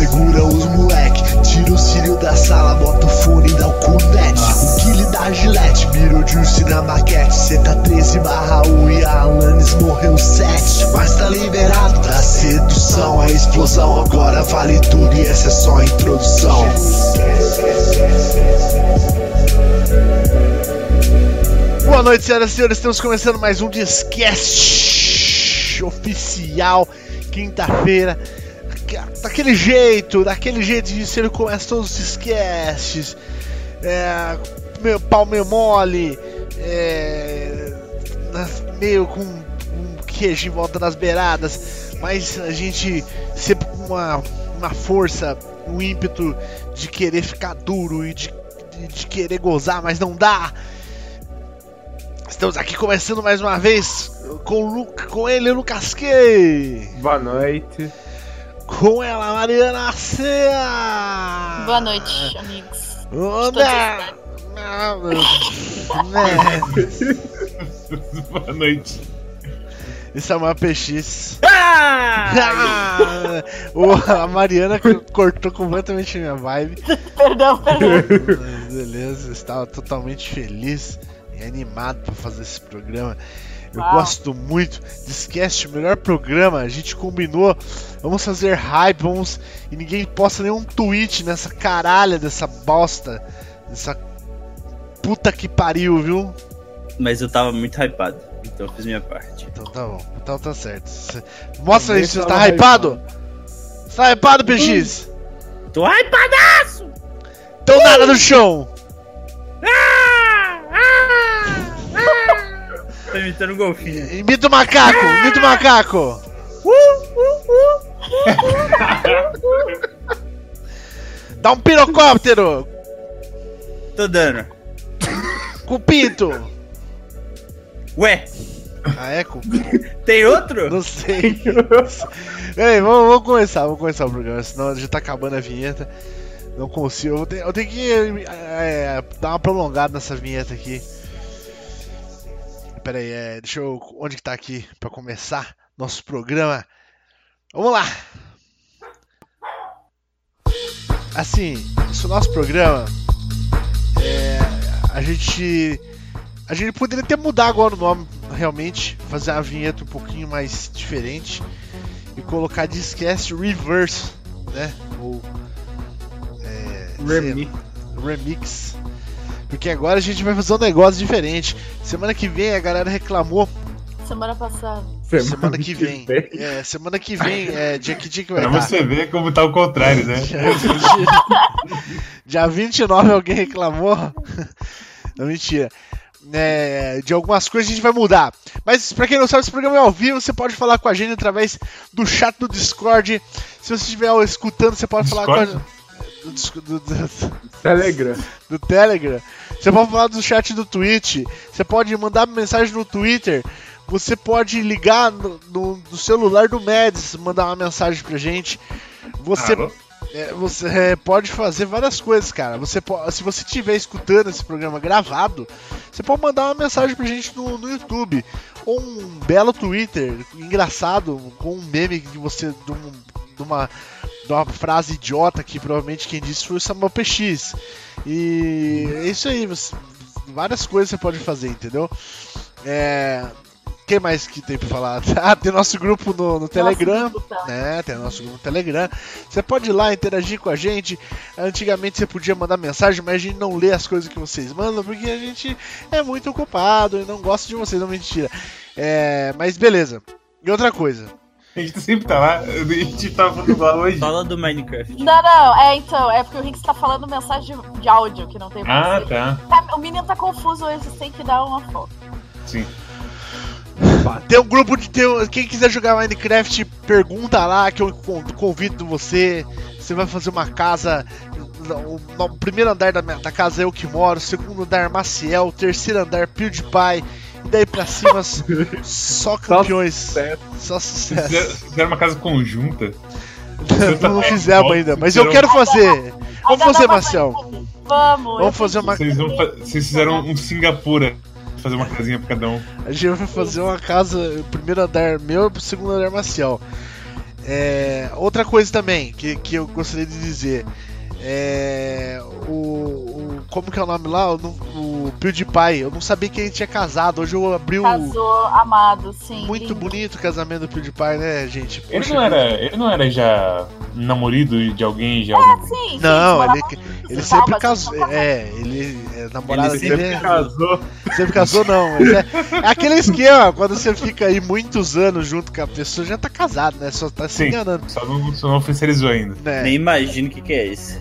segura os moleque. Tira o cílio da sala, bota o fone e dá o cunete. O Guile da Gillette, mirou Juice na maquete. Cê tá 13 barra 1 e a Alanis morreu 7. Mas tá liberado da sedução, é explosão. Agora vale tudo e essa é só a introdução. Boa noite, senhoras e senhores. Estamos começando mais um Discast oficial, quinta-feira. Daquele jeito, daquele jeito de ser, começa todos os Discasts. É, meu pau meio mole, é, meio com um queijo em volta das beiradas, mas a gente sempre com uma, uma força, um ímpeto de querer ficar duro e de, de, de querer gozar, mas não dá. Estamos aqui começando mais uma vez com, Lu, com ele, Lucas Key. Boa noite. Com ela, Mariana Cea. Boa noite, amigos. Né? Boa noite. Isso é uma PX. Ah! oh, a Mariana cortou completamente minha vibe. perdão, perdão. Beleza, estava totalmente feliz e animado para fazer esse programa. Eu Uau. gosto muito. Esquece o melhor programa. A gente combinou. Vamos fazer hype, vamos. E ninguém posta nenhum tweet nessa caralha dessa bosta. Dessa puta que pariu, viu? Mas eu tava muito hypado, então eu fiz minha parte. Então tá bom. Então tá certo. Mostra aí se você tava tá hypado. Você tá hypado, PX? Tô hypadaço! Então nada no chão. Tô imitando o golfinho. Imita o macaco. Imita o macaco. Dá um pirocóptero. Tô dando. Com o pinto. Ué, Ah, é? Com... tem outro? Não sei. Ei, vamos, vamos começar, vamos começar o programa, senão já tá acabando a vinheta. Não consigo. Eu tenho, eu tenho que é, dar uma prolongada nessa vinheta aqui. Pera aí, é, deixa eu. Onde que tá aqui pra começar nosso programa? Vamos lá! Assim, esse nosso programa. É, a gente. A gente poderia até mudar agora o nome, realmente, fazer uma vinheta um pouquinho mais diferente e colocar Discast Reverse, né? Ou. É, Remix. remix. Porque agora a gente vai fazer um negócio diferente. Semana que vem a galera reclamou. Semana passada. Semana que vem. É, semana que vem, é, dia que dia que vai Pra estar? você ver como tá o contrário, né? Dia 20 Dia 29 alguém reclamou. Não, mentira. É, de algumas coisas a gente vai mudar. Mas pra quem não sabe, esse programa é ao vivo. Você pode falar com a gente através do chat do Discord. Se você estiver escutando, você pode falar com a Discord? Do, do- do- Telegram. do Telegram. Você pode falar do chat do Twitch. Você pode mandar mensagem no Twitter. Você pode ligar no, no- no celular do Mads, mandar uma mensagem pra gente. Você Alô? é, você é, pode fazer várias coisas, cara. Você po- se você estiver escutando esse programa gravado, você pode mandar uma mensagem pra gente no, no YouTube. Ou um belo Twitter engraçado, com um meme que você. De, um- de uma, uma frase idiota que provavelmente quem disse foi o Samuel PX. E é isso aí, você- várias coisas você pode fazer, entendeu? É. O que mais que tem pra falar? Ah, tem nosso grupo no, no Telegram tá. né? Tem nosso grupo no Telegram. Você pode ir lá interagir com a gente. Antigamente você podia mandar mensagem, mas a gente não lê as coisas que vocês mandam porque a gente é muito ocupado e não gosta de vocês, não mentira. É, mas beleza. E outra coisa. A gente sempre tá lá, a gente tava falando lá hoje. Fala do Minecraft. Não, não, é então, é porque o Rick tá falando mensagem de, de áudio que não tem Ah, mais. tá. Tá, O menino tá confuso hoje, você tem que dar uma foto. Sim. Tem um grupo de. Tem, quem quiser jogar Minecraft, pergunta lá que eu con- convido você. Você vai fazer uma casa. O, no primeiro andar da, minha- da casa é eu que moro, o segundo andar Maciel, o terceiro andar PewDiePie, daí pra cima só campeões. sucesso. Só sucesso. Fizeram fizeram uma casa conjunta. não fizemos ainda, mas eu quero fazer. Vamos fazer, Marcel. Vamos. Vamos fazer uma. Vocês, fa- vocês fizeram um Singapura. Fazer uma casinha pra cada um. A gente vai fazer uma casa, primeiro andar meu e o segundo andar Marcial. É, outra coisa também que, que eu gostaria de dizer. É, o, o- Como que é o nome lá? O, o PewDiePie. Eu não sabia que ele tinha casado. Hoje eu abri o. Casou, amado, sim. Muito lindo. bonito o casamento do PewDiePie, né, gente? Ele Poxa não, vida. era, ele não era já namorado de alguém? Já algum... Sim, sim, Não, moravam ele, ele sempre casou. não casaram. É, ele. É, namorada Ele dele sempre é- casou. Sempre casou, não. mas é, é aquele esquema, quando você fica aí muitos anos junto com a pessoa, já tá casado, né? Só tá se Sim. enganando. Só não, só não oficializou ainda. Né? Nem imagino o que, que é isso.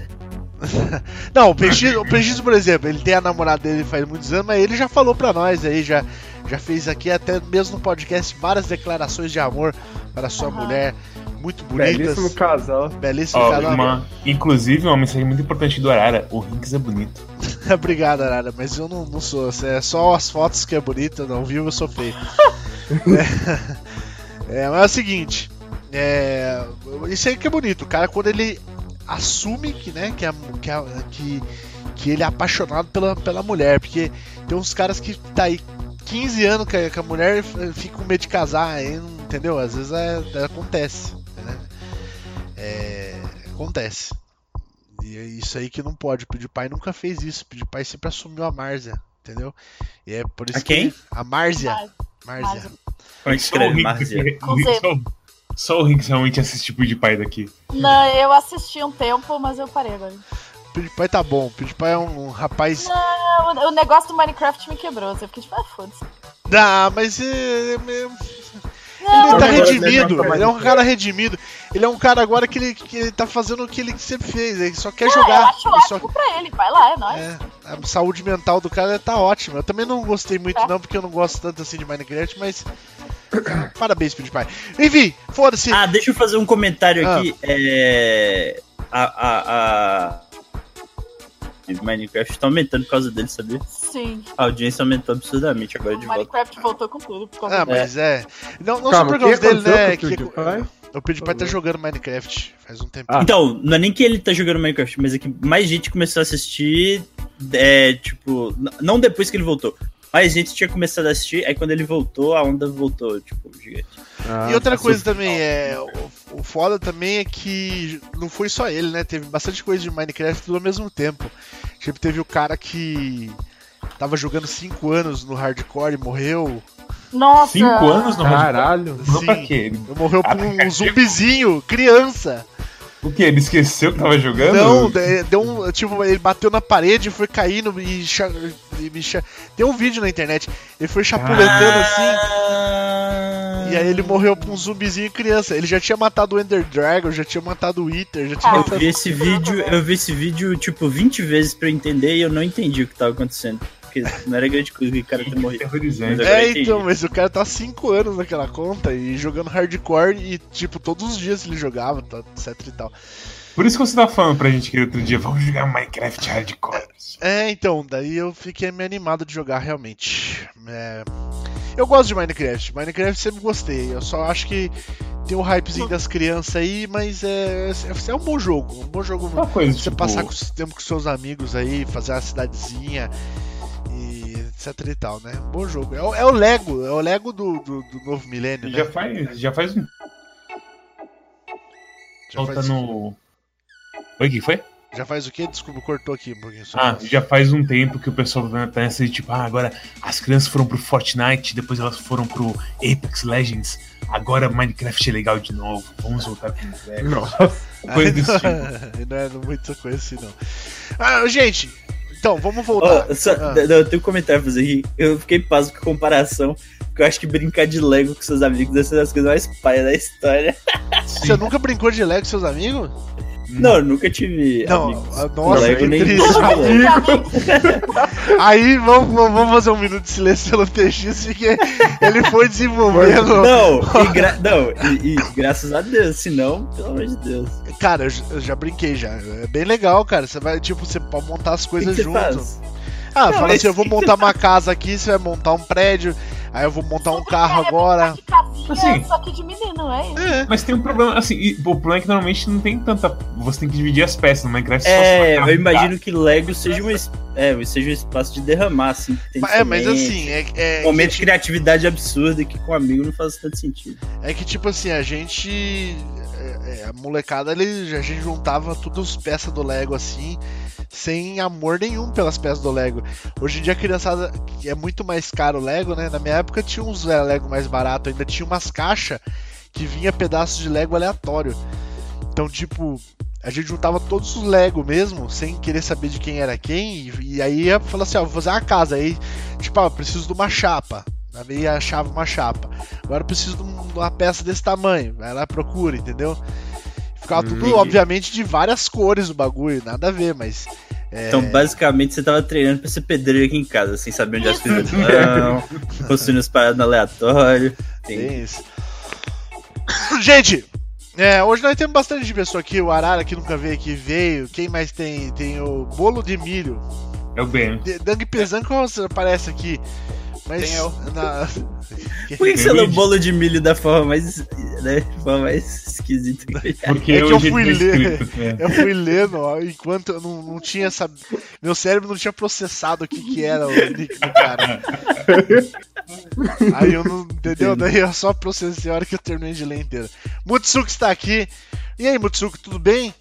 Não, o Peixinho, por exemplo, ele tem a namorada dele faz muitos anos, mas ele já falou pra nós aí, já, já fez aqui, até mesmo no podcast, várias declarações de amor para sua Aham. mulher. Muito bonitas. Belíssimo casal. Belíssimo Ó, canal. uma, inclusive, uma mensagem muito importante do Arara: o Rinks é bonito. Obrigado, Arara, mas eu não, não sou. É só as fotos que é bonita, não viu? Eu sou feio. é, é, mas é o seguinte. É, isso aí que é bonito. O cara, quando ele assume que, né, que, a, que, a- que, que ele é apaixonado pela, pela mulher. Porque tem uns caras que tá aí 15 anos com a, com a mulher e fica com medo de casar, aí, entendeu? Às vezes é- é- acontece. Né? É, acontece. E é isso aí que não pode. O PewDiePie nunca fez isso. O PewDiePie sempre assumiu a Marzia, entendeu? E é por isso A quem? que. A. Como é que Só o escreve, Rinks Só, o Rinks realmente assiste tipo de pai daqui. Não, eu assisti um tempo, mas eu parei agora. O PewDiePie tá bom. O PewDiePie é um, um rapaz. Não, o- negócio do Minecraft me quebrou. Eu fiquei tipo, ah, foda-se. Ah, mas é, é, Não, ele tá redimido. Ele é um cara redimido. Ele é um cara agora que ele, que ele tá fazendo o que ele sempre fez. Ele só quer não, jogar. eu acho Ele ótimo só- pra ele. Vai lá, é nóis. É, a saúde mental do cara tá ótima. Eu também não gostei muito, É. não, porque eu não gosto tanto assim de Minecraft, mas. Parabéns, PewDiePie. Enfim, foda-se. Ah, deixa eu fazer um comentário Ah. aqui. É. A. A. a... Minecraft tá aumentando por causa dele, sabia? Sim. A audiência aumentou absurdamente agora O de volta. Minecraft voltou com tudo. Por causa Ah, dele. mas é. Não, não Calma, só por causa dele, né? o Que, o PewDiePie tá jogando Minecraft faz um tempo. Ah. Então, não é nem que ele tá jogando Minecraft, mas é que mais gente começou a assistir. É, tipo, não depois que ele voltou. Mais gente tinha começado a assistir, aí quando ele voltou, a onda voltou, tipo, gigante. Ah, E outra tá coisa também, é. O, o foda também é que não foi só ele, né? Teve bastante coisa de Minecraft tudo ao mesmo tempo. Tipo, teve o cara que tava jogando 5 anos no hardcore e morreu. Nossa. Cinco anos no hardcore? Caralho. Não pra Sim. quê? Ele- Morreu por um zumbizinho, criança. O quê? Ele esqueceu que tava jogando? Não, de- deu um. Tipo, ele bateu na parede, foi caindo e. cha- e me cha- Tem um vídeo na internet. Ele foi chapulentando assim. Ah. E aí ele morreu pra um zumbizinho criança. Ele já tinha matado o Ender Dragon, já tinha matado o Wither, já tinha Ah. Eu matado. vi esse vídeo, eu vi esse vídeo, tipo, 20 vezes pra eu entender e eu não entendi o que tava acontecendo. Porque não era grande coisa que o cara ter morrido. É, entendi. então, mas o cara tá há 5 anos naquela conta e jogando hardcore e, tipo, todos os dias ele jogava, tá, etc e tal. Por isso que você tava falando pra gente aquele outro dia, vamos jogar Minecraft Hardcore. É, então, daí eu fiquei me animado de jogar realmente. É, Eu gosto de Minecraft, Minecraft sempre gostei, eu só acho que tem o hypezinho das crianças aí, mas é, é, é um bom jogo, um bom jogo Uma coisa, você tipo, passar com, tempo com seus amigos aí, fazer uma cidadezinha etc e tal, né? Bom jogo. É, o- é o Lego, é o Lego do, do, do novo milênio, né? já faz, já faz um Já Volta faz, no. Oi, o que foi? já faz o quê? Desculpa, cortou aqui um pouquinho. só. Ah, já faz um tempo que o pessoal tá nessa de tipo, ah, agora as crianças foram pro Fortnite, depois elas foram pro Apex Legends, agora Minecraft é legal de novo, vamos voltar pro velho. Nossa. Coisa desse tipo. não é muita coisa assim, não. Ah, gente, então, vamos voltar. Ó, só- Ah. não, eu tenho um comentário pra fazer aqui. Eu fiquei pasmo com a comparação. Porque eu acho que brincar de Lego com seus amigos deve ser uma das coisas mais paia da história. Você nunca brincou de Lego com seus amigos? Não, eu nunca tive Não, amigos. ah, nossa, que nem triste. Aí vamos, vamos fazer um minuto de silêncio pelo TX, porque ele foi desenvolvendo. Não, e, gra- não e, e graças a Deus, senão, pelo amor de Deus. Cara, eu, eu já brinquei já. É bem legal, cara. Você vai, tipo, você pode montar as que coisas que você junto. faz? Ah, Não, fala mas assim, eu vou que que montar uma casa aqui, você vai montar um prédio, aí eu vou montar um carro agora. De casinha Assim, É, só que de menino, é isso. É. mas tem um problema, assim, e o problema é que normalmente não tem tanta. Você tem que dividir as peças no Minecraft só É, só eu imagino que Lego seja um, es- é, seja um espaço de derramar, assim. É, mas assim, é, é, Momento que, de criatividade absurda que com amigo não faz tanto sentido. é que, tipo assim, a gente. é, é, a molecada, ele, a gente juntava todas as peças do Lego assim, sem amor nenhum pelas peças do Lego. Hoje em dia a criançada é muito mais caro o Lego, né? Na minha época tinha uns é, Lego mais barato, ainda tinha umas caixas que vinha pedaços de Lego aleatório. Então, tipo, a gente juntava todos os Lego mesmo, sem querer saber de quem era quem, e, e aí ia falar assim, ó, vou fazer uma casa, aí, tipo, eu preciso de uma chapa. Aí achava uma chapa. Agora preciso de um- uma peça desse tamanho. Vai lá procura, entendeu? Ficava tudo, Hum. obviamente, de várias cores o bagulho, nada a ver, mas. é, Então, basicamente, você tava treinando pra ser pedreiro aqui em casa, sem saber onde as coisas estão, construindo as paradas no aleatório. Tem... Tem isso. Gente, é, hoje nós temos bastante pessoa aqui. O Arara que nunca veio aqui veio. Quem mais tem? Tem o bolo de milho. É o. De- Dang Pesanco aparece aqui. Mas. Tem eu. na- Por que, que você leu Entendi. bolo de milho da forma mais, né, forma mais esquisita que eu Porque É que eu fui é ler. escrito, é. Eu fui lendo, ó, enquanto eu não, não tinha sab... Meu cérebro não tinha processado o que, que era o nick do cara. Aí eu não. Entendeu? Daí eu só processei a hora que eu terminei de ler inteira. Mutsuki está aqui. E aí, Mutsuki, tudo bem?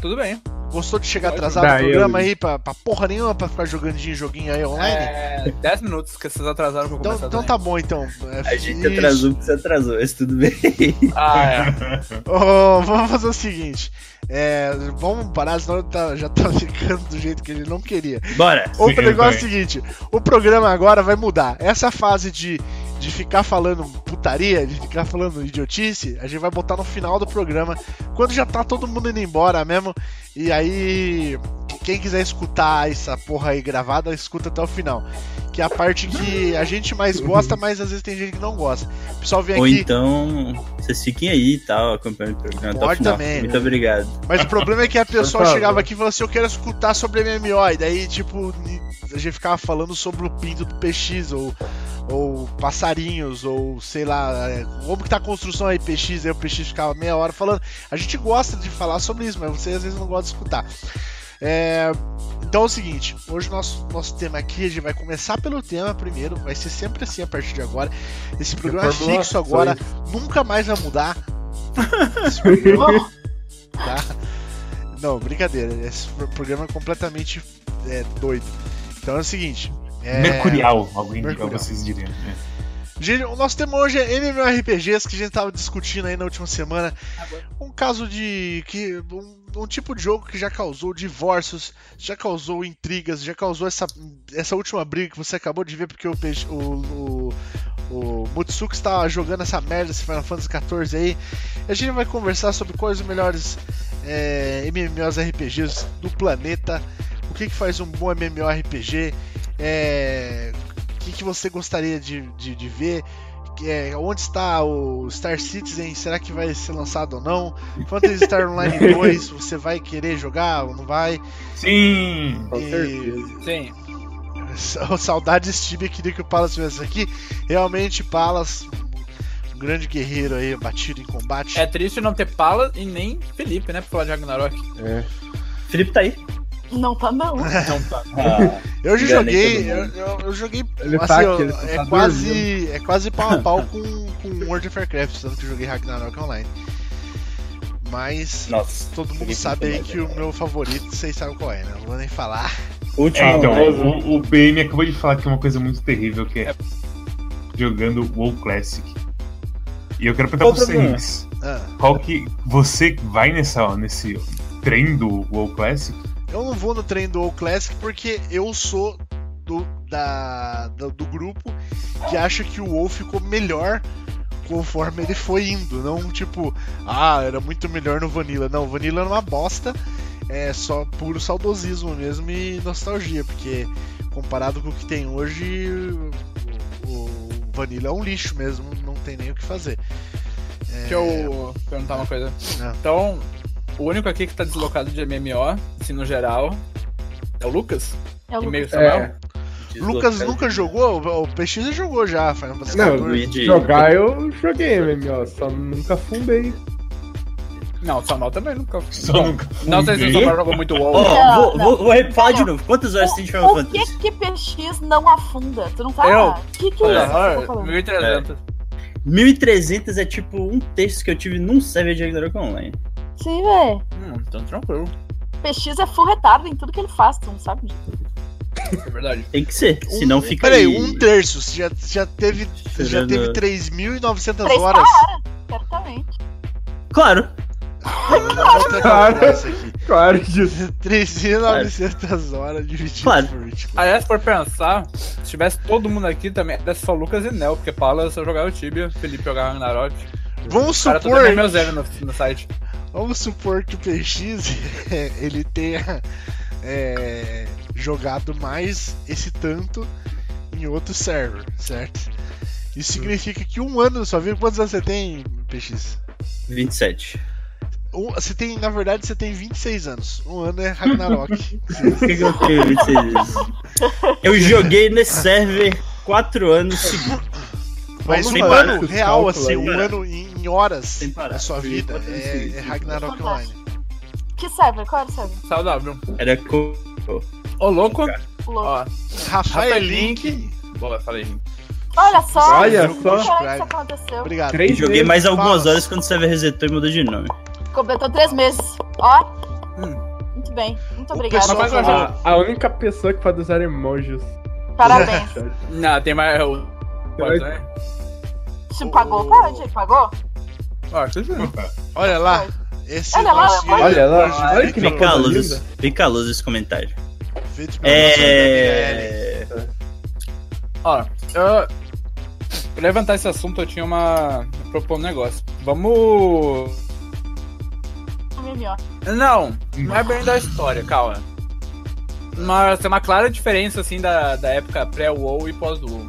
Tudo bem. Gostou de chegar Pode atrasado no Daí eu- programa aí pra, pra porra nenhuma pra ficar jogando joguinho aí online? É, 10 minutos que vocês atrasaram pra então, começar então tá bom, então. É, A gente isso. atrasou porque você atrasou, mas tudo bem. Ah, é. Ô, vamos fazer o seguinte. é, vamos parar, senão tá- já tá ficando do jeito que ele não queria. Bora! Outro Sim, negócio é o seguinte: o programa agora vai mudar. Essa fase de, de ficar falando putaria, de ficar falando idiotice, a gente vai botar no final do programa, quando já tá todo mundo indo embora mesmo. E aí, quem quiser escutar essa porra aí gravada, escuta até o final. Que é a parte que a gente mais gosta, mas às vezes tem gente que não gosta. O pessoal vem Ou aqui. então, vocês fiquem aí e tal, acompanhando o programa até o Pode final. também. Muito obrigado. Mas o problema é que a pessoa chegava aqui e falava assim: Eu quero escutar sobre MMO. E daí, tipo, a gente ficava falando sobre o pinto do PX, ou, ou passarinhos, ou sei lá, é, como que tá a construção aí, PX. Aí o PX ficava meia hora falando. A gente gosta de falar sobre isso, mas você às vezes não gosta de escutar. É, então é o seguinte, hoje nosso nosso tema aqui, a gente vai começar pelo tema primeiro, vai ser sempre assim a partir de agora. Esse programa é fixo agora, nunca mais vai mudar. Esse programa, tá? Não, brincadeira. Esse pro- programa é completamente é, doido. Então é o seguinte. é- Mercurial, alguém Mercurial. vocês diriam. né? Gente, o nosso tema hoje é MMORPGs que a gente tava discutindo aí na última semana. Um caso de. que um, um tipo de jogo que já causou divórcios, já causou intrigas, já causou essa, essa última briga que você acabou de ver porque o, o, o, o Mutsuki está jogando essa merda, esse Final Fantasy XIV aí. A gente vai conversar sobre quais os melhores é, MMORPGs do planeta, o que, que faz um bom MMORPG, é, que, que você gostaria de, de, de ver. que é, onde está o Star Citizen? Será que vai ser lançado ou não? Phantasy Star Online 2, você vai querer jogar ou não vai? Sim! Com E- certeza. Sim. Sa- Saudades Tibia, queria que o Palas estivesse aqui. Realmente, Palas, um grande guerreiro aí, batido em combate. É triste não ter Pala e nem Felipe, né? Pra falar de Ragnarok. É. Felipe tá aí. Não tá, não. Não tá. Ah, Eu joguei, eu, eu, eu joguei, Ele assim, tá aqui, ele só é tá quase, é quase pau a pau com, com World of Warcraft, tanto que eu joguei Ragnarok Online. Mas nossa. todo mundo sabe aí que o meu favorito, vocês sabem qual é, né? Não vou nem falar. Último. É, então, Famoso. o, o BM acabou de falar que é uma coisa muito terrível, que é jogando WoW Classic. E eu quero perguntar pra vocês, Ah, qual que... Você vai nessa, nesse trem do WoW Classic? Eu não vou no trem do WoW Classic porque eu sou do, da, do, do grupo que acha que o WoW ficou melhor conforme ele foi indo. Não tipo, ah, era muito melhor no Vanilla. Não, o Vanilla era uma bosta. É só puro saudosismo mesmo e nostalgia, porque comparado com o que tem hoje, o, Vanilla é um lixo mesmo, não tem nem o que fazer. É, Deixa eu perguntar uma coisa. Ah. Então, o único aqui que tá deslocado de MMO, assim, no geral, é o Lucas? É o E meio Lucas. Samuel? É. Lucas nunca jogou? O PX jogou já, Final Fantasy Não. Luigi. jogar eu joguei MMO, só nunca afundei. Não, o Samuel também nunca. Só Bom, nunca Não sei se o. Samuel jogou muito WoW. Não, vou, não. vou, vou re- falar de Não. novo. Quantas horas tem de Final O, o que Fantasy? que PX não afunda? Tu não tá? Eu? Que que é isso? que você tá falando? 1300. 1300 é tipo um texto que eu tive num server de Ragnarok Online. Sim, velho. Hum, então tranquilo. PX é full retardo em tudo que ele faz, tu não sabe? É verdade. Tem que ser, senão fica Peraí, aí... um terço. Você já, já teve, você já Esperando- teve 3.900 Três horas. Certamente. Claro, Eu calcular isso aqui. Claro que 3.900 horas dividido Claro. por 20. Aliás, por pensar, se tivesse todo mundo aqui também, era só Lucas e Nel, porque Paula só jogava o Tibia, Felipe jogava Ragnarok. Vamos Os caras supor, tudo meu zero no, no site. Vamos supor que o PX ele tenha é, jogado mais esse tanto em outro server, certo? Isso significa que um ano só viu quantos anos você tem, PX? 27. Um- você tem, na verdade, você tem 26 anos. Um ano é Ragnarok. Por que, que eu tenho 26 vezes? Eu joguei nesse server 4 anos seguidos. Mas Sem um parar. ano real, assim, um ano em, em horas da sua vida é, é Ragnarok Online. Que server? Qual era o server? Saudável. Era co... Ô, louco. Louco. Rafael Link. Boa, falei. Link. Olha só. Olha que só. isso aconteceu. Obrigado. Três Joguei vezes. mais algumas Fala. horas quando o server resetou e mudou de nome. Completou três meses. Ó. Hum. Muito bem. Muito O obrigada. pessoal. A, a única pessoa que pode usar emojis. Parabéns. Não, tem mais. Pode, né? Se pagou, pode. Pagou? Ó, acho que sim. Olha lá. Esse Olha lá, olha Olha lá, olha que feito Fica coisa luz, linda. fica luz esse comentário. É. Ó, eu. Pra levantar esse assunto, eu tinha uma. eu propor um negócio. Vamos. Não, não é bem da história, calma. Mas tem uma clara diferença, assim, da, da época pré-WoW e pós-WoW.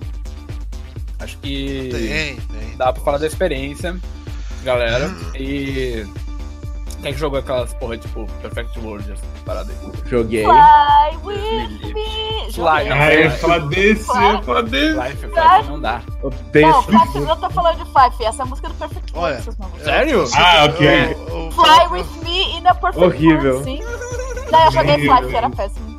Acho que Tem, tem. dá pra falar da experiência, galera. E. Quem que jogou aquelas porra, tipo, Perfect World, essa parada aí? Joguei. Fly with me. Fly, não. Ah, eu ia falar desse, eu ia falar desse. Life, Life não dá. Odeio Não, Fife, eu tô falando de Fife. Essa é a música do Perfect Olha. World, seus malucos. Sério? Ah, ok. O- o- Fly with me e na Perfect Horrível. World, sim. Não, eu joguei. Fly, que era péssimo.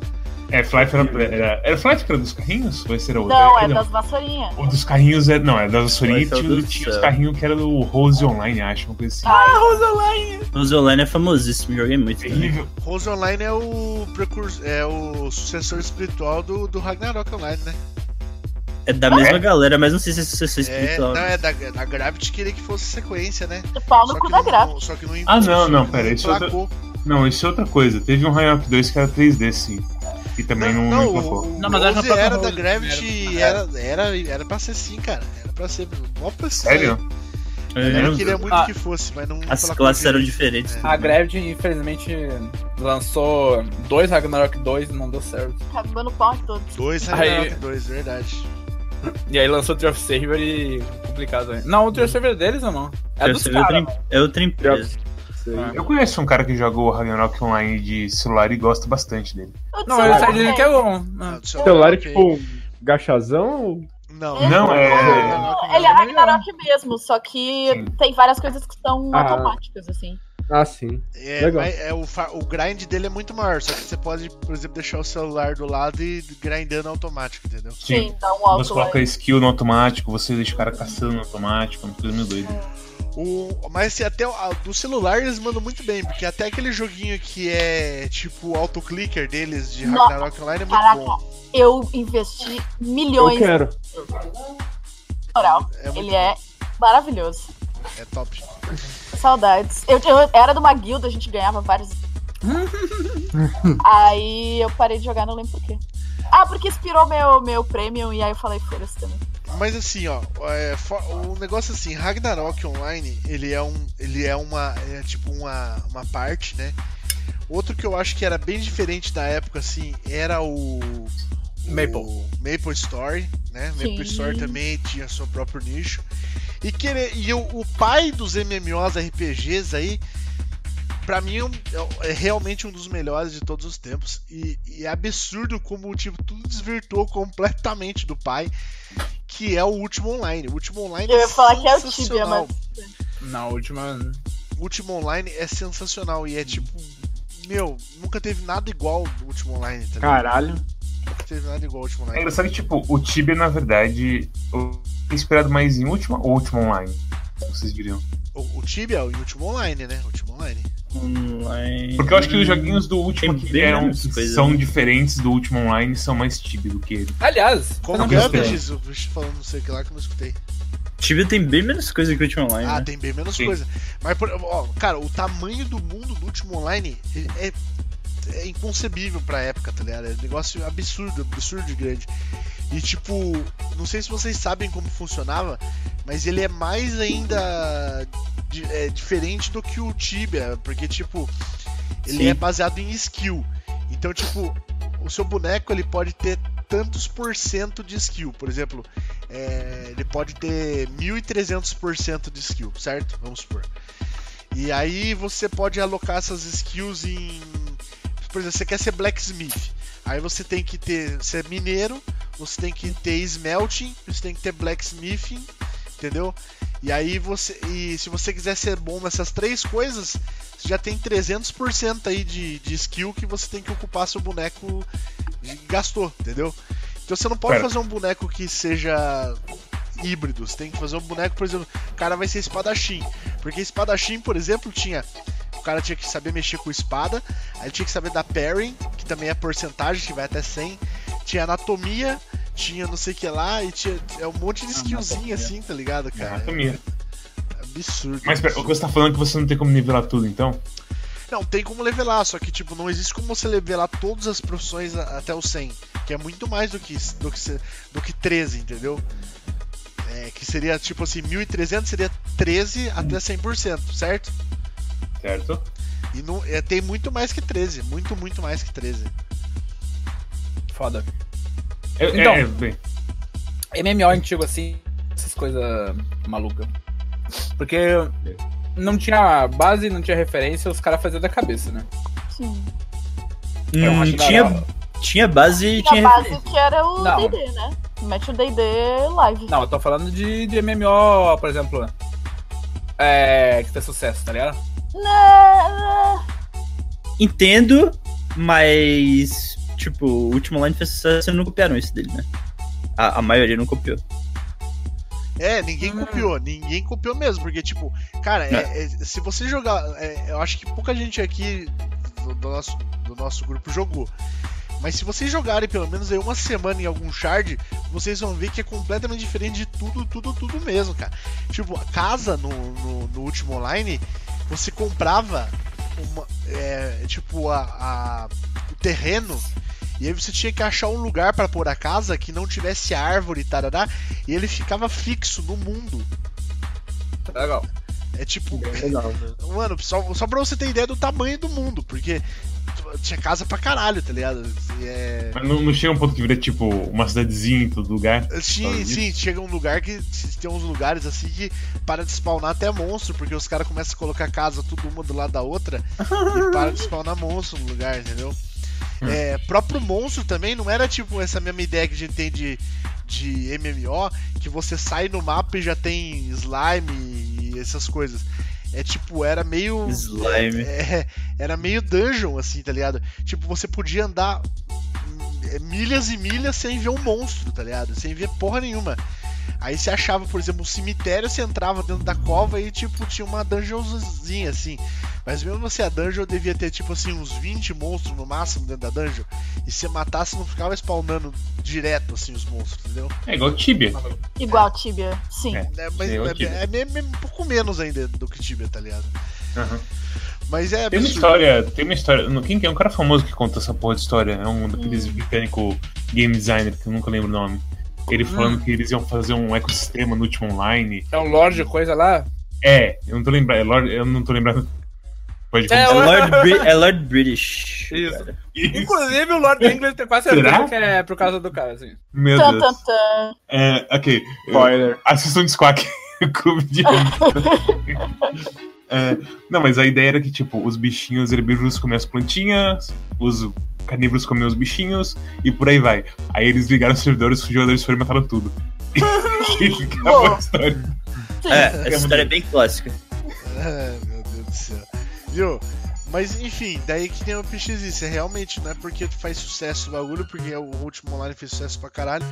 É, Flight era, era. Era Flight que era dos carrinhos? Ou esse era outro? Não, Era- é das vassourinhas. O dos carrinhos é. Não, é das vassourinhas Vai, tinha, Deus do tinha os carrinhos que era do Rose Online, acho, uma coisa assim. Ai, O Zolane é famosíssimo, joguei muito. também. Terrível. Rose Online é o precursor, é o sucessor espiritual do, do Ragnarok Online, né? É da mesma galera, mas não sei se é sucessor É, espiritual. não, é da, da Gravity queria que fosse sequência, né? de pau no cu da grave. Só que não Ah, não, não, pera, isso é outra-. Não, isso é outra coisa. Teve um Ragnarok 2 que era 3D, sim. E também não, não, não, o, o Não, mas era Rose no próprio era da Gravity, era. era, era, pra ser sim, cara. Era pra ser. Mó pra ser. Sério? Ele É, queria muito Ah. que fosse, mas não. As classes eram diferentes. É. A Gravity, infelizmente, lançou dois Ragnarok 2 e não deu certo. Cagando no pau de todos. Dois Aí- Ragnarok 2, verdade. E aí lançou o Tree of Saber e complicado aí. Não, o Tree of Saber deles ou não? É outra, caras. em- é outra empresa. Sei. Eu conheço um cara que joga o Ragnarok Online de celular e gosta bastante dele. O Não, celular ele tá dizendo que é bom. Ah. do Celular é tipo um gachazão ou Não, Não, é- Ragnarok Ele é Ragnarok mesmo, só que Sim. tem várias coisas que são Ah. automáticas, assim. Ah, sim. É, Legal. mas é o, o grind dele é muito maior, só que você pode, por exemplo, deixar o celular do lado e grindando automático, entendeu? Sim, dá um Você alto lá. coloca skill no automático, você deixa o cara caçando no automático, é uma coisa meio doida. O, mas até do celular eles mandam muito bem, porque até aquele joguinho que é tipo o autoclicker deles de Nossa, Ragnarok Online é muito Caraca, bom. eu investi Eu milhões quero. no oral. É Ele é maravilhoso. É top. Saudades. Eu, eu era de uma guilda, a gente ganhava vários. aí eu parei de jogar, não lembro por quê. Ah, porque expirou meu, meu premium e aí eu falei, foda-se também. Mas assim, ó, é, o negócio assim, Ragnarok Online, ele é um, ele é uma, é tipo uma, uma parte, né? Outro que eu acho que era bem diferente da época, assim, era o, o Maple. Maple Story, né? Maple Sim. Story também tinha seu próprio nicho. E, que ele- e o, o pai dos MMOs RPGs aí pra mim é é realmente um dos melhores de todos os tempos. E, e é absurdo como tipo, tudo desvirtuou completamente do pai, que é o último online. O último online Eu ia falar que é o Tibia, mas. Na última. O último online é sensacional e é tipo. Meu, nunca teve nada igual no último online, tá ligado? Caralho. Nunca teve nada igual ao último É online. engraçado que, tipo, o Tibia, na verdade, eu tinha esperado mais em última ou última online? Vocês diriam. O, o Tibia é o último online, né? O último online. Online. Porque eu acho que os joguinhos do último Tem que bem eram, menos coisa, são né? diferentes do último online são mais Tibia do que ele. Aliás, Como que é? O bicho falando não sei o que lá que eu não escutei. Tibia tem bem menos coisa que o Ultima Online. Ah, né? tem bem menos Sim. coisa. Mas, ó, cara, o tamanho do mundo do último online é, é inconcebível pra época, tá ligado? É um negócio absurdo, absurdo de grande. E, tipo, não sei se vocês sabem como funcionava, mas ele é mais ainda di- é, diferente do que o Tibia, porque, tipo, ele Sim. é baseado em skill. Então, tipo, o seu boneco ele pode ter tantos por cento de skill. Por exemplo, é, ele pode ter 1300% de skill, certo? Vamos supor. E aí você pode alocar essas skills em. Por exemplo, você quer ser blacksmith. Aí você tem que ter. Ser mineiro, você tem que ter smelting, você tem que ter blacksmithing, entendeu? E aí você. E se você quiser ser bom nessas três coisas, você já tem 300% aí de, de skill que você tem que ocupar seu boneco gastou, entendeu? Então você não pode Pera. fazer um boneco que seja híbrido, você tem que fazer um boneco, por exemplo, o cara vai ser espadachim. Porque espadachim, por exemplo, tinha. O cara tinha que saber mexer com espada, aí tinha que saber dar parry, que também é porcentagem, que vai até 100. Tinha anatomia, tinha não sei o que lá, e tinha é um monte de skillzinho Anatomia. assim, tá ligado, cara? Anatomia. É absurdo. Mas pera, absurdo. que você tá falando é que você não tem como nivelar tudo, então? Não, tem como levelar, só que tipo, não existe como você levelar todas as profissões até o 100, que é muito mais do que do que, do que 13, entendeu? É, que seria tipo assim, 1300 seria 13 até 100%, certo? Certo? E não, é, tem muito mais que 13, muito, muito mais que 13. Foda. É, Então. é, bem. MMO antigo, assim, essas coisas malucas. Porque não tinha base, não tinha referência, os caras faziam da cabeça, né? Sim. Hum, acho tinha, tinha base e Tinha tinha base que era o Não. DD, né? Mete o DD live. Não, eu tô falando de, de MMO, por exemplo. É. que tem sucesso, tá ligado? Né, Entendo, mas. Tipo, o último online fez sucesso e não copiaram isso dele, né? A, a maioria não copiou. É, ninguém Hum. copiou, ninguém copiou mesmo, porque, tipo, cara, é- é- se você jogar. é, eu acho que pouca gente aqui do, do nosso, do nosso grupo jogou. Mas se vocês jogarem pelo menos aí uma semana em algum shard, vocês vão ver que é completamente diferente de tudo, tudo, tudo mesmo, cara. Tipo, a casa no, no, no último online, você comprava uma. é, tipo, a, a- o terreno. E aí você tinha que achar um lugar pra pôr a casa que não tivesse árvore e tarará. E ele ficava fixo no mundo. Legal. É tipo. Legal, né? Mano, só, só pra você ter ideia do tamanho do mundo, porque tinha casa pra caralho, tá ligado? É... Mas não, não chega um ponto que vira, tipo, uma cidadezinha em todo lugar. Sim, sim, chega um lugar que tem uns lugares assim que para de spawnar até monstro, porque os caras começam a colocar casa tudo uma do lado da outra e para de spawnar monstro no lugar, entendeu? É, próprio monstro também não era tipo essa mesma ideia que a gente tem de, de MMO, que você sai no mapa e já tem slime e essas coisas. É tipo, era meio. Slime. É, era meio dungeon, assim, tá ligado? Tipo, você podia andar hum, é, milhas e milhas sem ver um monstro, tá ligado? Sem ver porra nenhuma. Aí você achava, por exemplo, um cemitério, você entrava dentro da cova e, tipo, tinha uma dungeonzinha, assim. Mas mesmo assim, a dungeon devia ter, tipo assim, uns 20 monstros no máximo dentro da dungeon. E se matasse, não ficava spawnando direto, assim, os monstros, entendeu? É igual Tibia. Igual Tibia, sim. É. É, mas é, é, me- um pouco menos ainda do que Tibia, tá ligado? Aham. Mas é Tem uma história, tem uma história. no- Quem que é? Um cara famoso que conta essa porra de história. É um daqueles Hum. britânico game designer, que eu nunca lembro o nome. Ele falando que eles iam fazer um ecossistema no último online. É um Lorde coisa lá. É, eu não tô lembrando. é Lord- Eu não tô lembrando. Pode É, É Lord, Bri- é Lord British. Isso. cara. Inclusive, o Lord English tem quase certeza Será? que é por causa do cara, assim. Meu Deus. tan, tan. É, ok. Spoiler. Assistam Squawk. Clube de É, não, mas a ideia era que, tipo, os bichinhos herbívoros comiam as plantinhas, os carnívoros comiam os bichinhos, e por aí vai. Aí eles ligaram os servidores, os jogadores foram e mataram tudo. e acabou a história. É, essa história é bem clássica. Ai, meu Deus do céu. Viu? Mas enfim, daí que tem o PXI. É realmente não é porque faz sucesso o bagulho, porque o último online fez sucesso pra caralho,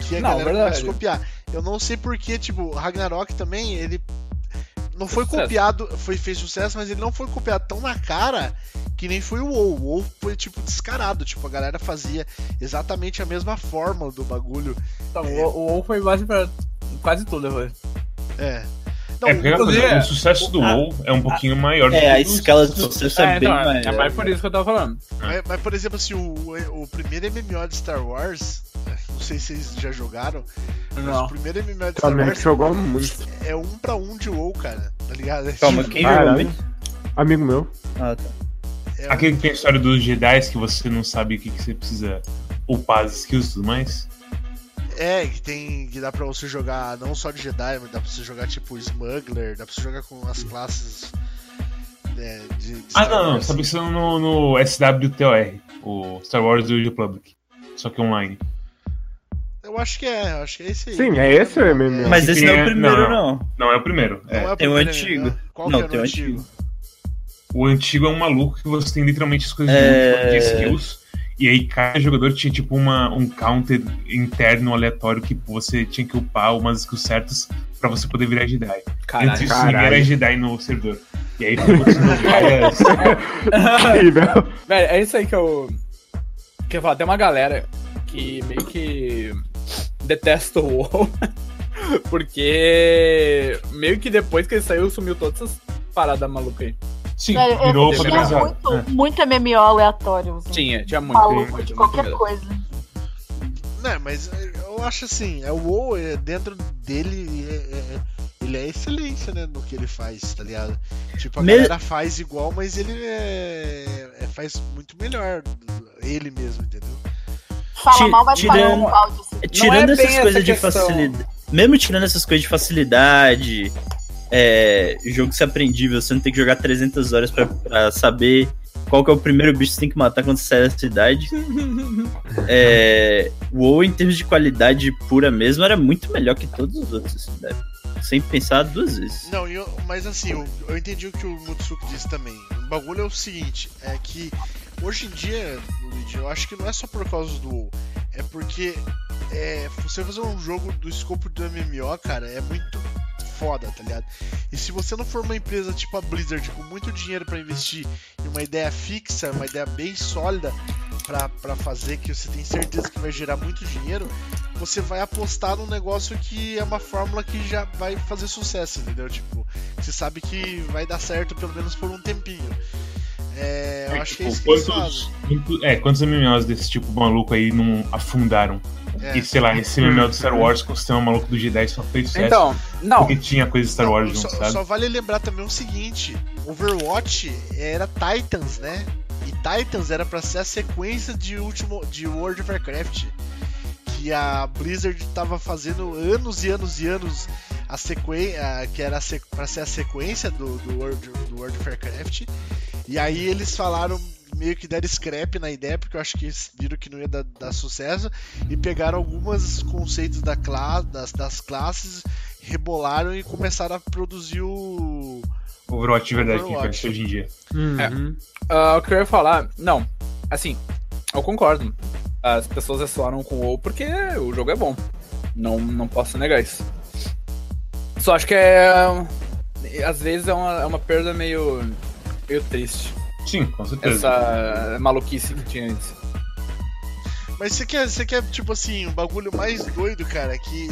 que a Não, galera verdade. começa a copiar. Eu não sei porque, tipo, Ragnarok também, ele não foi Sucesso. copiado, foi, fez sucesso, mas ele não foi copiado tão na cara que nem foi o WoW. O WoW foi, tipo, descarado. Tipo, a galera fazia exatamente a mesma fórmula do bagulho. Então, o, o WoW foi base pra quase tudo, velho. É. Não, É, porque a coisa, inclusive, o sucesso do a- WoW é um pouquinho maior É, a que o do- escala de sucesso é, É, bem é, maior. é mais por isso que eu tava falando. Mas, mas, por exemplo, assim, o, o primeiro MMO de Star Wars, não sei se vocês já jogaram, mas o Não. primeiro MMO de Star Wars jogou muito. é um pra um de WoW, cara. Tá ligado? É Calma, tipo, quem jogou muito? Amigo meu. Ah, tá. é um- Aquele que tem a história dos Jedi que você não sabe o que, que você precisa upar as skills e tudo mais. É, que tem. que dá pra você jogar não só de Jedi, mas dá pra você jogar tipo Smuggler, dá pra você jogar com as classes é, de, de Ah, não, não, tá pensando no, no SWTOR, o Star Wars The Republic. Só que online. Eu acho que é, eu acho que é esse aí. Sim, é esse o MMO. Mas esse não é o primeiro, não, não. Não é o primeiro. Não É. é o Tem o primeiro, antigo. né? Qual Não, tem o antigo? antigo. O antigo é um maluco que você tem literalmente as coisas É. de skills. E aí cada jogador tinha tipo uma, um counter interno aleatório que você tinha que upar umas skills certas pra você poder virar Jedi. Antes Caralho. disso, ninguém Caralho. era Jedi no servidor. E aí ficou acontecendo várias. Incrível. Velho, é isso aí que eu. Que eu falo, tem uma galera que meio que detesta o WoW. Porque meio que depois que ele saiu, sumiu todas essas paradas malucas aí. Sim, eu virou tinha padronizado. muito, É. muito MMO aleatório. Assim, Tinha, tinha muito. maluco muito, de muito qualquer mesmo. coisa. Não, mas eu acho assim, é o WoW, é, dentro dele, é- é- é- ele é excelência, né, no que ele faz, tá ligado? Tipo, a Me- galera faz igual, mas ele é, é- faz muito melhor, ele mesmo, entendeu? Fala Ti- mal, fala tirando- um áudio. Assim. Tirando é bem essas essa coisas de questão. facilidade. Mesmo tirando essas coisas de facilidade, é, jogo ser aprendível, você não tem que jogar 300 horas pra, pra saber qual que é o primeiro bicho que você tem que matar quando você sai da cidade. É, o WoW, em termos de qualidade pura mesmo, era muito melhor que todos os outros. né? Sem pensar duas vezes. Não, eu- mas assim, eu, eu entendi o que o Mutsuki disse também. O bagulho é o seguinte, é que hoje em dia, Luigi, eu acho que não é só por causa do WoW, é porque é, você fazer um jogo do escopo do MMO, cara, é muito foda, tá ligado? E se você não for uma empresa tipo a Blizzard com muito dinheiro pra investir em uma ideia fixa, uma ideia bem sólida pra pra fazer que você tem certeza que vai gerar muito dinheiro, você vai apostar num negócio que é uma fórmula que já vai fazer sucesso, entendeu? Tipo, você sabe que vai dar certo pelo menos por um tempinho. É, eu acho que é tipo, isso que quantos, quantos- é, quantos MMOs desse tipo maluco aí não afundaram? É. E sei lá, esse MMO do Star Wars com o sistema maluco do Jedi só fez sucesso. Então, não. Porque tinha coisa de Star Não, Wars só, junto, sabe? só vale lembrar também o seguinte: Overwatch era Titans, né? E Titans era pra ser a sequência de último de World of Warcraft. Que a Blizzard tava fazendo anos e anos e anos a sequência. Que era a sequ... pra ser a sequência do, do, World, do World of Warcraft. E aí eles falaram. Meio que deram scrap na ideia, porque eu acho que viram que não ia dar, dar sucesso, e pegaram alguns conceitos da cla das, das classes rebolaram e começaram a produzir o. Overwatch de verdade que Overwatch. conhece hoje em dia. Uhum. Ah, o que eu ia falar, não. Assim, eu concordo. As pessoas ressoaram com o WoW porque o jogo é bom. Não, não posso negar isso. Só acho que é. Às vezes é uma, é uma perda meio. meio triste. Sim, com certeza. Essa maluquice que tinha antes. Mas você quer, você quer, tipo assim, um bagulho mais doido, cara, que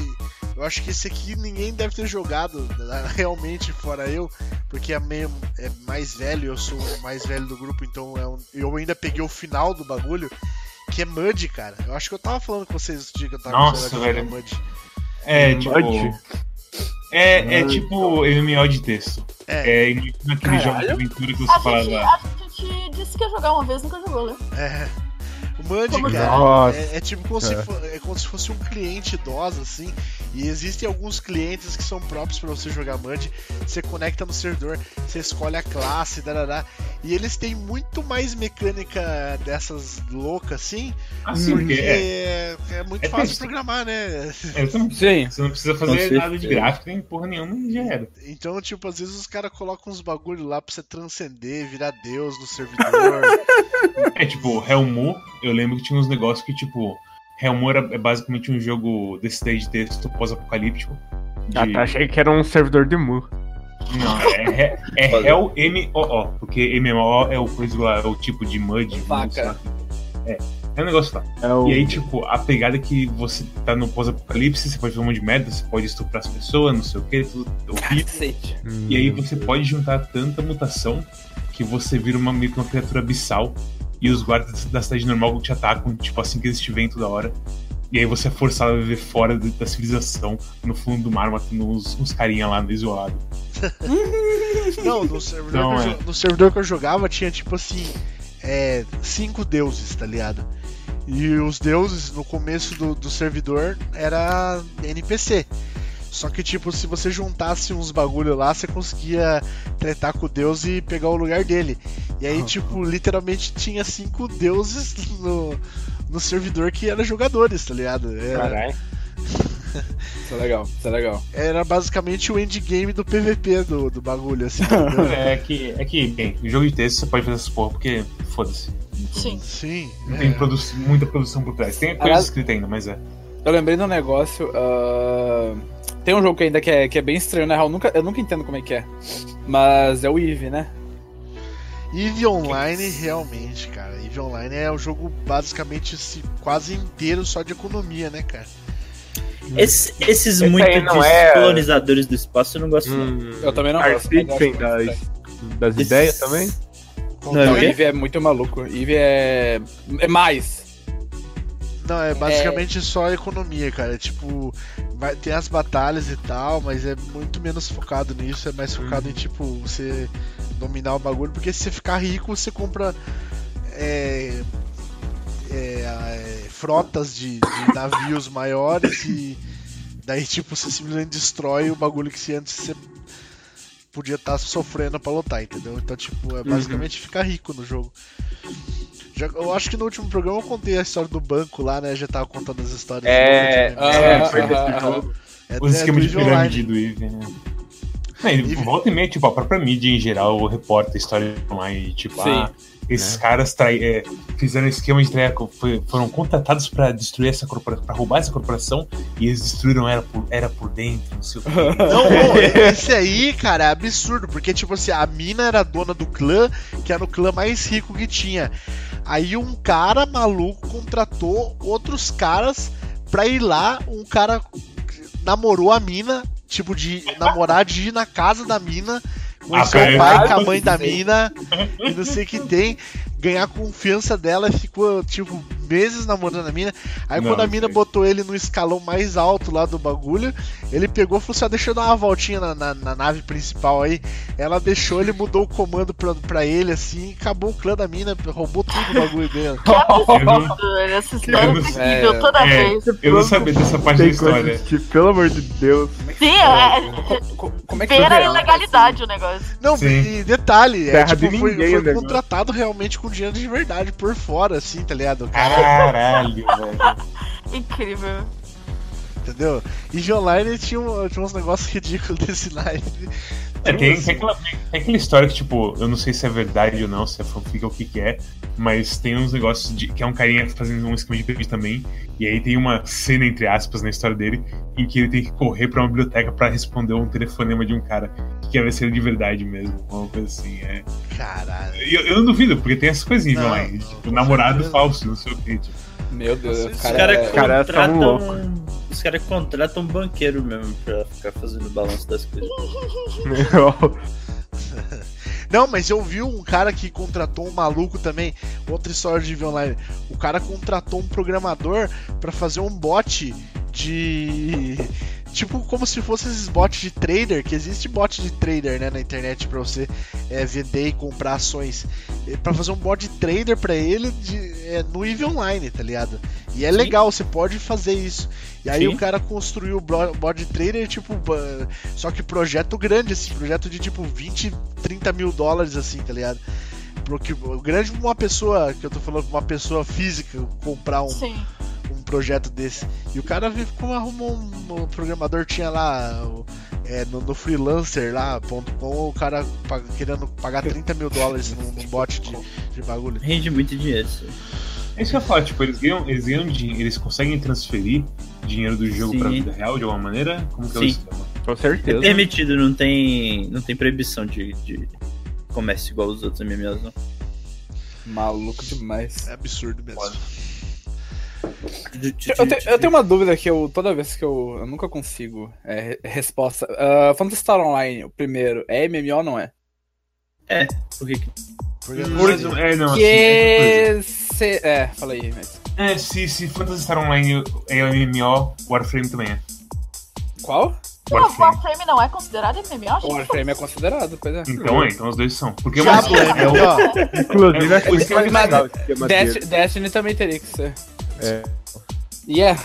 eu acho que esse aqui ninguém deve ter jogado né, realmente, fora eu, porque é, meio, é mais velho, eu sou o mais velho do grupo, então é um- eu ainda peguei o final do bagulho, que é Mud, cara. Eu acho que eu tava falando com vocês no dia que eu tava Nossa, com velho. Mud. É, Mud. tipo. É, é tipo MMO de texto. É, É imagina aquele jogo de Caralho. aventura que você A gente, falava. a gente disse que ia jogar uma vez, nunca jogou, né? é. O Mud, cara, é, é tipo como se, É. fo- é como se fosse um cliente DOS, assim. E existem alguns clientes que são próprios pra você jogar Mud. Você conecta no servidor, você escolhe a classe, darará. E eles têm muito mais mecânica dessas loucas, assim. Assim, Porque é, é, muito É fácil programar, né? é, você, não, Sim. você não precisa fazer nada de gráfico, nem porra nenhuma, já era. Então, tipo, às vezes os caras colocam uns bagulho lá pra você transcender, virar Deus no servidor. É tipo, Helmu, eu lembro que tinha uns negócios que, tipo, Helmu era é basicamente um jogo desse daí de texto pós-apocalíptico. de- Ah, tá, achei que era um servidor de Mu. Não, é, é, é Hell M-O-O, porque MMO é o é o tipo de MUD. Lá. É, é um negócio lá. É o... E aí, tipo, a pegada é que você tá no pós-apocalipse, você pode fazer um monte de merda, você pode estuprar as pessoas, não sei o que, tudo horrível. Cacete. E aí você pode juntar tanta mutação que você vira uma, meio que uma criatura abissal e os guardas da cidade normal te atacam, tipo, assim que eles te veem toda hora. E aí você é forçado a viver fora da civilização, no fundo do mar, matando uns, uns carinha lá isolado. Não, no servidor, Não, que eu, é. no servidor que eu jogava tinha tipo assim, é, cinco deuses, tá ligado? E os deuses no começo do, do servidor era NPC. Só que tipo, se você juntasse uns bagulho lá, você conseguia tretar com o deus e pegar o lugar dele. E aí, tipo, literalmente tinha cinco deuses no, no servidor que eram jogadores, tá ligado? Era, Caralho. Isso é legal, isso é legal. era basicamente o endgame do PVP do, do bagulho, assim. entendeu? É que, é que, bem, em jogo de texto você pode fazer essas porra, porque foda-se. Sim. Sim. Não é. tem produ- muita produção por trás. Tem coisa Aliás- escrita ainda, mas é. Eu lembrei de um negócio. ah, Tem um jogo que ainda que é, que é bem estranho, na real. Eu nunca, eu nunca entendo como é que é. Mas é o Eve, né? Eve Online, realmente, cara. Eve Online é o jogo basicamente esse, quase inteiro só de economia, né, cara? Esse- esses Esse muito aí não de é- colonizadores do espaço eu não gosto não. Hum, Eu também não gosto, tem acho das, muito das Esses- ideias também? Não, que Não, é? Eve é muito maluco. Eve é. É mais. Não, é basicamente só economia, cara. É tipo, vai, tem as batalhas e tal, mas é muito menos focado nisso. É mais focado em, tipo, você dominar o bagulho. Porque se você ficar rico, você compra é, é, é, frotas de, de navios maiores e daí, tipo, você simplesmente destrói o bagulho que você antes você podia estar sofrendo pra lutar, entendeu? Então, tipo, é basicamente ficar rico no jogo. Já- eu acho que no último programa eu contei a história do banco lá, né? Já tava contando as histórias. É, do- é, ah, foi desse jogo. é, Os é esquemas de Eve pirâmide do Eve, né? Não, ele Eve- volta e meia, tipo, a própria mídia em geral reporta a história online, tipo, Sim. ah, esses caras trai, é, fizeram esquema de traia, foi- foram contratados pra destruir essa corporação, pra roubar essa corporação, e eles destruíram ela por, era por dentro, não sei o. Não, não, esse aí, cara, é absurdo, porque, tipo assim, a mina era dona do clã, que era o clã mais rico que tinha. Aí um cara maluco contratou outros caras pra ir lá, um cara namorou a mina, tipo, de namorar, de ir na casa da mina, conhecer Ah, o pai com a mãe da sei. mina, e não sei o que tem, ganhar a confiança dela, ficou, tipo, meses namorando a mina. Aí Não, quando a mina aí. botou ele no escalão mais alto lá do bagulho, ele pegou e falou assim: ah, deixa eu dar uma voltinha na, na- na nave principal aí. Ela deixou, ele mudou o comando pra, pra ele, assim, acabou o clã da mina, roubou tudo o bagulho dele. Que Eu não, absurdo, essa história eu é não- terrível é, toda é. vez. eu não sabia dessa parte da história. que, pelo amor de Deus. Sim, é, co- Como é que beira a ilegalidade o negócio. Não, Sim. e detalhe, é, tipo, de foi, ninguém foi negócio. contratado realmente com dinheiro de verdade por fora, assim, tá ligado? Cara, Caralho, velho. Incrível. entendeu? E de online tinha, um- tinha uns negócios ridículos desse naipe. É, tem, tem aquela, tem aquela história que, tipo, eu não sei se é verdade ou não, se é fanfic ou o que que é, mas tem uns negócios de que é um carinha fazendo um esquema de pirâmide também, e aí tem uma cena, entre aspas, na história dele, em que ele tem que correr pra uma biblioteca pra responder um telefonema de um cara que quer ver se ele é de verdade mesmo, uma coisa assim, é... Caralho. Eu, eu não duvido, porque tem essas coisinhas Não, não, tipo, namorado certeza. falso, não sei o que, tipo. Meu Deus, Os cara, é- Cara, contratam. Os caras contratam um banqueiro mesmo pra ficar fazendo o balanço das coisas. Não, mas eu vi um cara que contratou um maluco também, outra história de Online. O cara contratou um programador pra fazer um bot de tipo como se fosse esses bots de trader, que existe bot de trader, né, na internet pra você é, vender e comprar ações. É, Pra fazer um bot de trader pra ele de, é, no EVE Online, tá ligado? E é legal, você pode fazer isso. E aí Sim. o cara construiu o bot de trader, tipo, só que projeto grande, assim, projeto de tipo 20, 30 mil dólares, assim, tá ligado? Pro que- grande pra uma pessoa, que eu tô falando, pra uma pessoa física comprar um, Sim. Um projeto desse. E o cara como arrumou um, o programador tinha lá é, no, no freelancer lá, ponto .com, o cara pa- querendo pagar 30 mil dólares num, num bot de, de bagulho. Rende muito dinheiro. isso. É isso que eu ia falar, tipo, eles ganham, eles ganham dinheiro, eles conseguem transferir dinheiro do jogo Sim. pra vida real de alguma maneira? Como que é o Sim. esquema? Com É certeza. permitido, não tem, não tem proibição de, de comércio igual os outros MMOs, não. Maluco demais. É absurdo mesmo. Eu, te- eu tenho uma dúvida que eu, toda vez que eu, eu nunca consigo é, re- resposta. Uh, Phantasy Star Online, o primeiro, é MMO ou não é? Por que que- Porque Mas, é, não, assim, que é outra se... É, fala aí, mas... É, se, se Phantasy Star Online é MMO, Warframe também é. Qual? O Warframe. Warframe não é considerado MMO? Acho O que Warframe é considerado, pois é. Então é, então os dois são. Porque Diablo é é o. Inclusive, É, esquema mais de- legal o esquema Desti- dele. Destiny também teria que ser. É. Yeah.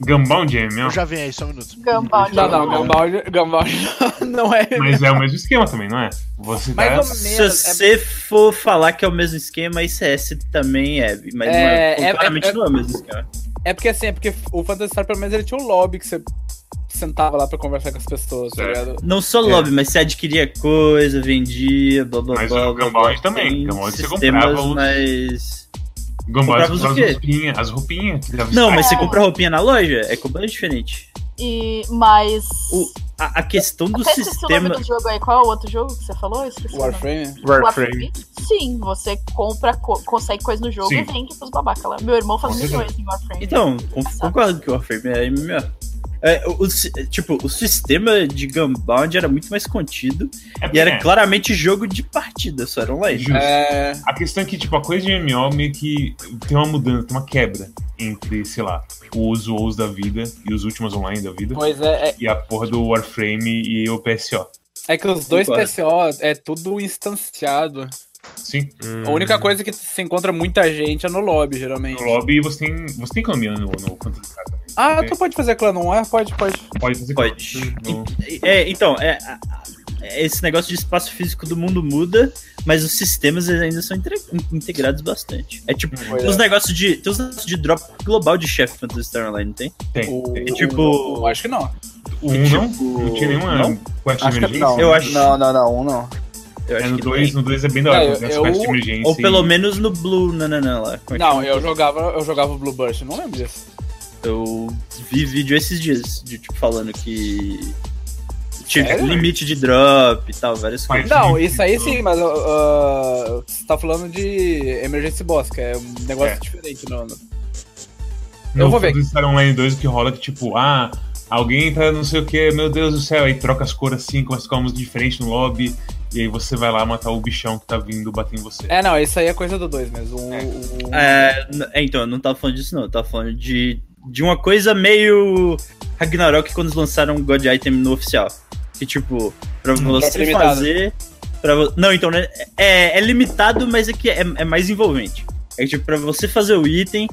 Gunbound é MMO, Eu já vem aí, só um minuto. Gunbound. Não, não, Gunbound, Gunbound não é mas é o mesmo esquema também, não é? Você Mais dá... ou Se menos. é- você for falar que é o mesmo esquema, ICS também é, mas É, não é, é- claramente é- não é o mesmo esquema. É porque assim, é porque o Phantasy Star pelo menos ele tinha um lobby que você sentava lá pra conversar com as pessoas, tá ligado? Não só lobby, mas você adquiria coisa, vendia, blá blá Mas blá. o blá, Gunbound blá. também. Gunbound você sistemas comprava os- mais. Comprava as roupinhas, as roupinhas. Não, mas destaque. você compra roupinha na loja, é completamente diferente. E, mas. O- A, a questão do Até sistema. nome do jogo aí. Qual é o outro jogo que você falou? Nome. Warframe. Warframe. Sim, você compra, co- consegue coisa no jogo Sim. e vende pros babaca lá. Meu irmão faz milhões em Warframe. Então, con- concordo que o Warframe é MMO. É, o, si- tipo, o sistema de Gunbound era muito mais contido É, e era é, claramente jogo de partida, só era online. justo. É. A questão é que, tipo, a coisa de MMO meio que tem uma mudança, tem uma quebra entre, sei lá, os WoWs da vida e os últimos online da vida. Pois é, é, E a porra do Warframe e o PSO. é que os dois. PCO é tudo instanciado. Sim. A única coisa que se encontra muita gente é no lobby, geralmente. No lobby você tem. Você tem caminho no, no Phantasy Star também. Ah, É, tu pode fazer clã, não é? Pode, pode. pode fazer Pode. É, então, é, a- esse negócio de espaço físico do mundo muda, mas os sistemas ainda são integrados bastante. É tipo, Pois tem os é. negócios de. Tem os negócios de drop global de chefe Phantasy Star Online, não tem? Tem. O, tem. É tipo- o- acho que não. O 1 não? tipo- Não tinha nenhuma não? quest de emergência? não. Eu acho- Não, não, não, um não. Eu É, acho no que 2 tem. no dois é bem da hora, É, tem as eu- de emergência. Ou pelo e- menos no Blue Nananã lá. Como é que Não, eu jogava, eu jogava o Blue Burst, não lembro disso. Eu vi vídeo esses dias de tipo falando que tinha Sério? limite de drop e tal, várias Mas- coisas. Não, isso aí sim, mas uh, uh, você tá falando de Emergency Boss, que é um negócio É. diferente, não. não. No Eu vou ver. Star Online 2 o que rola que, tipo, ah, alguém tá não sei o que, meu Deus do céu, aí troca as cores assim, começa a ficar uma música diferente no lobby, e aí você vai lá matar o bichão que tá vindo bater em você. É, não, isso aí é coisa do 2 mesmo. O, É. o- É, é, então, eu não tava falando disso não, eu tava falando de, de uma coisa meio Ragnarok quando eles lançaram o God Item no oficial. Que tipo, pra você limitado. fazer. Pra, não, então, né, é, é limitado, mas é que é, é mais envolvente. É que, tipo, pra você fazer o item,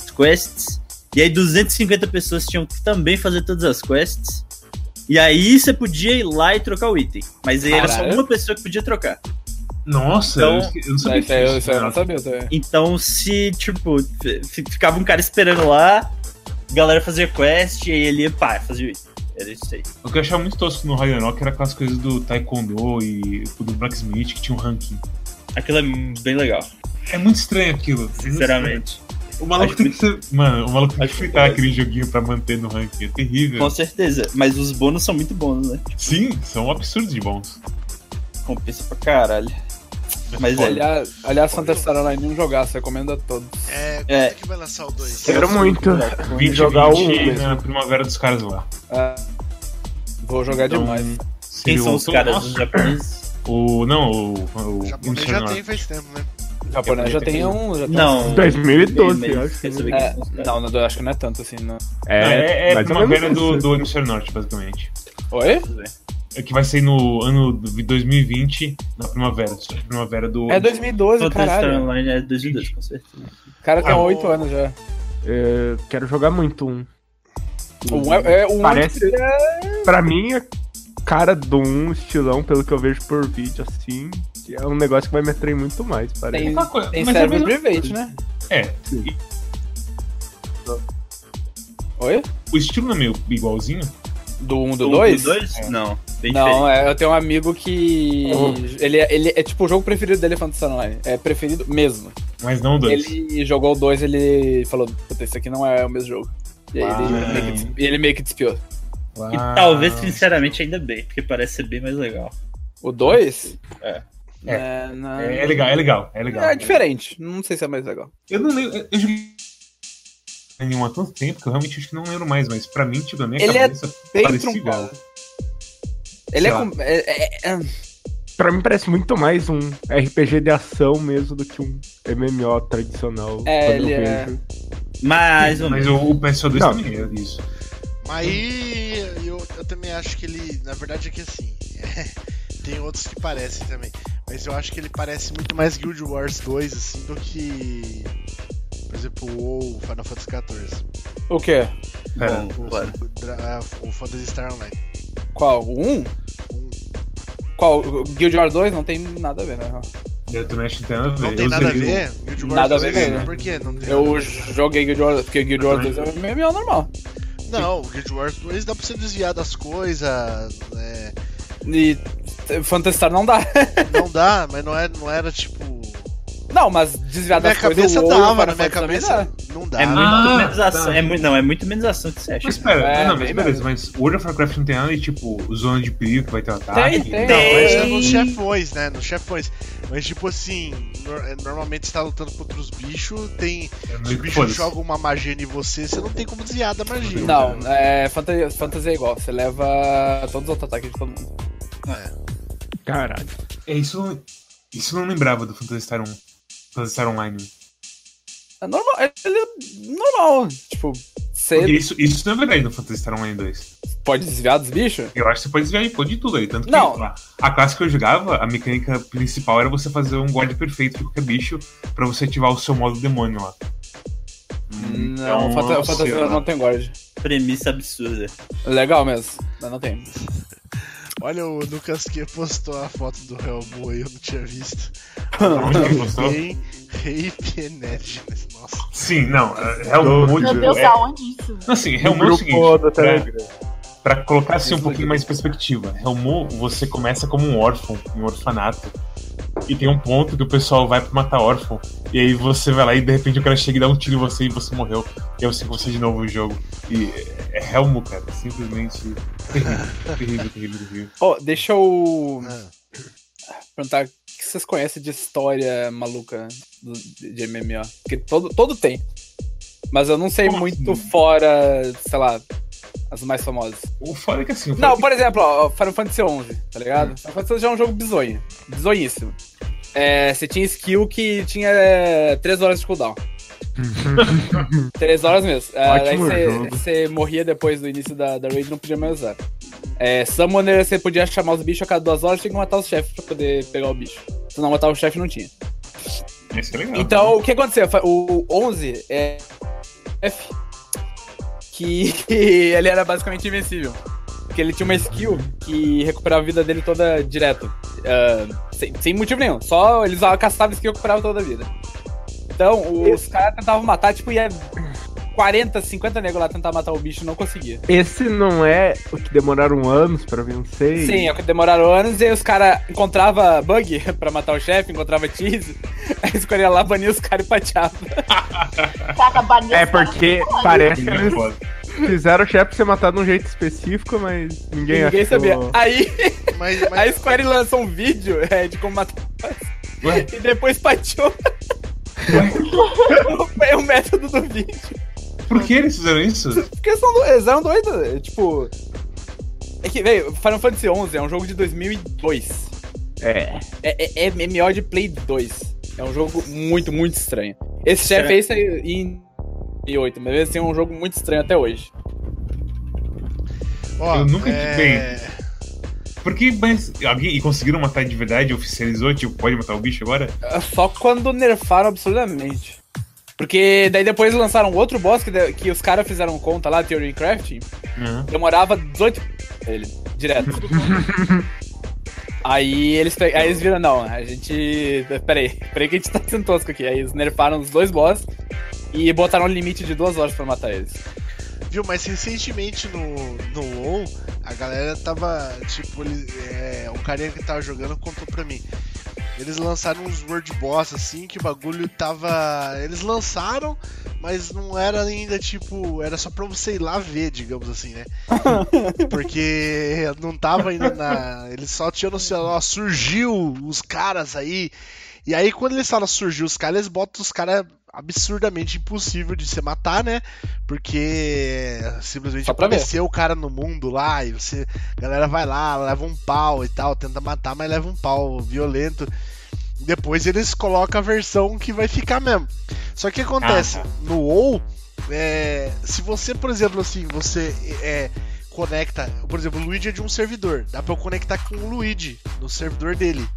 as quests, e aí 250 pessoas tinham que também fazer todas as quests. E aí você podia ir lá e trocar o item. Mas aí era só Caralho. uma pessoa que podia trocar. Nossa, Então- eu, não sabia Isso disso, isso aí eu não sabia também. Então, se, tipo, fi- fi- ficava um cara esperando lá, a galera fazia quest e aí ele ia, pá, fazia o item. Era isso aí. O que eu achava muito tosco no Ragnarok era aquelas coisas do Taekwondo e do Blacksmith que tinha um ranking. Aquilo é bem legal, É muito estranho aquilo. sinceramente. O maluco Acho tem que ser. Mano, o maluco tem que fritar aquele joguinho pra manter no ranking. É terrível. Com certeza. Mas os bônus são muito bons, né? Sim, são absurdos de bons. Compensa pra caralho. Mas é. Aliás, aliás Star Online um jogaço, recomendo a todos. É, quando É. é que vai lançar o 2? Quero muito 20, jogar um 20 mesmo. na primavera dos caras lá. Ah, vou jogar Então, demais. Quem seria são o- os caras dos japoneses? O. Não, o. o O japonês já tem faz tempo, né? japonês já tem um. Já tem Não. 2012, bem, eu mas acho. um- É, que caras. não, não, eu acho que não é tanto assim. Não. É, é, é mais ou primavera do, do hemisfério norte, basicamente. Oi? É que vai sair no ano de 2020, na primavera. que Primavera do. É 2012, Phantasy Star caralho. Online é 2012, com certeza. O cara tem Ah, 8 anos já. É, quero jogar muito um. Um é, é, um Parece- é- Pra mim, a cara do um estilão, pelo que eu vejo por vídeo, assim, é um negócio que vai me atrair muito mais, parece. tem, Uma coisa- tem mas é server mesmo- private, né? É. Oi? O estilo não é meio igualzinho? Do 1 um, do O 2? dois? Não, bem Não, é, eu tenho um amigo que. Oh. Ele, é- ele é tipo o jogo preferido dele é Phantasy Online. É preferido mesmo. Mas não o dois. Ele jogou o 2 ele falou: Puta, esse aqui não é o mesmo jogo. E aí ele, meio que, ele meio que despiou. E talvez, sinceramente, ainda bem, porque parece ser bem mais legal. O 2? É. É, não- É, é legal, é legal, é legal. É diferente. Não sei se é mais legal. Eu não lembro. Eu joguei nenhum há tanto tempo que eu realmente acho que não lembro mais, mas pra mim, tipo, na minha Ele é cabeça, Bem parecia truncado. igual. Ele é, com- é- é- é- Pra mim parece muito mais um RPG de ação mesmo do que um MMO tradicional. É, quando ele eu é- vejo. Mais ou Mas menos. o, o PSO2 Não. também é isso. Mas aí eu, eu também acho que ele. Na verdade é que assim. tem outros que parecem também. Mas eu acho que ele parece muito mais Guild Wars 2, assim, do que. Por exemplo, o WoW, Final Fantasy XIV. O quê? Pera, Bom, O, claro. o, Dra- o Phantasy Star Online. Qual? O 1? Um. Qual? Guild Wars 2 não tem nada a ver, né? eu também acho que não tem nada a ver. Não tem nada a ver? Guild Wars Nada a ver 2, mesmo. Por quê? Não tem Eu joguei Guild Wars, porque Guild Wars 2 é MMO normal. Não, o Guild Wars 2 dá pra você desviar das coisas. é, E Phantasy Star não dá. não dá, mas não, é, não era tipo. Não, mas desviar Na minha das coisas Final na minha cabeça. Não dá. É muito Ah, menos ação. tá. É muito, não, é muito menos ação que você acha. Mas espera, É, não, mas beleza, mas World of Warcraft não tem nada de tipo zona de perigo que vai ter um ataque. tem. Não, mas é Tem. nos chefões, né? Nos chefões. Mas tipo assim, é, normalmente você tá lutando contra os bichos, tem. É Se o bicho foda-se. joga uma magia em você, você não tem como desviar da magia. Não, é, fantasia, fantasia é igual. Você leva todos os ataques de todo mundo. Caralho. É, isso, eu não- isso eu não lembrava do Phantasy Star 1. Phantasy Star Online. É normal. é- Ele é normal. Tipo, Porque você isso, isso não é verdade no Phantasy Star Online 2. pode desviar dos bichos? Eu acho que você pode desviar pode de tudo aí. Tanto que Não. a, a classe que eu jogava, a mecânica principal era você fazer um guarda perfeito de qualquer bicho pra você ativar o seu modo demônio lá. Não, Então, sei lá. não tem guard. Premissa absurda. Legal mesmo, mas não tem. Olha o Lucas que postou a foto do Hellboy, eu não tinha visto. Onde que ele postou? Bem Rape Energiness, nossa. Sim, não. é- monte Meu Deus, é, aonde isso? Assim, No Helmut é o seguinte. Pra, Telegram. pra colocar assim um pouquinho mais de perspectiva. Helmut, você começa como um órfão, em um orfanato. E tem um ponto que o pessoal vai pra matar órfão. E aí você vai lá e de repente o cara chega e dá um tiro em você e você morreu. E aí você começa de novo o jogo. E é Helmut, cara. Simplesmente terrível, terrível, terrível, terrível. Ó, deixa eu Ah, perguntar o que vocês conhecem de história maluca de MMO. Porque todo, todo tem. Mas eu não sei Como muito assim? fora, sei lá, as mais famosas. O foda é que assim. Não, é por exemplo, ó, Final Fantasy XI, tá ligado? Final Fantasy XI já é um jogo bizonho. Bizonhíssimo. É, você tinha skill que tinha 3 horas de cooldown. 3 horas mesmo. É, aí Ótimo você- morria depois do início da, da raid e não podia mais usar. É, Summoner você podia chamar os bichos a cada duas horas, tinha que matar os chefes pra poder pegar o bicho. Se não matar o chefe, não tinha. que- Esse é legal. Então, o que aconteceu? O 11 é F, que ele era basicamente invencível. Porque ele tinha uma skill que recuperava a vida dele toda direto. ah, sem, sem motivo nenhum. Só ele usava caçava skill e recuperava toda a vida. Então, os caras tentavam matar, tipo, ia 40, 50 negros lá tentar matar o bicho e não conseguia. Esse não é o que demoraram anos pra vencer? Sim, é o que demoraram anos e aí os caras encontrava bug pra matar o chefe, encontrava cheese, aí escolhia lá, bania os caras e pateava. É porque parece que eles fizeram o chefe ser matado de um jeito específico, mas ninguém, Ninguém achou... sabia. Aí Mas, A mas Square lançou um vídeo é, de como matar Ué? e depois pateou o, o método do vídeo. Por que eles fizeram isso? Porque eles, são do- eles eram doidos. é, Tipo. É que, velho, Final Fantasy XI é um jogo de 2002. É. É, é, é MMO de Play 2. É um jogo muito, muito estranho. Esse chefe aí saiu em 2008, mas esse é um jogo muito estranho até hoje. Ó, Eu nunca- é... Porque, mas, alguém, e conseguiram matar de verdade, oficializou, tipo, pode matar o bicho agora? É Só quando nerfaram absurdamente. Porque daí depois lançaram outro boss que, de- que os caras fizeram conta lá, Theory Crafting. Uhum. Demorava 18 ele, direto. aí eles pe- aí eles viram, não, a gente. Peraí, peraí que a gente tá sendo tosco aqui. Aí eles nerfaram os dois boss e botaram um limite de duas horas pra matar eles. Viu, mas recentemente no, no WoW, a galera tava, tipo, ele, é, o carinha que tava jogando contou pra mim. Eles lançaram uns World Boss, assim, que o bagulho tava... Eles lançaram, mas não era ainda, tipo... Era só pra você ir lá ver, digamos assim, né? Porque não tava ainda na... Eles só tinham no celular, ó, surgiu os caras aí... E aí, quando eles falam surgiu os caras, eles botam os caras absurdamente impossível de você matar, né? Porque simplesmente ver. apareceu o cara no mundo lá e você. A galera vai lá, leva um pau e tal, tenta matar, mas leva um pau violento. Depois eles colocam a versão que vai ficar mesmo. Só que o que acontece? Ah, tá. No WoW, é, se você, por exemplo, assim, você é, conecta. Por exemplo, o Luigi é de um servidor. Dá pra eu conectar com o Luigi no servidor dele.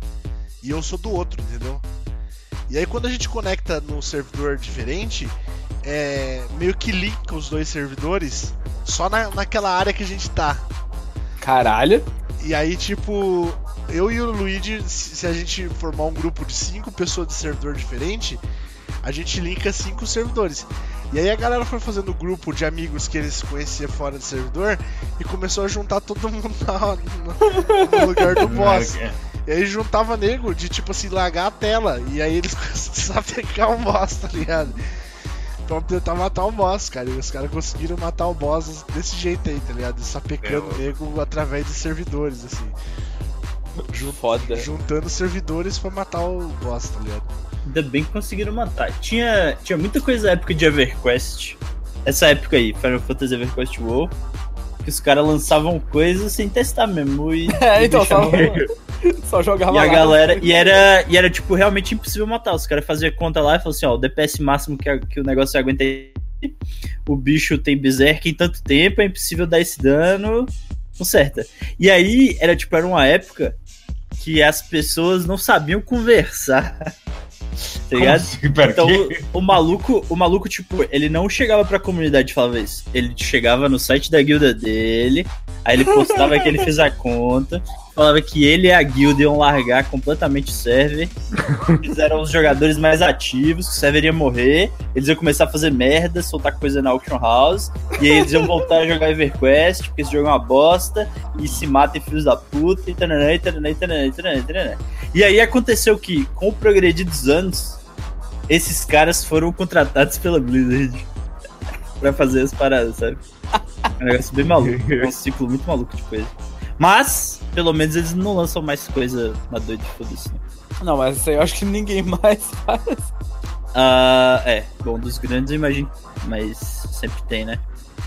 E eu sou do outro, entendeu? E aí quando a gente conecta no servidor diferente, é, meio que linka os dois servidores só na, naquela área que a gente tá. Caralho. E aí, tipo, eu e o Luigi, se se a gente formar um grupo de cinco pessoas de servidor diferente, a gente linka cinco servidores. E aí a galera foi fazendo grupo de amigos que eles conheciam fora do servidor e começou a juntar todo mundo na- no, no lugar do boss. E aí juntava nego de tipo assim, largar a tela. E aí eles começaram a pegar o boss, tá ligado? Pra tentar matar o boss, cara. E os caras conseguiram matar o boss desse jeito aí, tá ligado? Sapecando É, o nego através de servidores, assim. Jun- Foda. Juntando servidores pra matar o boss, tá ligado? Ainda bem que conseguiram matar. Tinha, tinha muita coisa na época de EverQuest. Essa época aí, Final Fantasy EverQuest WoW. Que os caras lançavam coisas sem testar mesmo. E, É, e então, deixavam- só jogava E a lá. galera. E era, e era, tipo, realmente impossível matar. Os caras faziam conta lá e falavam assim: ó, o DPS máximo que, a- que o negócio aguenta aí. O bicho tem berserk em tanto tempo, é impossível dar esse dano. Conserta. E aí, era tipo, era uma época que as pessoas não sabiam conversar. tá ligado? assim? Então, o, o maluco, o maluco, tipo, ele não chegava pra comunidade e falava isso. Ele chegava no site da guilda dele, aí ele postava que ele fez a conta, falava que ele e a guilda iam largar completamente o server. Eles eram os jogadores mais ativos, o server ia morrer, eles iam começar a fazer merda, soltar coisa na auction house, e aí eles iam voltar a jogar EverQuest, porque esse jogo é uma bosta, e se matem filhos da puta, e tananã, e tananã, e e e. E aí aconteceu que, com o progredir dos anos, esses caras foram contratados pela Blizzard pra fazer as paradas, sabe? É um negócio bem maluco, é um ciclo muito maluco de coisa. Mas, pelo menos eles não lançam mais coisa na de foda-se. não. Não, mas isso aí eu acho que ninguém mais faz. Ah, é, bom, dos grandes eu imagino, mas sempre tem, né?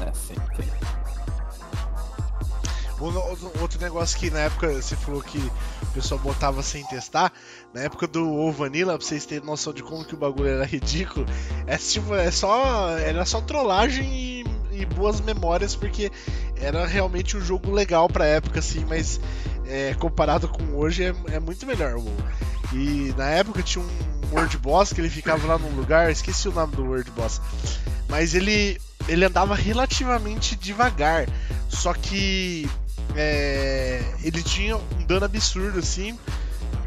É, sim, sim. O- o- Outro negócio que na época você falou que o pessoal botava sem testar, na época do WoW Vanilla, pra vocês terem noção de como que o bagulho era ridículo, é tipo, é só. Era só trollagem e, e boas memórias, porque era realmente um jogo legal pra época, assim, mas é, comparado com hoje é, é muito melhor o. E na época tinha um World Boss que ele ficava lá num lugar, esqueci o nome do World Boss, mas ele, ele andava relativamente devagar, só que é, ele tinha um dano absurdo, assim.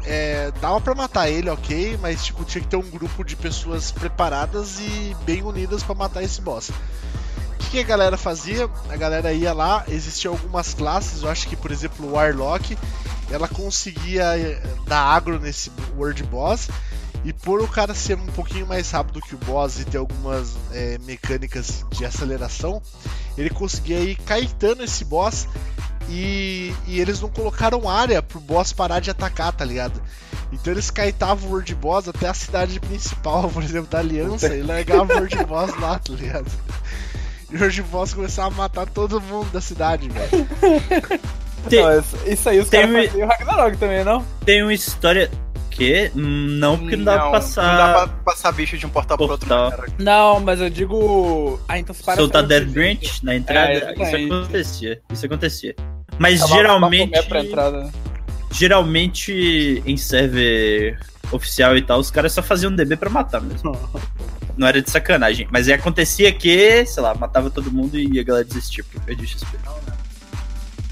É, dava pra matar ele, ok, mas tipo, tinha que ter um grupo de pessoas preparadas e bem unidas pra matar esse boss. O que, que a galera fazia? A galera ia lá, existiam algumas classes, eu acho que, por exemplo, o Warlock, ela conseguia eh, dar agro nesse World Boss. E por o cara ser um pouquinho mais rápido que o boss e ter algumas eh, mecânicas de aceleração, ele conseguia ir caetando esse boss e, e eles não colocaram área pro boss parar de atacar, tá ligado? Então eles caetavam o World Boss até a cidade principal, por exemplo, da Aliança, e largavam o World Boss lá, tá ligado? E o World Boss começava a matar todo mundo da cidade, velho. Tem- Não, isso- aí os caras um- faziam o Ragnarok também, não? Tem uma história quê? Hum, Não, porque não dá pra passar. Não dá pra passar bicho de um portal pro outro, Portal. não, cara. Não, mas eu digo. Ah, então se para soltar Dead Branch na entrada, É, isso acontecia. Isso acontecia. Mas Tava geralmente. pra entrada. geralmente em server oficial e tal, os caras só faziam DB pra matar mesmo. Não era de sacanagem. Mas aí acontecia que, sei lá, matava todo mundo e a galera desistia, porque perdia XP.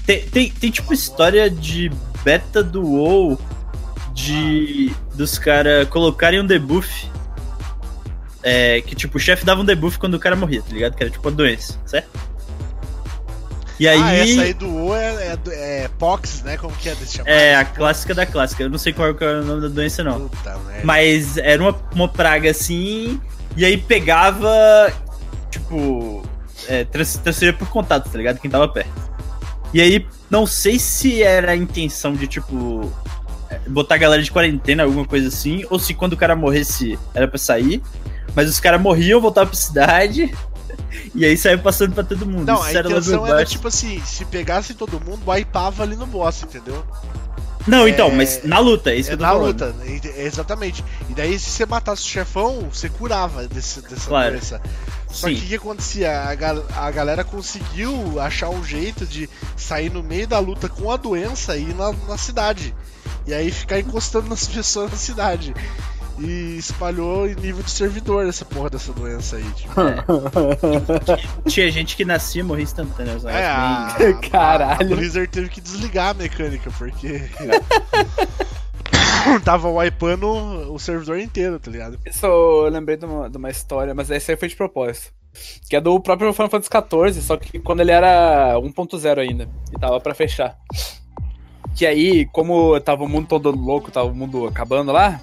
Tem, tem, tem tipo história de beta do WoW de dos caras colocarem um debuff. É, que tipo, o chefe dava um debuff quando o cara morria, tá ligado? Que era tipo uma doença, certo? E aí. Ah, essa aí do O é, é, é Pox, né? Como que é desse chamado? É, a clássica da clássica. Eu não sei qual é o nome da doença, não. Puta merda. Mas era uma, uma praga assim, e aí pegava, tipo, é, trans, transferia por contato, tá ligado? Quem tava perto. E aí, não sei se era a intenção de, tipo, é, botar a galera de quarentena, alguma coisa assim, ou se quando o cara morresse era pra sair. Mas os caras morriam, voltavam pra cidade, e aí saiu passando pra todo mundo. Não, Isso a era intenção era baixo. tipo assim, se pegasse todo mundo, wipava ali no boss, entendeu? Não, então, é- mas na luta, é isso que É eu tô na falando. luta, exatamente. E daí, se você matasse o chefão, você curava desse, dessa Claro. doença. Só Sim. que o que acontecia? A, gal- a galera conseguiu achar um jeito de sair no meio da luta com a doença e ir na, na cidade. E aí ficar encostando nas pessoas na cidade. E espalhou em nível de servidor essa porra dessa doença aí. Tipo. Tinha gente que nascia e morria instantâneo. É, a, Caralho. A Blizzard teve que desligar a mecânica, porque. Tava wipando o servidor inteiro, tá ligado? Isso eu lembrei de uma, de uma história, mas essa aí foi de propósito. Que é do próprio Final Fantasy XIV, só que quando ele era 1.0 ainda. E tava pra fechar. Que aí, como tava o mundo todo louco, tava o mundo acabando lá,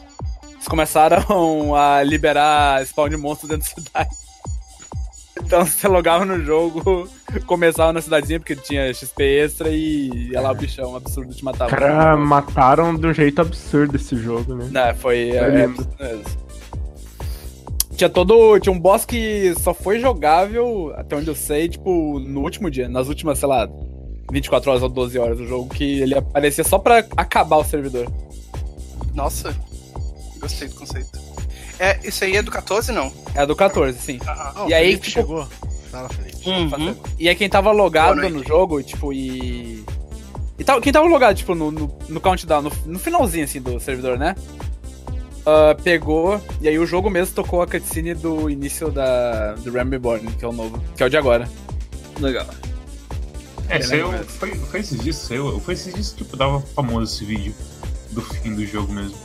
eles começaram a liberar spawn de monstros dentro da cidade. Então você logava no jogo, começava na cidadezinha, porque tinha XP extra e ia lá o bichão absurdo te matava. Cara, mataram de um jeito absurdo esse jogo, né? Não, foi. Eu É, lembro. é mesmo. Tinha todo. Tinha um boss que só foi jogável, até onde eu sei, tipo, no último dia, nas últimas, sei lá, 24 horas ou 12 horas do jogo, que ele aparecia só pra acabar o servidor. Nossa, gostei do conceito. É, isso aí é do 14, não? É do 14, sim. Ah, E o aí, Felipe tipo- chegou. Fala, Felipe. Uhum. E aí quem tava logado no jogo, tipo, e. E tal, quem tava logado, tipo, no, no, no countdown, no, no finalzinho, assim, do servidor, né? Ah, pegou, e aí o jogo mesmo tocou a cutscene do início da, do Realm Reborn, que é o novo, que é o de agora. Legal. É, saiu, foi, foi esses dias, saiu, foi esses dias que tipo, dava famoso esse vídeo do fim do jogo mesmo.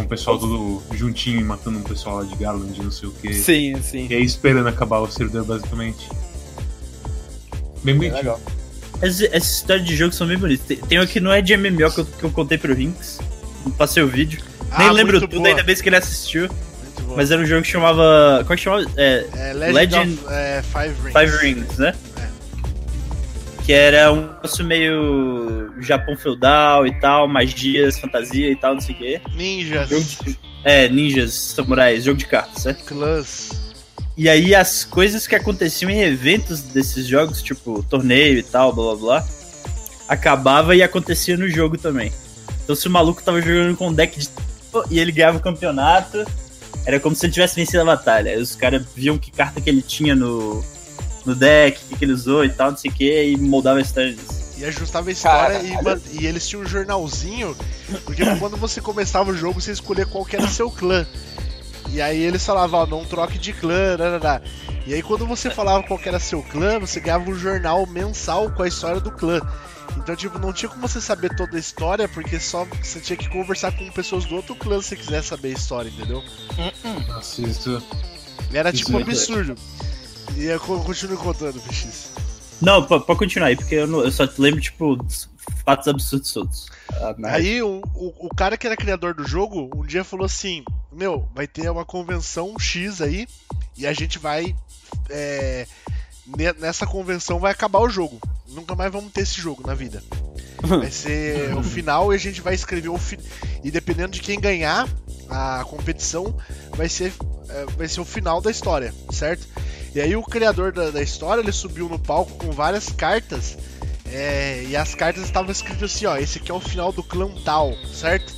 Com o pessoal tudo juntinho e matando um pessoal lá de Garland, não sei o que. Sim, sim. E aí esperando acabar o servidor, basicamente. Bem É bonitinho. legal. Essa, essa história de jogo são bem bonitas. Tem, tem um que não é de MMO que eu, que eu contei pro Rinks. Não passei o vídeo. Nem Ah, lembro muito tudo, boa, ainda bem que ele assistiu. Mas era um jogo que chamava. Como é que chamava? É, É Legend, Legend- of é, Five Rings. Five Rings, né? Que era um negócio meio Japão feudal e tal, magias, fantasia e tal, não sei o quê. Ninjas, de, é, ninjas, samurais, jogo de cartas, certo? clãs. E aí as coisas que aconteciam em eventos desses jogos, tipo torneio e tal, blá blá blá, acabava e acontecia no jogo também. Então se o maluco tava jogando com um deck de e ele ganhava o campeonato, era como se ele tivesse vencido a batalha. Aí os caras viam que carta que ele tinha no, no deck, o que, que ele usou e tal, não sei o que, e moldava a história disso. E ajustava a história e, e eles tinham um jornalzinho, porque quando você começava o jogo, você escolhia qual que era seu clã. E aí eles falavam, ó, não troque de clã, nananã. E aí quando você falava qual que era seu clã, você ganhava um jornal mensal com a história do clã. Então, tipo, não tinha como você saber toda a história, porque só você tinha que conversar com pessoas do outro clã se você quiser saber a história, entendeu? E era tipo é absurdo. E eu co- continuo contando, PX. Não, pode continuar aí, porque eu, não- eu só lembro, tipo, dos fatos absurdos todos. Ah, mas- Aí o, o, o cara que era criador do jogo um dia falou assim: Meu, vai ter uma convenção X aí e a gente vai. é, ne- nessa convenção vai acabar o jogo. Nunca mais vamos ter esse jogo na vida. Vai ser o final e a gente vai escrever o fi... E dependendo de quem ganhar a competição, vai ser, é, vai ser o final da história, certo? E aí o criador da, da história ele subiu no palco com várias cartas é, e as cartas estavam escritas assim, ó, esse aqui é o final do clã tal, certo?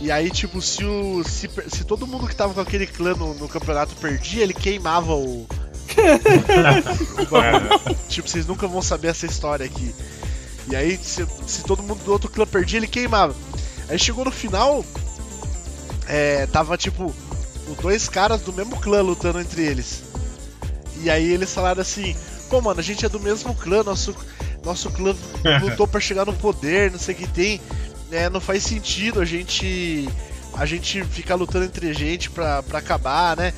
E aí, tipo, se, o, se, se todo mundo que tava com aquele clã no, no campeonato perdia, ele queimava o. tipo, vocês nunca vão saber essa história aqui. E aí, se, se todo mundo do outro clã perdia, ele queimava. Aí chegou no final, é, tava tipo, os dois caras do mesmo clã lutando entre eles. E aí eles falaram assim: pô, mano, a gente é do mesmo clã, nosso, nosso clã lutou pra chegar no poder, não sei o que tem. É, não faz sentido a gente a gente ficar lutando entre a gente pra, pra acabar, né?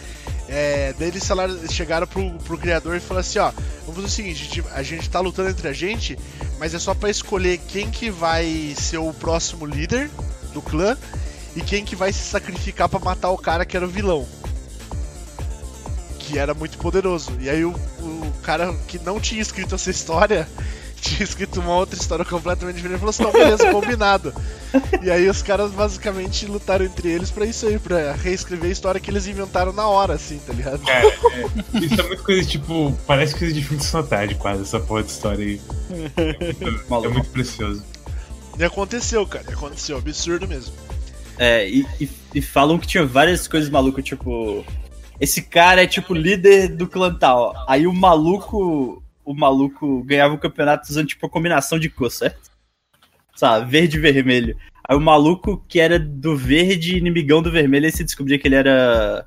É, daí eles falaram, chegaram pro, pro criador e falaram assim, ó, vamos fazer o seguinte, a gente, a gente tá lutando entre a gente, mas é só pra escolher quem que vai ser o próximo líder do clã e quem que vai se sacrificar pra matar o cara que era o vilão. Que era muito poderoso. E aí o, o cara que não tinha escrito essa história tinha escrito uma outra história completamente diferente e falou assim, não, beleza, combinado. E aí os caras basicamente lutaram entre eles pra isso aí, pra reescrever a história que eles inventaram na hora, assim, tá ligado? Cara, é, isso é muito coisa tipo. Parece coisa de fim de sua tarde, quase, essa porra de história aí. É muito, é muito precioso. E aconteceu, cara, aconteceu, absurdo mesmo. É, e, e- e falam que tinha várias coisas malucas, tipo. Esse cara é tipo líder do clã tal. Aí o maluco. O maluco ganhava o campeonato usando tipo a combinação de cor, certo? Sabe, verde e vermelho. Aí o maluco que era do verde, inimigão do vermelho, aí você descobria que ele era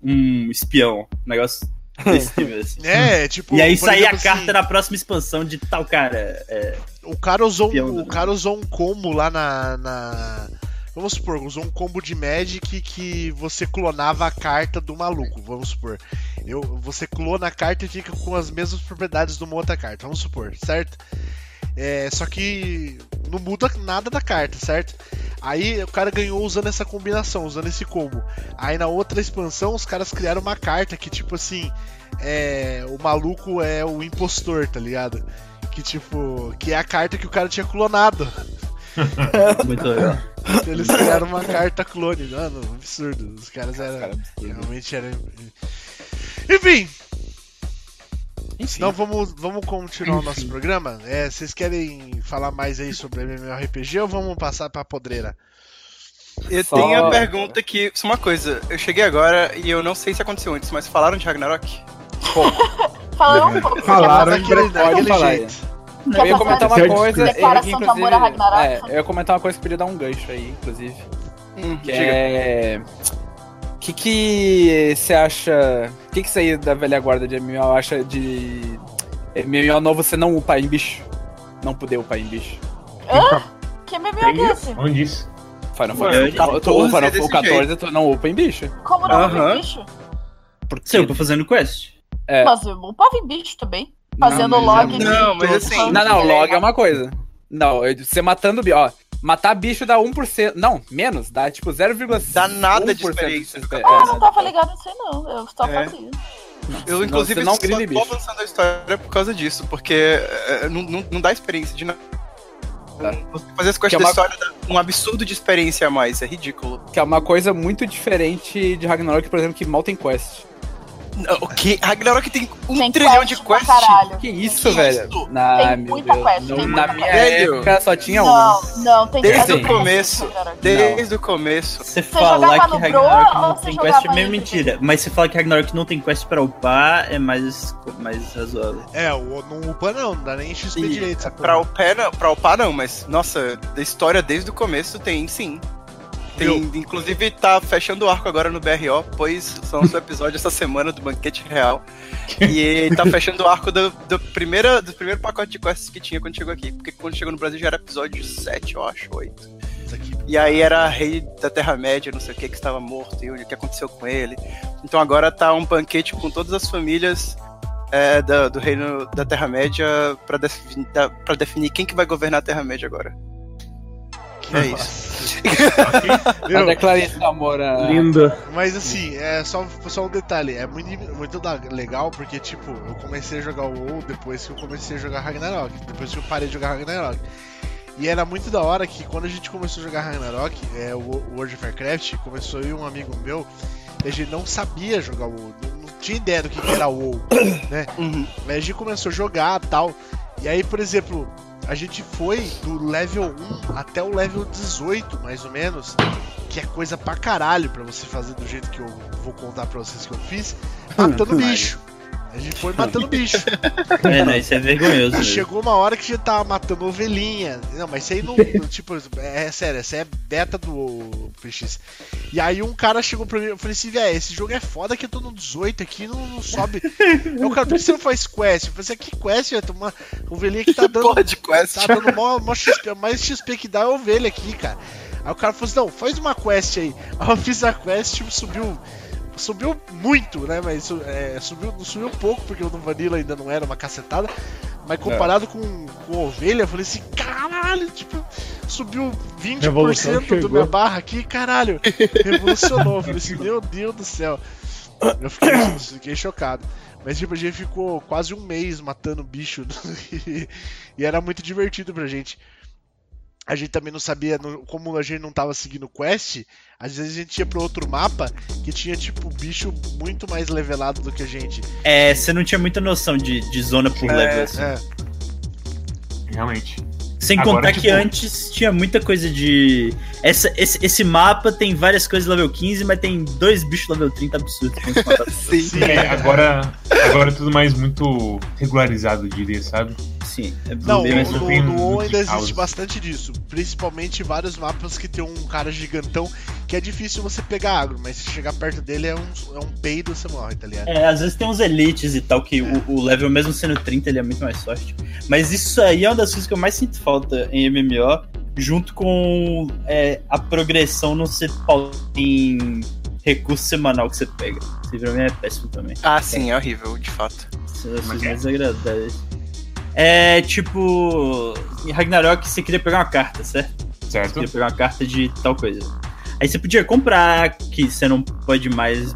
um espião. Um negócio desse nível, assim. É, tipo. E aí saía a carta assim, na próxima expansão de tal cara. É, O cara usou um, o cara usou um combo lá na, na- Vamos supor, usou um combo de Magic que você clonava a carta do maluco, vamos supor. Eu, você clona a carta e fica com as mesmas propriedades de uma outra carta, vamos supor, certo? É, só que não muda nada da carta, certo? Aí o cara ganhou usando essa combinação, usando esse combo. Aí na outra expansão os caras criaram uma carta que tipo assim, é, o maluco é o impostor, tá ligado? Que tipo, que é a carta que o cara tinha clonado. muito legal. Eles criaram uma carta clone, mano, absurdo. Os caras eram. Realmente eram. Enfim, Enfim. então vamos, vamos continuar o nosso programa. É, vocês querem falar mais aí sobre MMORPG ou vamos passar pra podreira? Eu Só- tenho a pergunta que. Só uma coisa, eu cheguei agora e eu não sei se aconteceu antes, mas falaram de Ragnarok? Falando um pouco. Falaram Daquele, Pode daquele jeito. Eu ia comentar uma coisa. Declaração eu, de amor a Ragnarok. É, eu ia comentar uma coisa que podia dar um gancho aí, inclusive. Hum, Que diga. é. O que que você acha. O que que você aí da velha guarda de MMO acha de. MMO novo você não upar em bicho? Não poder upar em bicho. Que meme é esse? Onde isso? Final Fantasy o 14 tu- o Final é desse o 14 tu não upa em bicho. Como não Aham. uhum. bicho? Você upa fazendo quest? É. Mas eu upava em bicho também. Fazendo Não, mas log é- Não, mas todos assim- Não, não, log é uma coisa. Não, você matando bicho, ó. Matar bicho dá 1%. Não, menos, dá tipo 0,5%. Dá nada de 1% experiência. de Ah, eu não é, tava ligado nisso aí não. Eu só É. fazia. Eu, inclusive, você não só grine tô bicho. avançando a história por causa disso, porque é, não, não, não dá experiência de nada. Você fazer as Que é quests da uma- história dá um absurdo de experiência a mais, é ridículo. Que é uma coisa muito diferente de Ragnarok, por exemplo, que mal tem quest. Não, O que? Ragnarok tem um Tem trilhão quest de quests. caralho. Que isso, velho? isso? Na, Tem muita Deus, quest, não- tem na minha Velho. época só tinha um. Não, não, tem Desde o começo. Desde o começo. Você falar que Ragnarok não tem quest é meio mentira. Mas você falar que Ragnarok não tem quest pra upar é mais, mais razoável. É, o não upa não, não dá nem XP E direito. essa pra, upar, não, pra upar não, mas nossa, da história desde o começo tem sim. Tem, inclusive tá fechando o arco agora no BRO, pois lançou o episódio essa semana do Banquete Real. e tá fechando o arco do, do, primeira, do primeiro pacote de quests que tinha quando chegou aqui. Porque quando chegou no Brasil já era episódio 7, eu acho, 8. Isso aqui. E aí era rei da Terra-média, não sei o que, que estava morto e o que aconteceu com ele. Então agora tá um banquete com todas as famílias é, da- do reino da Terra-média pra, defini- da- pra definir quem que vai governar a Terra-média agora. É isso. Eu Meu, declarei esse amor a. Lindo. Mas assim, é só, só um detalhe, é muito, muito legal porque, tipo, eu comecei a jogar o WoW depois que eu comecei a jogar Ragnarok, depois que eu parei de jogar Ragnarok. E era muito da hora que quando a gente começou a jogar Ragnarok, é, o Wo- World of Warcraft, começou eu e um amigo meu, e a gente não sabia jogar o WoW, não, não tinha ideia do que, que era o WoW, né? Uhum. Aí a gente começou a jogar tal. E aí, por exemplo, a gente foi do level 1 até o level 18, mais ou menos, que é coisa pra caralho pra você fazer do jeito que eu vou contar pra vocês que eu fiz, matando bicho. A gente foi matando bicho. É, não, isso é vergonhoso. E mesmo. chegou uma hora que a gente tava matando ovelhinha. Não, mas isso aí não. tipo, é sério, essa é beta do PX. E aí um cara chegou pra mim eu falei assim, velho, esse jogo é foda que eu tô no 18 aqui não, não sobe. Eu, cara, por que você não faz quest? Eu falei assim, que quest, velho? Tem uma ovelhinha que tá dando. Porra de quest. Tá dando mó, mó XP, mais XP que dá é ovelha aqui, cara. Aí o cara falou assim, não, faz uma quest aí. Aí eu fiz a quest, tipo, subiu. Subiu muito, né? Mas é, subiu, subiu pouco, porque o do Vanilla ainda não era uma cacetada. Mas comparado com, com ovelha, eu falei assim, caralho, tipo, subiu 20% Revolução do minha barra aqui, caralho. Revolucionou. Eu falei assim, meu Deus do céu. Eu fiquei, fiquei chocado. Mas tipo, a gente ficou quase um mês matando bicho. e era muito divertido pra gente. A gente também não sabia, como a gente não tava seguindo quest, às vezes a gente ia pra outro mapa que tinha, tipo, bicho muito mais levelado do que a gente. É, você não tinha muita noção de, de zona por level, assim. É, Realmente. Sem Agora, contar tipo- que antes tinha muita coisa de. Essa, esse, esse mapa tem várias coisas level 15, mas tem dois bichos level 30 absurdos. Sim. sim, É, agora, agora é tudo mais muito regularizado, diria, sabe? Sim, é Não, bem no, no, WoW ainda caos. existe bastante disso. Principalmente vários mapas que tem um cara gigantão que é difícil você pegar agro, mas se chegar perto dele é um, é um peido você morre, tá ligado? É, às vezes tem uns elites e tal, que o, o level, mesmo sendo 30, ele é muito mais forte. Mas isso aí é uma das coisas que eu mais sinto falta em MMO, junto com é, a progressão não ser em recurso semanal que você pega. Isso pra mim é péssimo também. Ah, sim, é horrível, de fato. Isso é Como é tipo. Em Ragnarok você queria pegar uma carta, certo? Certo? queria pegar uma carta de tal coisa. Aí você podia comprar, que você não pode mais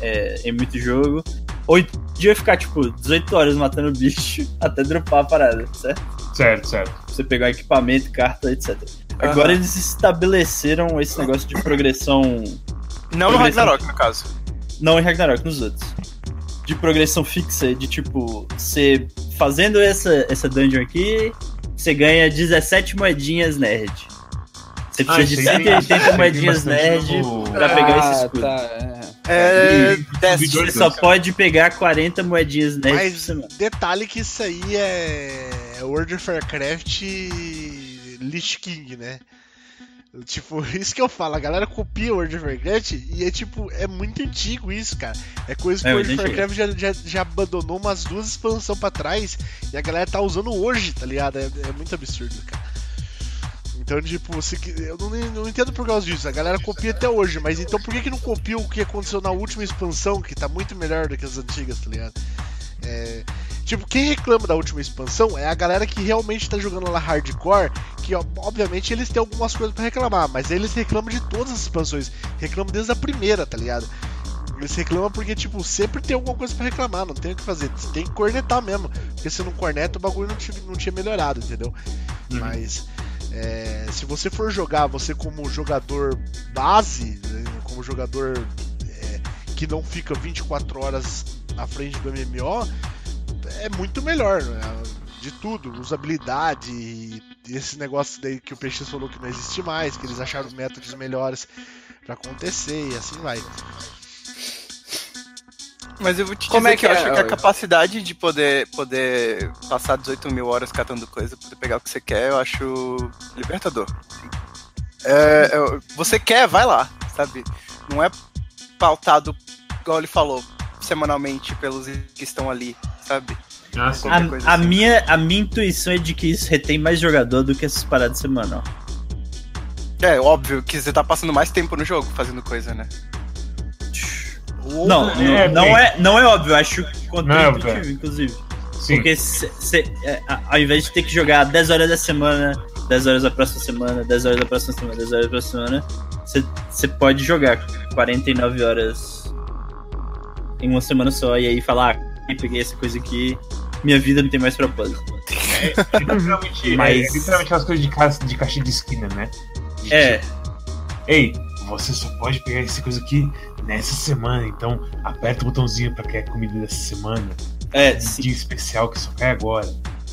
é, em muito jogo. Ou podia ficar, tipo, 18 horas matando bicho até dropar a parada, certo? Certo, certo. Você pegar equipamento, carta, etc. Agora eles estabeleceram esse negócio de progressão. Não no Progressão. Ragnarok, no caso. Não em Ragnarok, nos outros. De progressão fixa, de tipo, você fazendo essa, essa dungeon aqui, você ganha 17 moedinhas nerd. Você Ah, precisa de aí tem- 180 isso aí tem moedinhas nerd no- pra pegar esse Ah, escudo. tá, é. É. E- Destiny. Você só pode pegar 40 moedinhas nerd por Mas semana. detalhe que isso aí é World of Warcraft Lich King, né? Tipo, isso que eu falo, a galera copia World of Warcraft e é tipo, é muito antigo isso, cara. É coisa que É, o World of Warcraft já, já, já abandonou umas duas expansões pra trás e a galera tá usando hoje, tá ligado? É, é muito absurdo, cara. Então, tipo, que- eu não, não entendo por causa disso. A galera copia até hoje, mas então por que, que não copia o que aconteceu na última expansão, que tá muito melhor do que as antigas, tá ligado? É, tipo, quem reclama da última expansão é a galera que realmente tá jogando lá hardcore, que ó, obviamente eles têm algumas coisas pra reclamar, mas eles reclamam de todas as expansões, reclamam desde a primeira, tá ligado? Eles reclamam porque, tipo, sempre tem alguma coisa pra reclamar, não tem o que fazer, você tem que cornetar mesmo, porque se não corneta o bagulho não tinha, não tinha melhorado, entendeu? Uhum. Mas é, se você for jogar, você como jogador base, né, como jogador é, que não fica 24 horas à frente do MMO, é muito melhor, né? De tudo, usabilidade e esse negócio daí que o PX falou que não existe mais, que eles acharam métodos melhores pra acontecer e assim vai. Mas eu vou te Como dizer é que, que eu é? acho que a capacidade de poder, poder passar 18 mil horas catando coisa, poder pegar o que você quer, eu acho libertador. É, eu- você quer, vai lá, sabe? Não é pautado, igual ele falou, semanalmente pelos que estão ali, sabe? Ah, A, a assim. minha, a minha intuição é de que isso retém mais jogador do que essas paradas semanal. É óbvio que você tá passando mais tempo no jogo fazendo coisa, né? Não, outro- não, É, não é, não é óbvio, acho é contra-intuitivo, óbvio. inclusive. Sim. Porque cê, cê- é, a- ao invés de ter que jogar 10 horas da semana, 10 horas da próxima semana, 10 horas da próxima semana, 10 horas da próxima semana, você pode jogar 49 horas em uma semana só e aí falar, ah, peguei essa coisa aqui, minha vida não tem mais propósito. É literalmente, Mas- é literalmente aquelas coisas de, ca... de caixa de esquina, né? De É, tipo, Ei, você só pode pegar essa coisa aqui nessa semana, então aperta o botãozinho pra criar comida dessa semana. é, Um sim. dia especial que só cai agora.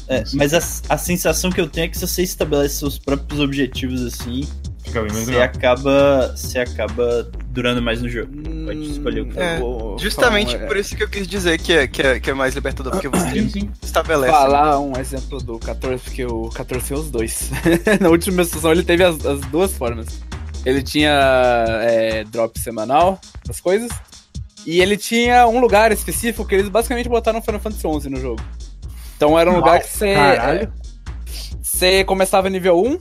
É, mas a, a sensação que eu tenho é que se você estabelece seus próprios objetivos assim, Mais você acaba, você acaba durando mais no jogo. Pode escolher o que É, Vou Justamente falar um- por isso que eu quis dizer que é, que é, que é mais libertador, porque você Sim, sim. estabelece. falar um exemplo do 14, porque o 14 tem os dois. Na última sessão ele teve as, as duas formas. Ele tinha é, drop semanal, as coisas. E ele tinha um lugar específico que eles basicamente botaram Final Fantasy XI no jogo. Então era um lugar que você. Caralho. Você começava nível 1.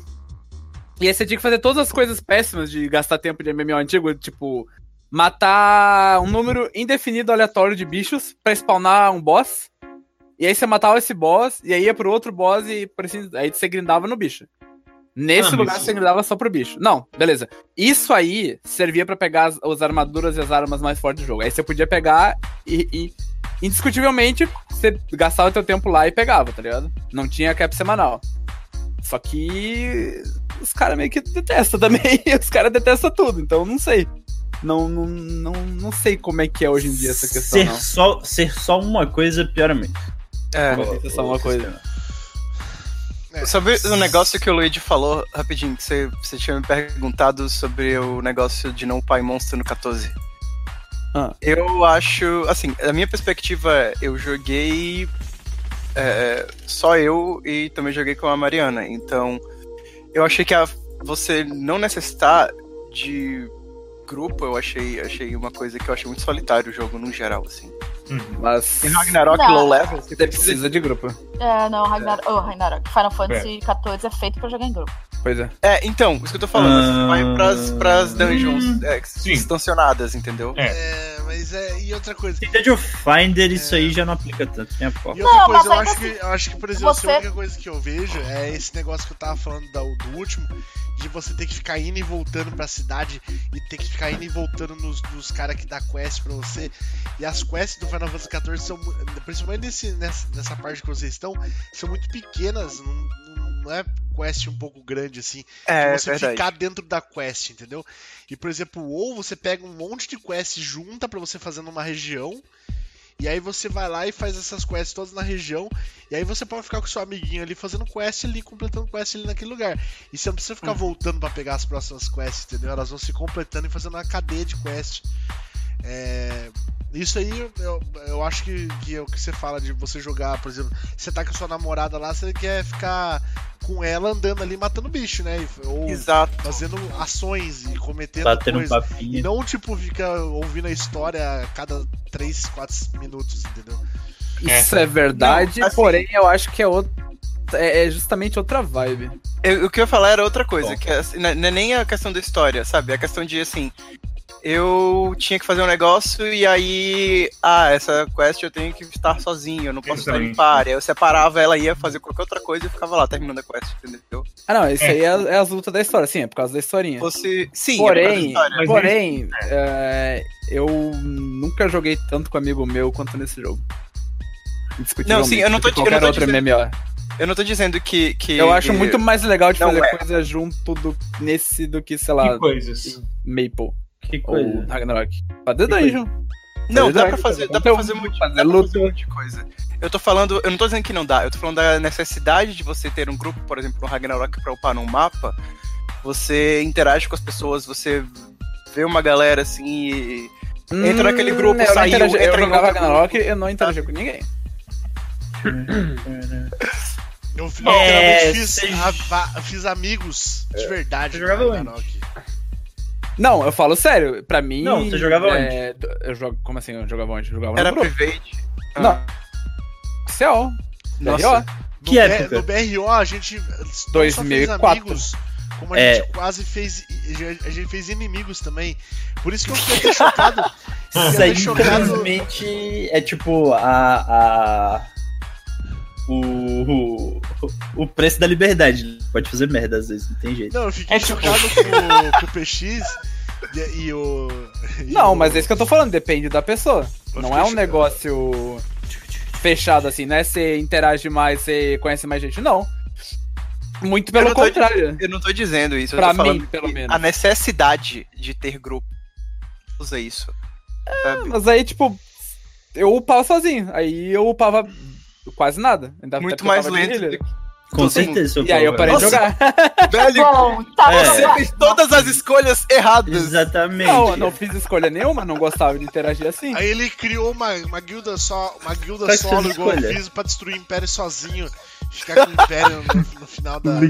E aí você tinha que fazer todas as coisas péssimas de gastar tempo de MMO antigo, tipo. Matar um número indefinido aleatório de bichos pra spawnar um boss. E aí você matava esse boss, e aí ia pro outro boss e por assim, aí você grindava no bicho. Nesse Ah, lugar mas- você grindava só pro bicho. Não, beleza. Isso aí servia pra pegar as, as armaduras e as armas mais fortes do jogo. Aí você podia pegar e, e indiscutivelmente você gastava teu tempo lá e pegava, tá ligado? Não tinha cap semanal. Só que os caras meio que detestam também. os caras detestam tudo, então não sei. Não, não, não, não sei como é que é hoje em dia essa questão, ser, não. só, ser só uma coisa piora muito. É. É só uma coisa. Sobre o negócio que o Luigi falou, rapidinho, que você, você tinha me perguntado sobre o negócio de não pai monstro no 14. Ah. Eu acho, assim, a minha perspectiva é, eu joguei é, só eu e também joguei com a Mariana, então eu achei que a, você não necessitar de grupo, eu achei, achei uma coisa que eu achei muito solitário o jogo no geral, assim. Uhum. Mas Em Ragnarok Não. Low Level, você precisa de grupo. É, não, Ragnar... oh, Ragnarok. Final Fantasy XIV é feito pra jogar em grupo. Pois é. É, então, isso que eu tô falando, você Ah. vai pras, pras dungeons é, Sim. extensionadas, entendeu? É. É, mas é. E outra coisa. Cidade of Finder, isso aí já não aplica tanto, nem a pau. E outra Não, coisa, mas eu ainda acho, que, eu acho que, por exemplo, você- a única coisa que eu vejo é esse negócio que eu tava falando do último, de você ter que ficar indo e voltando pra cidade e ter que ficar indo e voltando nos, nos caras que dá quest pra você. E as quests do Final Fantasy XIV são, principalmente nesse, nessa, nessa parte que vocês estão, são muito pequenas, não, não- é quest um pouco grande assim É, de você verdade. ficar dentro da quest, entendeu? E por exemplo, ou você pega um monte de quest junta pra você fazer numa região, e aí você vai lá e faz essas quests todas na região, e aí você pode ficar com seu amiguinho ali fazendo quest ali, completando quest ali naquele lugar. E você não precisa ficar voltando pra pegar as próximas quests, entendeu? Elas vão se completando e fazendo uma cadeia de quest. É, Isso aí, eu, eu acho que, que é o que você fala de você jogar, por exemplo, você tá com a sua namorada lá, você quer ficar com ela andando ali matando bicho, né? E- Ou Exato. fazendo ações e cometendo Batendo um coisas. E papinho. não, tipo, fica ouvindo a história a cada 3, 4 minutos, entendeu? Isso é, verdade, Não, assim- porém eu acho que é outro. É é justamente outra vibe. Eu- o que eu ia falar era outra coisa, Bom. que é, assim, não é não é nem a questão da história, sabe? É a questão de assim. Eu tinha que fazer um negócio e aí. Ah, essa quest eu tenho que estar sozinho, eu não posso estar em Exatamente. par. Aí eu separava ela, ia fazer qualquer outra coisa e ficava lá terminando a quest, entendeu? Ah, não, isso É. aí é, é as lutas da história, sim, é por causa da historinha. Fosse. Sim, é por causa da Porém, história. Mas porém, é, eu nunca joguei tanto com amigo meu quanto nesse jogo. Não, sim, eu não tô- qualquer eu não tô outro dizendo- MMO. Eu não tô dizendo que. que Eu acho que- muito mais legal de fazer é. coisa junto do, nesse do que, sei lá, Que coisas. Maple Que ou coisa. Ragnarok. Fazer Que dungeon. Não, Fazer dá pra fazer, dá pra fazer muito, fazer dá pra fazer um monte de coisa. Eu tô falando, eu não tô dizendo que não dá, eu tô falando da necessidade de você ter um grupo, por exemplo, no Ragnarok pra upar num mapa, você interage com as pessoas, você vê uma galera assim e. Entra naquele grupo, Hum, eu não saiu, interagi- entra Eu em Ragnarok e eu não interagia com ninguém. Eu É, literalmente fiz, a- fiz amigos de verdade. Você no jogava Ragnarok. Não, eu falo sério, pra mim. Não, você jogava é, Eu jogo. Como assim? Eu jogava onde? Eu jogava Era no private. Ah. Não. Céu. Nossa. No, Que época? no BRO a gente não só 2004. fez amigos, como a É. gente quase fez. A gente fez inimigos também. Por isso que eu fiquei chocado. Isso aí, infelizmente, é tipo a. a o, o, o preço da liberdade. Pode fazer merda às vezes, não tem jeito. Não, eu fiquei É tipo- chocado com, com o PX e, e o. e Não, o- mas é isso que eu tô falando, depende da pessoa. Eu Não é um chocado. negócio fechado assim, não é você interage mais, você conhece mais gente, não. Muito pelo Eu não tô contrário. Eu não tô dizendo isso, eu Pra mim, pelo menos. a necessidade de ter grupo usa isso. sabe? Mas aí, tipo, eu upava sozinho. Aí eu upava quase nada. Ainda Muito mais de lento. Com certeza. E aí eu parei de Nossa. jogar. que- Velho, Bom, tá É. você fez todas as escolhas erradas. Exatamente. Não, eu não fiz escolha nenhuma, não gostava de interagir assim. Aí ele criou uma, uma guilda só, uma guilda que solo igual eu fiz pra destruir o Império sozinho. Ficar com o Império no, no final da.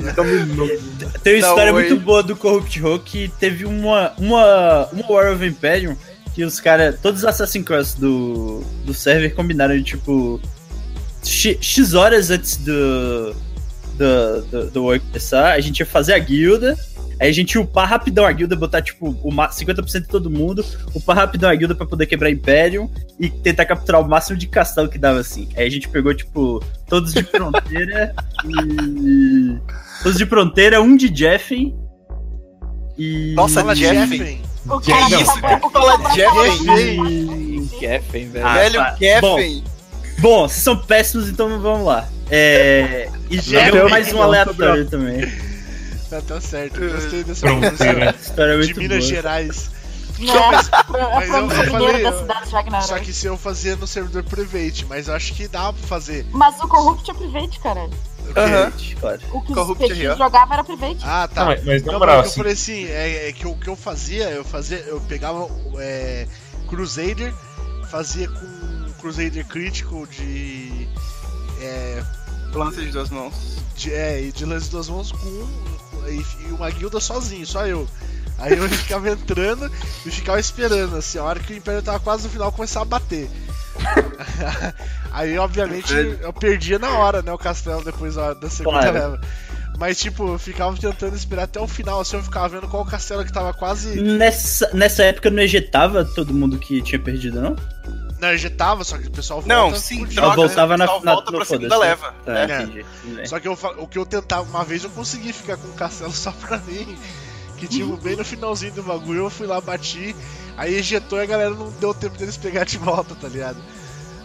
Tem uma história oi. muito boa do Corrupt Ho que teve uma, uma, uma War of Imperium que os caras, todos os Assassin's Cross do, do server combinaram de tipo X, X horas antes do, do, do, do work começar, a gente ia fazer a guilda. Aí a gente ia upar rapidão a guilda, botar tipo o ma- 50% de todo mundo, upar rapidão a guilda pra poder quebrar Imperium e tentar capturar o máximo de castelo que dava assim. Aí a gente pegou, tipo, todos de fronteira e. Todos de fronteira, um de Jeffen e. Nossa, Fala Jeffen. Jeffen. O Que cara isso, cara? o Fala cara Jeff, tá- Jeffen. Geffen, velho. Ah, Velho tá. Bom, vocês são péssimos, então vamos lá. É. E jogamos mais um Não, aleatório também. Tá, tá certo. Gostei dessa Fronteira. História é de muito Minas boa. Gerais. Né? Foi Mas a eu- eu falei, da eu- cidade Só que se eu fazia no servidor private, mas eu acho que dá pra fazer. Mas o Corrupt é private, caralho. Aham. Claro. O que Corrupt RA. jogava era private. Ah, tá. Não, mas, Não, moral, mas eu assim, falei assim, é, é que o que eu fazia, eu fazia, eu pegava é, Crusader, fazia com Crusader crítico de. É, Lança de duas mãos. de, é, e de lance de duas mãos com um, e, e uma guilda sozinho, só eu. Aí eu ficava entrando e ficava esperando, assim, a hora que o Império tava quase no final começava a bater. Aí, obviamente, eu perdia na hora, né, o castelo depois da, da segunda Claro. leva. Mas, tipo, eu ficava tentando esperar até o final, assim, eu ficava vendo qual castelo que tava quase. Nessa, nessa época não ejetava todo mundo que tinha perdido, não? Não, ejetava, só que o pessoal volta. Não, sim, troca, né? voltava o na, pessoal na volta pra segunda leva. Tá, É. entendi. Tudo bem. Só que eu, o que eu tentava, uma vez eu consegui ficar com o castelo só pra mim. Que tipo, bem no finalzinho do bagulho, eu fui lá, bati, aí ejetou e a galera não deu tempo deles pegar de volta, tá ligado?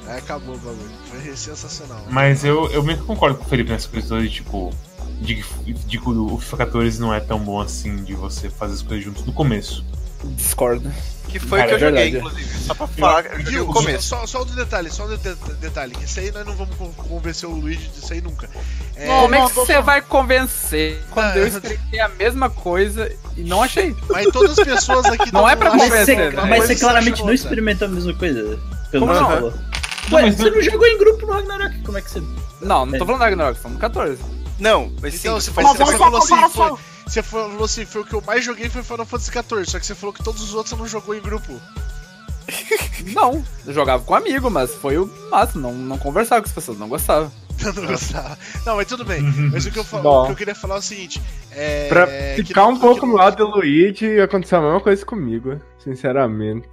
Aí acabou o bagulho. Foi sensacional. Mas eu, eu meio que concordo com o Felipe nessa questão de, tipo, de que de o FIFA 14 não é tão bom assim de você fazer as coisas juntos no começo. Discordo. Que foi Cara, o que eu é joguei, inclusive. Só pra falar, eu joguei Viu? o começo. Só, só outro detalhe, só um de- detalhe. que Isso aí nós não vamos con- convencer o Luigi disso aí nunca. É, É, Como é não, que você vai convencer quando Ah, eu expliquei a mesma coisa e não achei? Mas todas as pessoas aqui Não é pra convencer, que né? uma Mas você claramente não experimentou a mesma coisa. Pelo você não? falou. Não, Ué, mas você não- não jogou em grupo no Ragnarok? Como é que você. Não, não tô falando da Ragnarok, tô falando 14. Não, mas sim, Então, você se foi Mas Mas você é a falou assim, comparação. Você falou assim, foi o que eu mais joguei foi Final Fantasy XIV, só que você falou que todos os outros você não jogou em grupo. Não, eu jogava com amigo, mas foi o máximo, não, não conversava com as pessoas, não gostava. Não gostava. Não, mas tudo bem. Mas o que eu, falo, o que eu queria falar é o seguinte. É, Pra ficar não- um pouco que no não- lado do Luigi, aconteceu a mesma coisa comigo, sinceramente.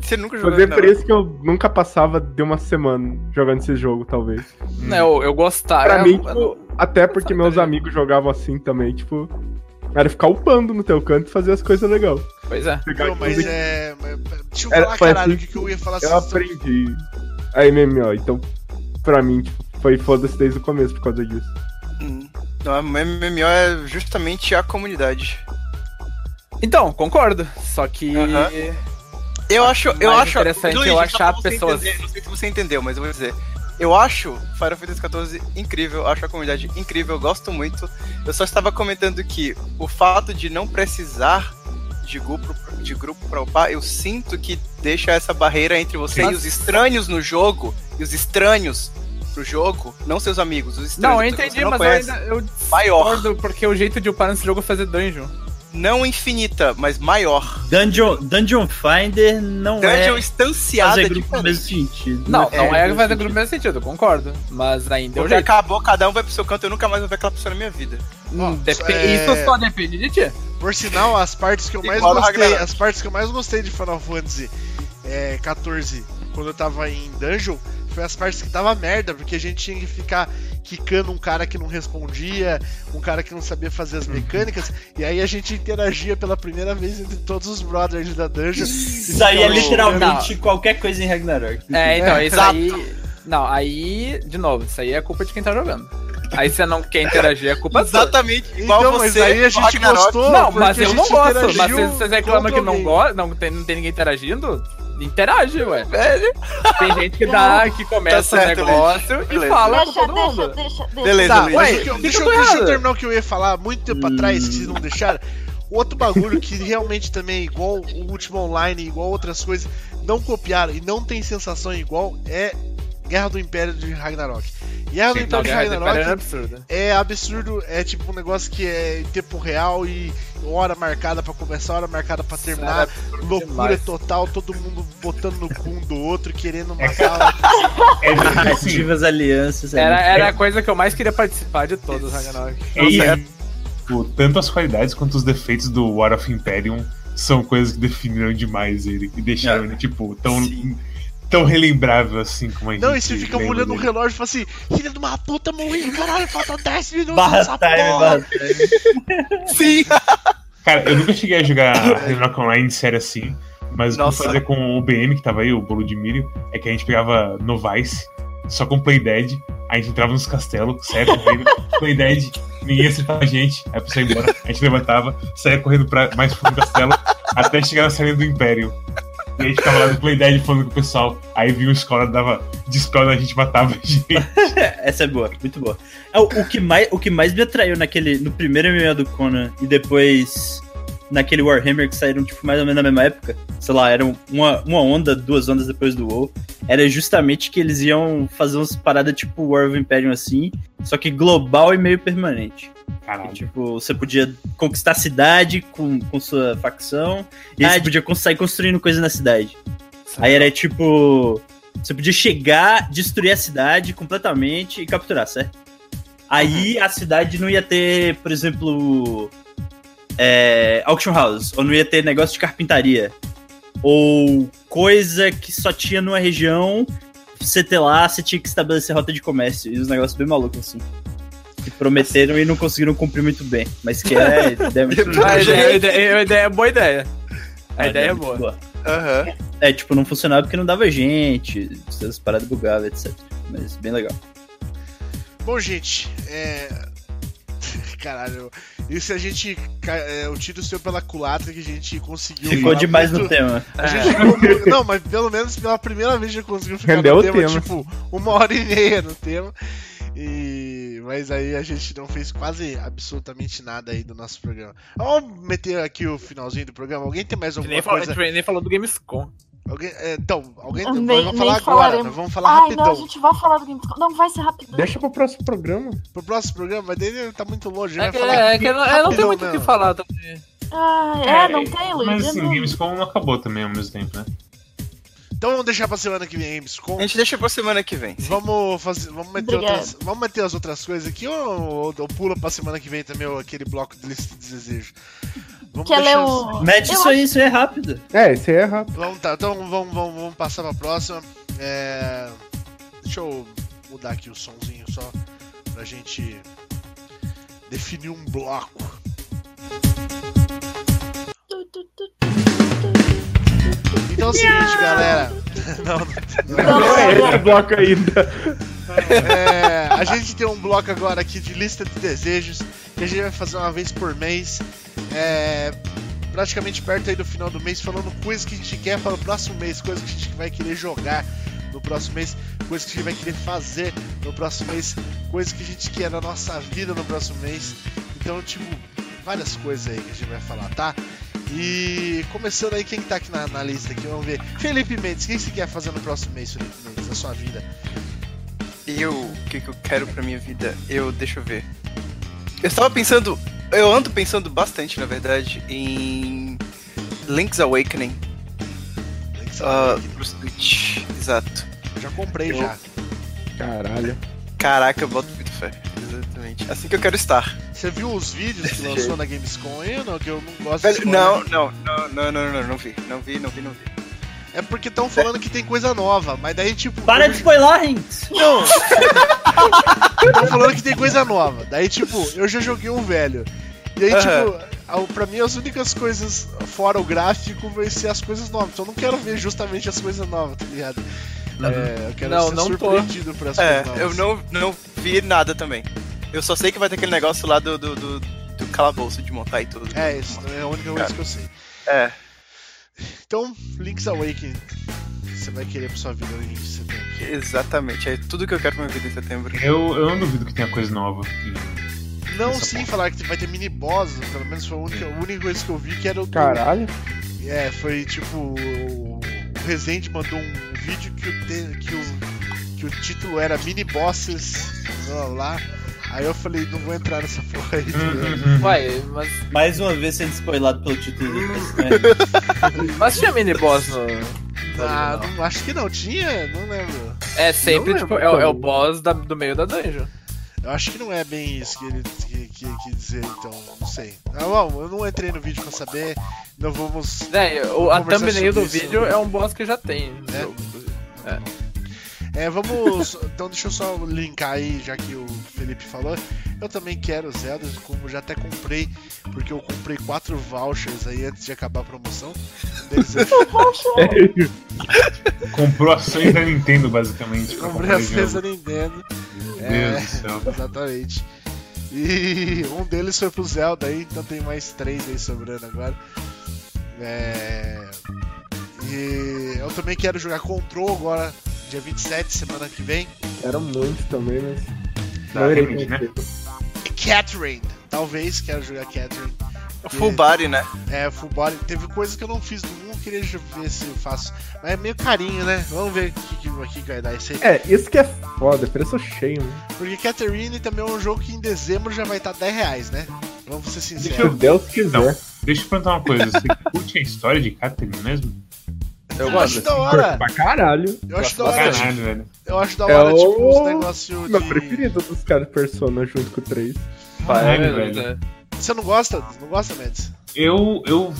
Você nunca jogou Foi por isso que eu nunca passava de uma semana jogando esse jogo, talvez. Né, eu, eu gostava. Pra mim, eu- tipo, até porque meus amigos jogavam assim também, tipo. Era ficar upando no teu canto e fazer as coisas legais. Pois é. Pegar Não, mas é. mas- Deixa eu Era- falar, foi caralho, o assim que, que eu ia falar Eu assim, aprendi a MMO, então pra mim tipo, foi foda-se desde o começo por causa disso. Hum. Não, a MMO é justamente a comunidade. Então, concordo. Só que. Aham. Eu acho, eu acho. interessante eu achar pessoas- entender, não sei se você entendeu, mas eu vou dizer. Eu acho Final Fantasy XIV incrível, acho a comunidade incrível, eu gosto muito. Eu só estava comentando que o fato de não precisar de grupo, de grupo pra upar, eu sinto que deixa essa barreira entre você Mas- e os estranhos no jogo, e os estranhos no jogo, não seus amigos, os estranhos. Não, eu você entendi, não mas eu conhece. ainda. Eu Maior. porque o jeito de upar nesse jogo é fazer dungeon. Não infinita, mas maior. Dungeon, Dungeon Finder não Dungeon é estanciada fazer de grupo no mesmo sentido. Não, É, não é fazer fazer sentido. grupo no mesmo sentido, eu concordo. Mas ainda é Porque acabou, cada um vai pro seu canto, eu nunca mais vou ver aquela pessoa na minha vida. Hum, Dep- é- Isso só depende de ti. Por sinal, as partes que eu mais Igual gostei, as partes que eu mais gostei de Final Fantasy é, 14, quando eu tava em Dungeon, foi as partes que tava merda, porque a gente tinha que ficar quicando um cara que não respondia, um cara que não sabia fazer as mecânicas, e aí a gente interagia pela primeira vez entre todos os brothers da Dungeon. Isso aí é Não, literalmente qualquer coisa em Ragnarok. É, então, isso exato. aí. Não, aí, de novo, isso aí é culpa de quem tá jogando. Aí você não quer interagir, é culpa sua. Exatamente igual Então, você. mas aí a gente Ragnarok. gostou. Não, mas a eu gente não gosto. Mas vocês reclamam que não gosta, não tem, não tem ninguém interagindo, interage, ué. Velho. Tem gente que dá, que começa Tá o certo, negócio e Beleza. fala com Deixa, todo deixa, mundo. deixa, deixa. Beleza, Tá, Ué, o que eu- deixa, eu, deixa eu terminar o que eu ia falar muito tempo atrás, que vocês não deixaram. Outro bagulho que realmente também, é igual o último online, igual outras coisas, não copiaram e não tem sensação igual é Guerra do Império de Ragnarok. Guerra do Não, Império de Guerra do Império é Ragnarok absurdo. é absurdo, é tipo um negócio que é em tempo real e hora marcada pra começar, hora marcada pra terminar. Loucura demais. total, todo mundo botando no cu um do outro, querendo É, matar. É, assim, Ativas alianças. Era, era a coisa que eu mais queria participar de todos, Ragnarok. é isso. Tipo, tanto as qualidades quanto os defeitos do War of Imperium são coisas que definiram demais ele e deixaram É. ele, tipo, tão, Sim. Tão relembrável assim como a gente. Não, e você fica olhando o relógio e fala assim: Filha de uma puta, morri, caralho, falta 10 minutos Barra nessa time, porra. barra time. Sim. Cara, eu nunca cheguei a jogar Ragnarok Online sério assim, mas o que eu Nossa. fazia com o BM, que tava aí, o bolo de milho, é que a gente pegava no Vice, só com Play Dead, a gente entrava nos castelos, saia correndo, Play Dead, ninguém acertava a gente, aí a pessoa ia embora, a gente levantava, saia correndo pra mais fundo do castelo, até chegar na saída do Império. E a gente ficava lá no Play Dead falando com o pessoal, aí vinha o escola, dava dispel a gente matava a gente. Essa é boa, muito boa. É, o, o que mais, o que mais me atraiu naquele, no primeiro MMA do Conan e depois naquele Warhammer que saíram tipo, mais ou menos na mesma época, sei lá, eram uma, uma onda, duas ondas depois do WoW, era justamente que eles iam fazer umas paradas tipo War of Imperium assim, só que global e meio permanente. E, Caralho. tipo, você podia conquistar a cidade com, com sua facção, e aí você podia sair construindo coisa na cidade. Aí era tipo. Você podia chegar, destruir a cidade completamente e capturar, certo? Aí a cidade não ia ter, por exemplo. É, auction house, ou não ia ter negócio de carpintaria. Ou coisa que só tinha numa região. Você ter lá, você tinha que estabelecer rota de comércio. E os negócios bem malucos, assim. Que prometeram e não conseguiram cumprir muito bem. Mas que é. ideia muito A ideia, a ideia- a ideia é boa ideia. A ideia é muito boa. Aham. É, tipo, não funcionava porque não dava gente, as paradas bugavam, etc. Mas bem legal. Bom, gente, é. Caralho, isso a gente. É, o tiro saiu pela culatra que a gente conseguiu. Ficou demais muito- no tema. A gente ficou muito- Não, mas pelo menos pela primeira vez a gente conseguiu ficar Rendeu no o tema, tema. tipo, uma hora e meia no tema. E... Mas aí a gente não fez quase absolutamente nada aí do nosso programa. Vamos meter aqui o finalzinho do programa. Alguém tem mais alguma nem, falou, a coisa? gente nem falou do Gamescom. Alguém... é, então, alguém Nem- vamos falar agora. Nós vamos falar Ai, rapidão. não, a gente vai falar do Gamescom. Não, vai ser rapidão. Deixa pro próximo programa. Pro próximo programa, mas daí tá muito longe. É vai que, falar é que eu não, eu não rapidão tenho muito o que falar também. Ah, é, não tem, Luiz? Mas assim, não- Gamescom não acabou também ao mesmo tempo, né? Então vamos deixar pra semana que vem, Gamescom. A gente deixa pra semana que vem. Vamos fazer, vamos meter outras, vamos meter as outras coisas aqui ou, ou, ou pula pra semana que vem também aquele bloco de lista de desejos? Vamos Quer ler as- o. Mete Eu isso aí, isso aí é rápido. É, esse aí é rápido. Vamos tá, então vamos, vamos, vamos passar pra próxima. É, Deixa eu mudar aqui o sonzinho só pra gente definir um bloco. Então é o seguinte, galera. Não, não, Não, Não é não, esse bloco ainda. É, a gente tem um bloco agora aqui de lista de desejos que a gente vai fazer uma vez por mês. É, praticamente perto aí do final do mês, falando coisas que a gente quer para o próximo mês, coisas que a gente vai querer jogar no próximo mês, coisas que a gente vai querer fazer no próximo mês, coisas que a gente quer na nossa vida no próximo mês. Então, tipo, várias coisas aí que a gente vai falar, tá? E começando aí, quem que tá aqui na, na lista aqui, vamos ver. Felipe Mendes, o que você quer fazer no próximo mês, Felipe Mendes, da sua vida? Eu, o que, que eu quero pra minha vida? Eu, deixa eu ver. Eu estava pensando, eu ando pensando bastante, na verdade, em Link's Awakening ah, pro Switch. Exato. Já comprei Eu- já. Caralho. Caraca, eu boto muito fé. Exatamente. Assim que eu quero estar. Você viu os vídeos que lançou na Gamescom não? Que eu não gosto Velho, de não, não, não, não, não, não, não vi. Não vi, não vi, não vi. É porque estão falando que tem coisa nova, mas daí tipo. Para de spoiler, Hinks! Não! Estão falando que tem coisa nova. Daí tipo, eu já joguei um velho. E aí, Aham. tipo, pra mim as únicas coisas fora o gráfico vai ser as coisas novas. Então eu não quero ver justamente as coisas novas, tá ligado? É, eu quero Não, ser não tô. surpreendido por as É, coisas novas. eu não, não vi nada também. Eu só sei que vai ter aquele negócio lá do, do, do, do calabouço de montar e tudo. É, isso é a única coisa que eu sei. É. Então, Link's Awakening. Você vai querer pra sua vida em setembro. Exatamente, é tudo que eu quero pra minha vida em setembro. Eu, eu não duvido que tenha coisa nova. Não, sim, porra. falar que vai ter mini boss, pelo menos foi a única, a única coisa que eu vi que era o. do- Caralho. É, foi tipo. O, o Rezende mandou um vídeo que o, te- que o, que o título era Mini Bosses, lá, lá. Aí eu falei, não vou entrar nessa porra aí. Uhum. Uai, mas, Mais uma vez sendo spoilado pelo título do né? mas tinha mini boss no. Ah, não, acho que não, tinha? Não lembro. É sempre, tipo, é, o- é o boss da- do meio da dungeon. Eu acho que não é bem isso que ele que, que, que dizer, então, não sei. Ah, bom, eu não entrei no vídeo pra saber, não vamos. É, o, a thumbnail do isso. vídeo é um boss que já tem. no É? É, vamos. Então deixa eu só linkar aí, já que o Felipe falou. Eu também quero Zelda, como já até comprei, porque eu comprei quatro vouchers aí antes de acabar a promoção. Deles é Comprou ações da Nintendo, basicamente. comprei vezes da. Nintendo. Meu É. Deus do céu. Exatamente. E um deles foi pro Zelda aí, então tem mais três aí sobrando agora. É... E eu também quero jogar Control agora, dia 27, semana que vem. Era muito também, mas. Não irei né? E Catherine, talvez quero jogar Catherine. Full body, né? É, full body. Teve coisas que eu não fiz do 1, eu queria ver se eu faço. Mas é meio carinho, né? Vamos ver o que, que, que vai dar isso aí. É, isso que é foda, preço cheio, mano. Porque Catherine também é um jogo que em dezembro já vai estar 10 reais, né? Vamos ser Se sinceros. Deus quiser. Deixa eu perguntar uma coisa. Você curte a história de Catherine mesmo? Eu Eu acho gosto. da hora. Pra caralho. Eu acho da hora, Caralho, velho. eu acho da É hora, tipo, o- os negócios Meu de... preferido dos caras Persona junto com o 3. Caralho, É, velho. é. Você não gosta? Não gosta, Mads? Eu, eu.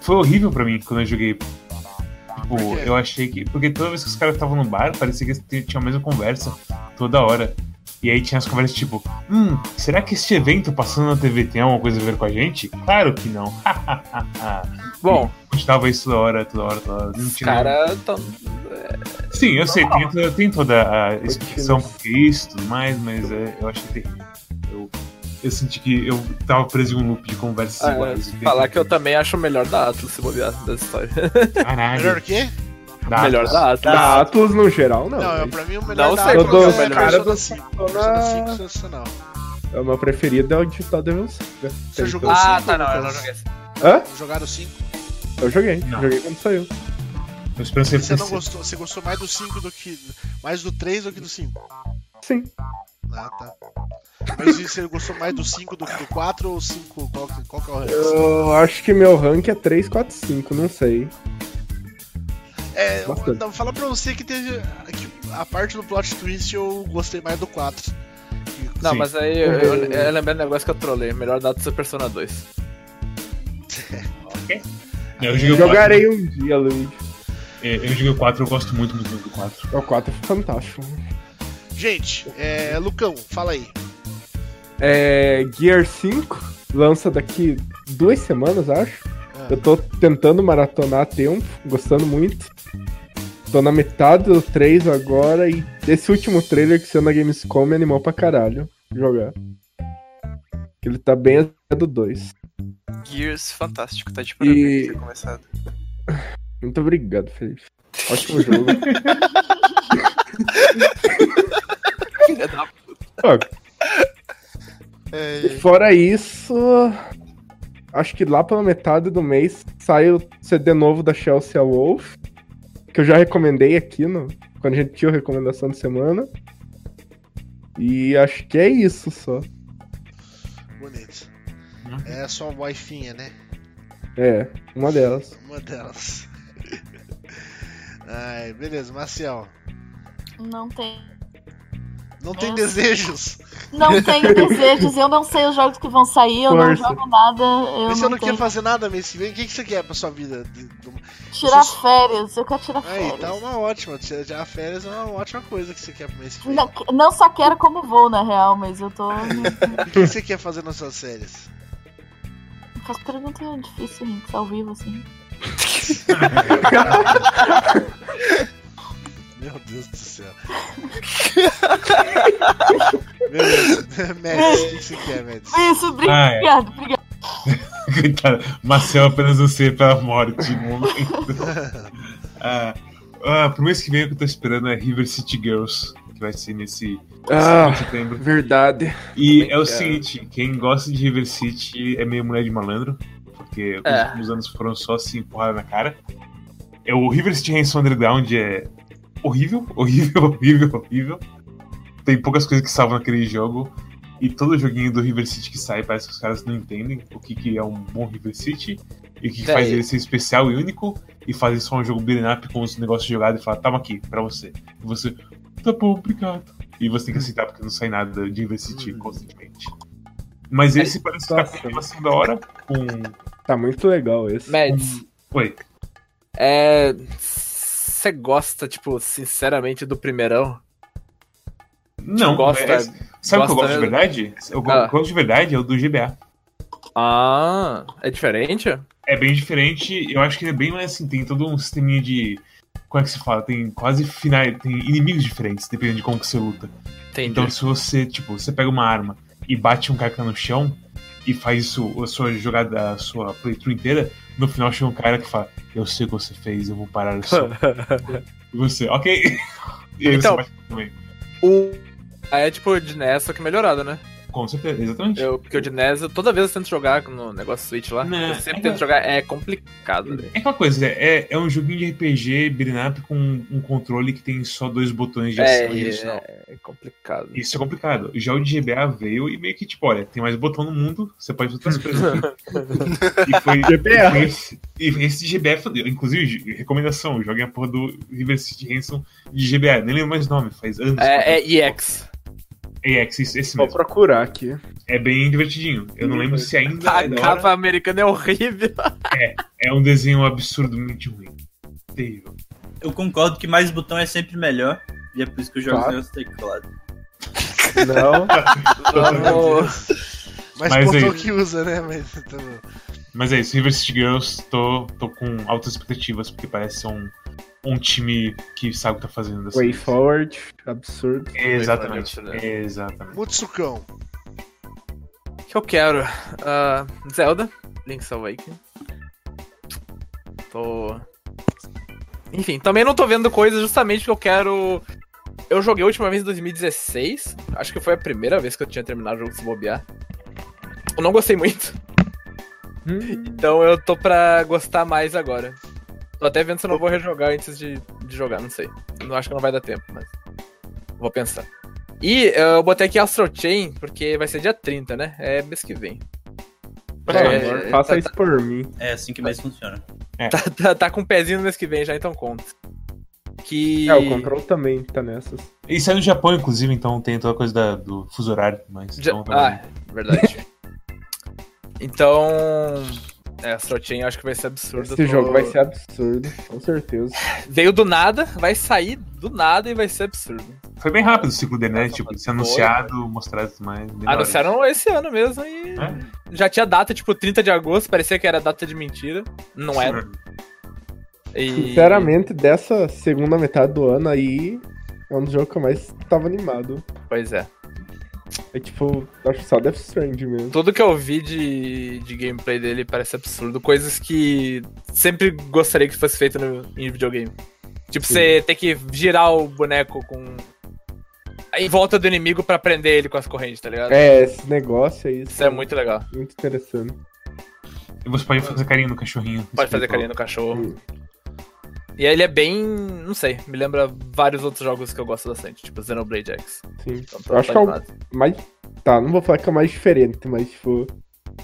Foi horrível pra mim quando eu joguei. Tipo, eu achei que. Porque toda vez que os caras estavam no bar, parecia que eles tinham a mesma conversa toda hora. E aí tinha as conversas tipo: Hum, será que este evento passando na TV tem alguma coisa a ver com a gente? Claro que não. Bom, Postava isso toda hora, toda hora, toda hora. Não os tinha- caras tão. Sim, eu sei, tem, tem toda a explicação por que isso e tudo mais, mas é, eu achei terrível. Eu, eu senti que eu tava preso em um loop de conversas Ah, iguais. falar que eu também acho o melhor da Atlas se bobear da história. Caralho. Melhor o quê? Dá- melhor da Atlas. Da Atlas no geral, não. Não, é, mas pra mim o melhor Não da Atlas do- é cara Persona do 5. Persona- Persona 5 sensacional. é o meu preferido é o Digital Devil Saga. Você Tem jogou todo- Ah, cinco, tá, não, eu não joguei. Hã? Jogaram 5? Eu joguei. Não. Joguei quando saiu. Eu espero ser Você não gostou, você gostou mais do 5 do que. Mais do 3 do que do 5? Sim. Ah, tá. Mas e você gostou mais do 5 do que do 4 ou 5? Qual, qual que é o rank? Eu acho que meu rank é 3, 4, 5, não sei. É, não, falar pra você que teve. que a parte do plot twist eu gostei mais do 4. Que- Não, Sim. mas aí eu, eu, eu lembrei do negócio que eu trolei. Melhor da Atlas é Persona 2. Eu joguei o 4. Jogarei um dia, Luiz. É, Eu joguei o 4, eu gosto muito, do 4. O 4 é fantástico. Gente, é, Lucão, fala aí. É, Gear 5 lança daqui duas semanas, acho. Eu tô tentando maratonar a tempo, gostando muito. Tô na metade do 3 agora e esse último trailer que saiu na Gamescom me animou pra caralho jogar. Ele tá bem a do 2. Gears, fantástico, tá de parabéns E- ter começado. Muito obrigado, Felipe. Ótimo jogo. Filha da Ó, É, E fora isso, acho que lá pela metade do mês sai o CD novo da Chelsea Wolf, que eu já recomendei aqui no, quando a gente tinha a recomendação de semana. E acho que é isso só. Bonito. Uhum. É só a wifinha, né? É, uma delas. Uma delas. Ai, beleza, Marcial. Não tem. Não tem desejos. Não tenho desejos, eu não sei os jogos que vão sair, eu Força. não jogo nada. Eu Mas você não, não tenho. quer fazer nada mês que vem? O que que você quer pra sua vida? Tirar Você- férias, eu quero tirar Aí, férias. tá uma ótima. Tirar férias é uma ótima coisa que você quer pro mês que vem. Não, não só quero como vou, na real, mas eu tô. O que você quer fazer nas suas séries? Faz pergunta difícil, Rinks, ao vivo, assim. Meu Deus do céu. Beleza. Mads, o que que você quer, Mads? Isso, Ah, é. obrigado, obrigado. Coitado, Marcel apenas não sei pela morte no momento. Ah, ah, pro mês que vem o que eu tô esperando é River City Girls, que vai ser nesse Ah, de setembro. verdade. E Também é o quero. seguinte, quem gosta de River City é meio mulher de malandro, porque os É. últimos anos foram só assim, porrada na cara. É, o River City Ransom Underground é horrível, horrível, horrível, horrível. Tem poucas coisas que salvam naquele jogo. E todo joguinho do River City que sai parece que os caras não entendem o que, que é um bom River City e o que, que É, faz ele ser especial e único e fazer só um jogo beat'em up com os negócios jogados e falar, toma aqui, pra você. E você, tá bom, obrigado. E você tem que aceitar porque não sai nada de River City constantemente. Mas esse parece que tá com nossa. uma animação da hora, com... Tá muito legal esse. Mads, Oi, é. Você gosta, tipo, sinceramente, do primeirão? não, gosta- é- sabe o que eu gosto de verdade? Eu Ah. gosto de verdade é o do GBA. Ah, é diferente? É bem diferente, eu acho que ele é bem mais assim, tem todo um sisteminha de. Como é que se fala? Tem quase finais, tem inimigos diferentes, dependendo de como que você luta. Entendi. Então se você, tipo, você pega uma arma e bate um cara que tá no chão e faz isso, a sua jogada, a sua playthrough inteira, no final chega um cara que fala, eu sei o que você fez, eu vou parar o seu. e você, ok. E aí Então- você bate também. o. Aí é tipo de NES, só que melhorado, né? Com certeza, exatamente. Eu, porque o de NES, toda vez eu tento jogar no negócio Switch lá. Não, eu sempre é tento que- jogar, é complicado, velho. É aquela coisa, é, é um joguinho de RPG beat'em up com um controle que tem só dois botões de É, ação e é, é complicado. Isso é complicado. Já o de GBA veio e meio que, tipo, olha, tem mais botão no mundo, você pode fazer outras coisas aqui. e foi. GBA. E, foi esse, e esse de GBA, foi- inclusive, recomendação, joguem a porra do River City Ransom de GBA, nem lembro mais o nome, faz anos. É, é EX. EX, esse, esse Vou mesmo. procurar aqui. É bem divertidinho. Eu não lembro se ainda A é da hora. capa americana é horrível. É um desenho absurdamente ruim. Terrível. Eu concordo que mais botão é sempre melhor. E é por isso que eu jogo Claro. sem teclado. Não. Vamos- Mas, Mas botou aí- que usa, né? Mas, tá bom. Mas é isso, River City Girls, tô, tô com altas expectativas, porque parece ser um, um time que sabe o que tá fazendo. dessa Way vez. forward, absurdo. Exatamente, forward, exatamente. Mutsucão. que eu quero? Ah, Zelda, Link's Awakening. Tô. Enfim, também não tô vendo coisas justamente que eu quero. Eu joguei a última vez em 2016. Acho que foi a primeira vez que eu tinha terminado o jogo se bobear. Eu não gostei muito. Hum, Então eu tô pra gostar mais agora. Tô até vendo se eu não vou rejogar antes de, de jogar, não sei. Não acho que não vai dar tempo, mas. Vou pensar. E eh, eu botei aqui Astral Chain, porque vai ser dia 30, né? É mês que vem. por É, favor, é, faça tá- isso por mim. É assim que mais funciona. Tá, tá, tá com um pezinho no mês que vem já, então conta. Que. É, o Control também tá nessas. Isso é no Japão, inclusive, então tem toda a coisa da- do fuso horário, mas. Já- então, tá Ah, verdade. então. É, Chain eu acho que vai ser absurdo. Esse tô- jogo vai ser absurdo, com certeza. Veio do nada, vai sair do nada e vai ser absurdo. Foi bem rápido o ciclo dele, né? Nossa, Tipo, ser anunciado, mostrado e tudo mais. Anunciaram esse ano mesmo e. É? Já tinha data, tipo, 30 de agosto, parecia que era data de mentira. Não era. E... Sinceramente, dessa segunda metade do ano aí, é um dos jogos que eu mais tava animado. Pois é. É tipo, acho que só Death Strand mesmo. Tudo que eu vi de, de gameplay dele parece absurdo. Coisas que sempre gostaria que fosse feito no, em videogame. Tipo, você ter que girar o boneco com. Em volta do inimigo pra prender ele com as correntes, tá ligado? É, esse negócio aí. Isso é muito legal. muito interessante. E você pode fazer carinho no cachorrinho. Pode fazer carinho no cachorro. E ele é bem. Não sei, me lembra vários outros jogos que eu gosto bastante, tipo Xenoblade X. Sim. Então, tô Eu acho que é o mais. Tá, não vou falar que é o mais diferente, mas tipo.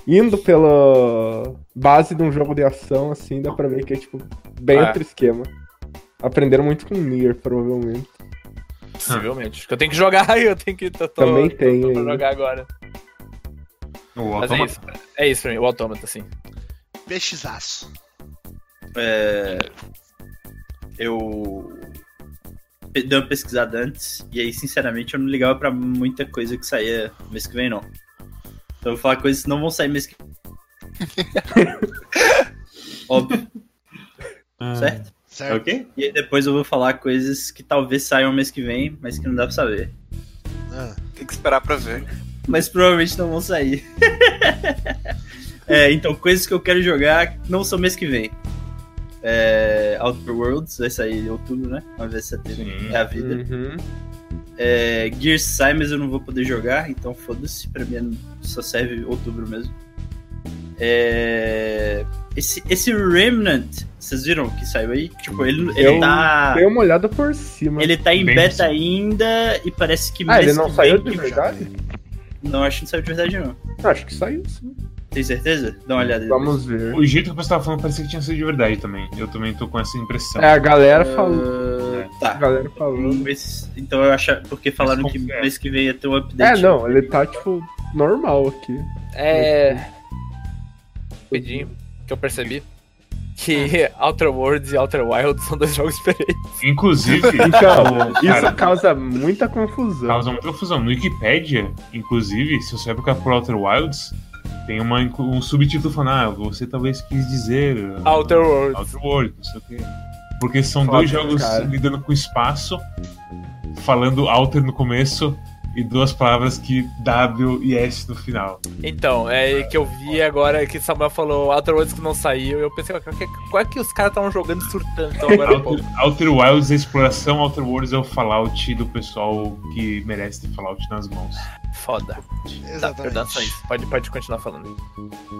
Indo pela base de um jogo de ação, assim, dá pra ver que é, tipo, bem Ah. outro esquema. Aprenderam muito com Nier, provavelmente. Possivelmente. Acho que eu tenho que jogar e eu tenho que. Tô, Também tô- tem tô pra ainda. jogar agora. O Mas é isso. É isso pra mim, o Automata, assim. Peixezaço. É, eu dei uma pesquisada antes, e aí, sinceramente, eu não ligava pra muita coisa que saía mês que vem, não. Então eu vou falar coisas que não vão sair mês que Óbvio, Ah, certo? Certo? Ok? E aí depois eu vou falar coisas que talvez saiam mês que vem, mas que não dá pra saber. Ah, Tem que esperar pra ver. Mas provavelmente não vão sair. É, então, coisas que eu quero jogar não são mês que vem. É, Outer Worlds vai sair em outubro, né? Uma vez setembro. Sim. É a vida. Uhum. É, Gears sai, mas eu não vou poder jogar, então foda-se. Pra mim só serve outubro mesmo. É, esse, esse Remnant, vocês viram que saiu aí? Tipo, ele, ele Eu tá. Dei uma olhada por cima. Ele tá em Bem beta possível. ainda e parece que Ah, ele não que saiu de verdade? Não, acho que não saiu de verdade, não. Acho que saiu sim. Tem certeza? Dá uma olhada. Vamos ver. O jeito que você tava falando parecia que tinha sido de verdade também. Eu também tô com essa impressão. É, a galera falou. Ah, A tá. galera falou. Então eu acho. Porque falaram que confere. mês que vem ia ter um É, update. não, ele tá, tipo, normal aqui. É. Rapidinho, que eu percebi. Que Outer Worlds e Outer Wilds são dois jogos diferentes. Inclusive, Então, isso cara, causa muita confusão. causa muita confusão. No Wikipedia, inclusive, se você vai procurar por Outer Wilds, tem uma, um subtítulo falando, ah, você talvez quis dizer. uh, Outer Worlds. Outer Worlds, não sei o quê. Porque são Foda, dois jogos cara. lidando com espaço, falando Outer no começo e duas palavras que W e S no final. Então, é que eu vi agora que Samuel falou Outer Worlds que não saiu. Eu pensei, qual que, qual é que os caras estavam jogando e surtando então agora? Outer, Outer Wilds é exploração, Outer Worlds é o Fallout do pessoal que merece ter Fallout nas mãos. Foda. Tá, Exatamente. só isso. Pode, pode continuar falando.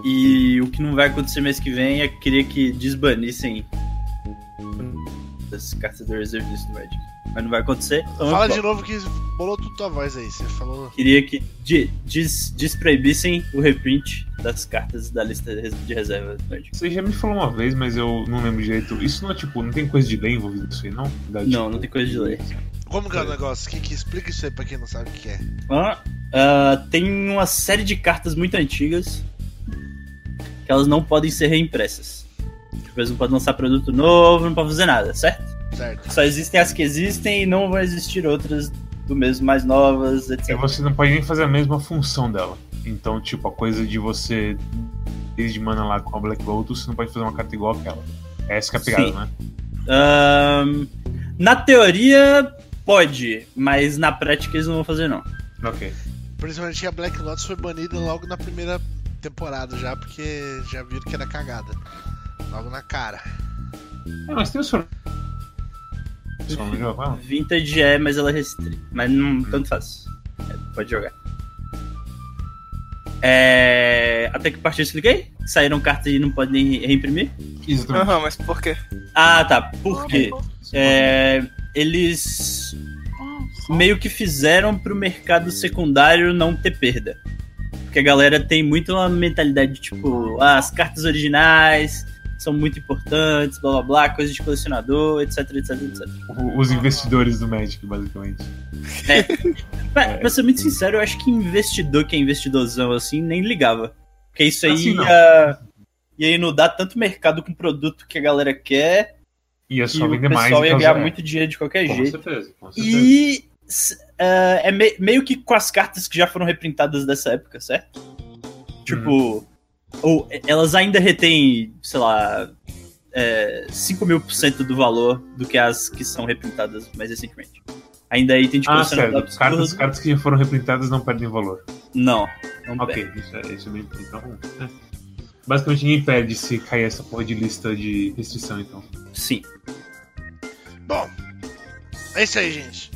E o que não vai acontecer mês que vem é que queria que desbanissem as cartas do Reservist do Magic. Mas não vai acontecer. Então, Fala de novo que bolou tudo tua voz aí. Você falou. Queria que de- des, desproibissem o reprint das cartas da lista de res- de reserva do Magic. Você já me falou uma vez, mas eu não lembro direito. Isso não é tipo, não tem coisa de lei envolvida nisso aí, não? Da- Não, não tem coisa de lei. Como que é o negócio? Que, que explica isso aí pra quem não sabe o que é. Ah, ah, tem uma série de cartas muito antigas que elas não podem ser reimpressas. Tipo, eles não podem lançar produto novo, não podem fazer nada, certo? Certo. Só existem as que existem e não vão existir outras do mesmo mais novas, E etc. você não pode nem fazer a mesma função dela. Então, tipo, a coisa de você desde mana lá com a Black Lotus, você não pode fazer uma carta igual aquela. Essa que é a pegada, Sim. né? Ahn, na teoria, pode, mas na prática eles não vão fazer, não. Ok. Principalmente que a Black Lotus foi banida logo na primeira temporada já, porque já viram que era cagada. Logo na cara. É, mas tem os Só não joga com ela? Vintage é, mas ela é restrita. Mas não tanto faz. É, pode jogar. É... Até que parte eu expliquei? Saíram cartas e não podem reimprimir? Exatamente. Aham, mas por quê? Ah, tá. Por quê? É, eles Ah, meio que fizeram pro mercado secundário não ter perda. Porque a galera tem muito uma mentalidade de, tipo, ah, as cartas originais são muito importantes, blá blá blá, coisa de colecionador, etc, etc, etc. O- Os investidores do Magic, basicamente. Pra, pra ser muito sincero, eu acho que investidor que é investidorzão assim nem ligava. Porque isso aí Assim, não. ia, ia inundar tanto mercado com produto que a galera quer E é só o vender mais. pessoal ia então ganhar é. muito dinheiro de qualquer Com jeito. certeza, com certeza. E s- ah, é me- meio que com as cartas que já foram reprintadas dessa época, certo? Tipo, ou e- elas ainda retêm, sei lá, é, 5 mil por cento do valor do que as que são reprintadas mais recentemente. Ainda aí tem de Ah, certo. absurdo. Cartas, cartas que já foram reprintadas não perdem valor. Não, não Ok, perde. isso é, isso é bem. Então, é. Basicamente ninguém perde se cair essa porra de lista de restrição, então. Sim. Bom, é isso aí, gente.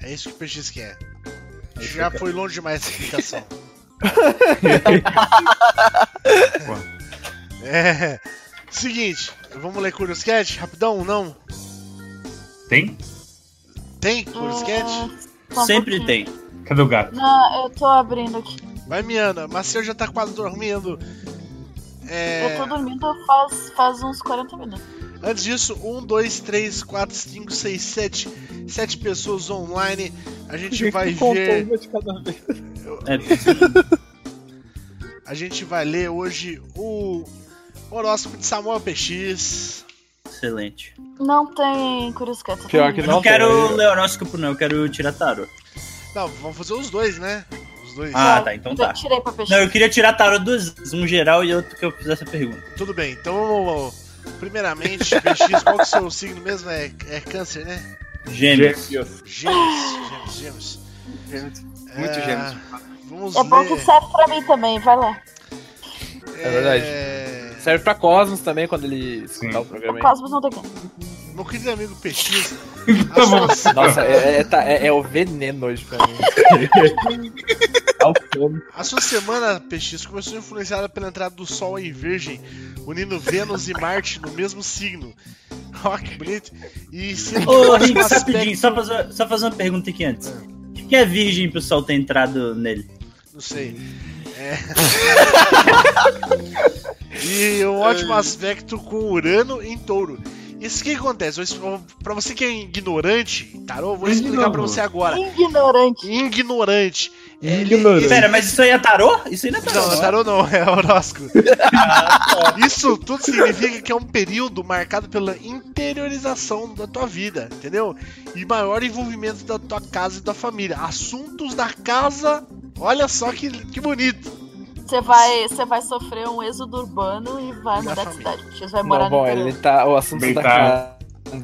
É isso que o PX quer. Já foi longe demais essa explicação. É. Seguinte, vamos ler Curious Cat? Rapidão, não? Tem? Tem Curious Cat? Só um Sempre pouquinho. tem. Cadê o gato? Não, eu tô abrindo aqui. Vai, Miana. Marcel já tá quase dormindo. É. Eu tô dormindo faz, faz uns 40 minutos. Antes disso, 1, 2, 3, 4, 5, 6, 7. 7 pessoas online. A gente vai ver. uma de cada vez. É, A gente vai ler hoje o horóscopo de Samuel PX. excelente. Não tem Curious Cat. Pior que Eu Não não tem. quero ler horóscopo, não. Eu quero tirar tarô. Não, vamos fazer os dois, né? Os dois. Ah, Não, tá. Então eu tá. Tirei pra peixe. Não, eu queria tirar tarô duas vezes. Um geral e outro que eu fizesse a pergunta. Tudo bem, então vamos. Primeiramente, PX, qual que é o seu signo mesmo? É, é câncer, né? Gêmeos. Gêmeos, gêmeos, gêmeos. Muito É, gêmeos. Vamos É bom que ler. serve pra mim também, vai lá. É verdade. Serve pra Cosmos também quando ele Sim. escutar o programa aí. Cosmos não tem quem. Meu querido amigo PX, Tá bom. Nossa, é, é, tá- é- é o veneno hoje pra mim. Tá o fome. a sua semana, PX, começou influenciada pela entrada do Sol em Virgem, unindo Vênus e Marte no mesmo signo. Ó, que bonito. E sendo Ô, Rick, aspecto- rapidinho, só fazer, só fazer uma pergunta aqui antes. O que que é virgem pro sol ter entrado nele? Não sei. É. e um ótimo aspecto com Urano em touro. Isso que acontece? Pra você que é ignorante, tarô, eu vou explicar pra novo. você agora. Ignorante. Ignorante. Ele- Ignorante. Pera, mas isso aí é tarô? Isso aí não é tarô. Não, é? tarô não, é horóscopo. Isso tudo significa que é um período marcado pela interiorização da tua vida, entendeu? E maior envolvimento da tua casa e da família. Assuntos da casa, olha só que, que bonito. Você vai, você vai sofrer um êxodo urbano e vai Da mudar de família. cidade. Você vai morar Não, bom, no ele interior. tá. O assunto da tá- casa.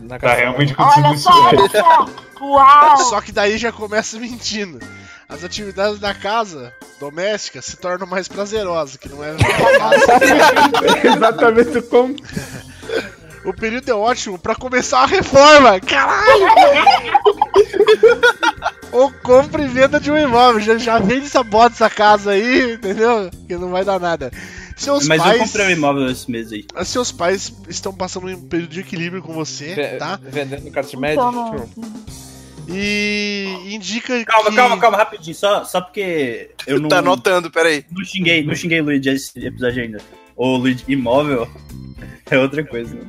Na Tá realmente acontecendo Olha só, olha só. Uau! Só que daí já começa mentindo. As atividades da casa doméstica se tornam mais prazerosas, que não é Exatamente como. O período é ótimo pra começar a reforma. Caralho! Ou compra e venda de um imóvel. Já, já vende essa bota essa casa aí, entendeu? Que não vai dar nada. Seus Mas pais. eu comprei um imóvel esse mês aí. Seus pais estão passando um período de equilíbrio com você, Ve- tá? Vendendo carta média. Então, não. E indica Calma, que... calma, calma, rapidinho. Só, só porque eu não, Tá anotando, peraí. não xinguei, não xinguei o Luigi esse episódio ainda. O Luigi imóvel é outra coisa. Né?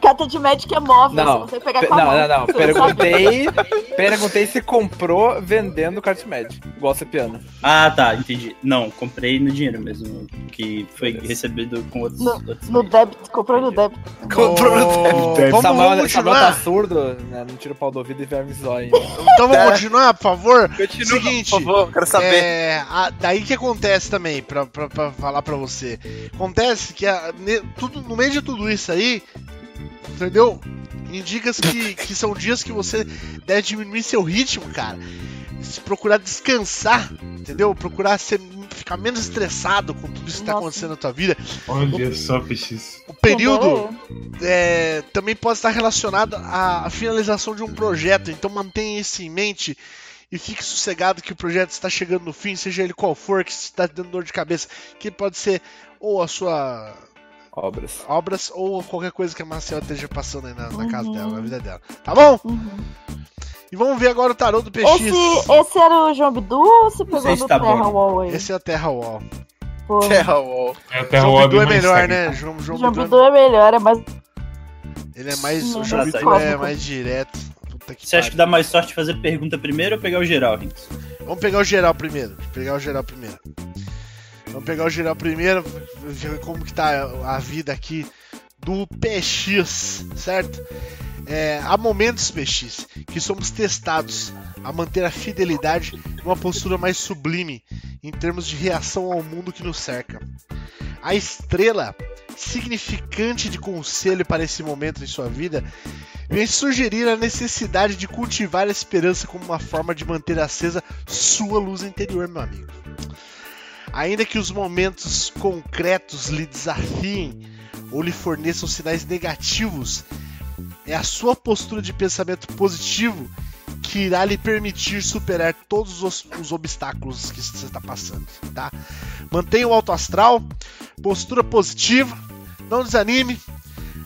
Carta de médico é móvel. Não, você pegar Pe- com a não, mão. não, não. Você Perguntei. perguntei se comprou vendendo carta média. Igual você piano. Ah, tá, entendi. Não, comprei no dinheiro mesmo, que foi recebido com outros. No, outros no débito, comprou no débito. Comprou no Deve- Vamos, Samuel, vamos Samuel tá continuar? surdo, né? Não tira o pau do ouvido e vai me zoar ainda. Então vamos continuar, por favor? Continua, Seguinte, por favor, quero saber. É, a- daí que acontece também, pra, pra, pra falar pra você. Acontece que a- ne- tudo, no meio de tudo isso aí, entendeu? Indica que, que são dias que você deve diminuir seu ritmo, cara. Se procurar descansar, entendeu? Procurar ser, ficar menos estressado com tudo isso que tá Nossa. acontecendo na tua vida. Olha só, PX. O período é, também pode estar relacionado à, à finalização de um projeto, então mantenha isso em mente e fique sossegado que o projeto está chegando no fim, seja ele qual for, que está dando dor de cabeça, que pode ser ou a sua Obras. obras ou qualquer coisa que a Marcela esteja passando aí na, na casa Uhum. dela, na vida dela. Tá bom? Uhum. E vamos ver agora o tarô do PX. Esse, esse era o João Bidu ou você pegou sei se do tá Terra bom. Wall aí? Esse é a Terra Wall. Pô, Terra Wall. É até João o Bidu é mais melhor, técnico. né? João, João, João Bidu, Bidu é melhor, é mais. ele é mais. O Não, João Bidu é mais direto. Puta que Você acha que dá mais sorte fazer pergunta primeiro ou pegar o geral, Rinks? Vamos pegar o geral primeiro. Pegar o geral primeiro. Vamos pegar o geral primeiro, ver como que tá a vida aqui do PX, certo? É, há momentos, PX, que somos testados a manter a fidelidade e uma postura mais sublime em termos de reação ao mundo que nos cerca. A estrela significante de conselho para esse momento em sua vida vem sugerir a necessidade de cultivar a esperança como uma forma de manter acesa sua luz interior, meu amigo. Ainda que os momentos concretos lhe desafiem ou lhe forneçam sinais negativos, é a sua postura de pensamento positivo que irá lhe permitir superar todos os, os obstáculos que você está passando, tá? Mantenha o alto astral, postura positiva, não desanime,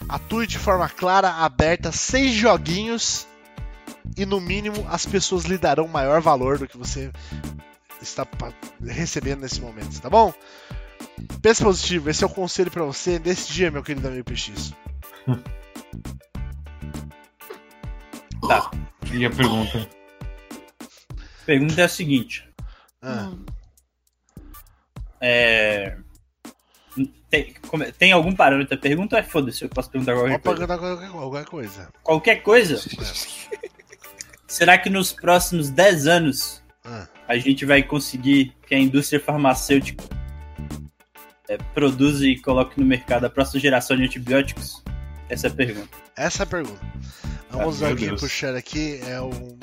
atue de forma clara, aberta, sem joguinhos e no mínimo as pessoas lhe darão maior valor do que você está recebendo nesse momento, tá bom? Pense positivo, esse é o conselho pra você nesse dia, meu querido amigo PX. E a pergunta? A pergunta é a seguinte: Ah, é. Tem, tem algum parâmetro a pergunta ou é foda-se? Eu posso perguntar qualquer pode coisa? perguntar qualquer, coisa. Qualquer coisa? Será que nos próximos 10 anos Ah, a gente vai conseguir que a indústria farmacêutica é, produza e coloque no mercado a próxima geração de antibióticos? Essa é a pergunta. essa é a pergunta. Vamos Ah, aqui Deus. puxar aqui é um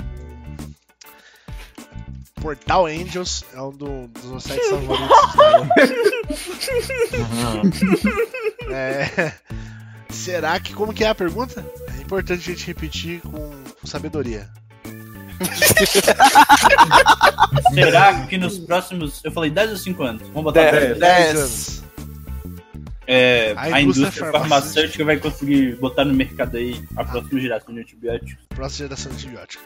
Portal Angels é um do- dos meus sites favoritos. É, será que. Como que é a pergunta? É importante a gente repetir com sabedoria. Será que nos próximos. Eu falei 10 ou 5 anos? Vamos botar 10. 10 anos. É, A a, indústria indústria, farmacêutica. farmacêutica vai conseguir botar no mercado aí a próxima geração de antibióticos. Próxima geração de antibiótico.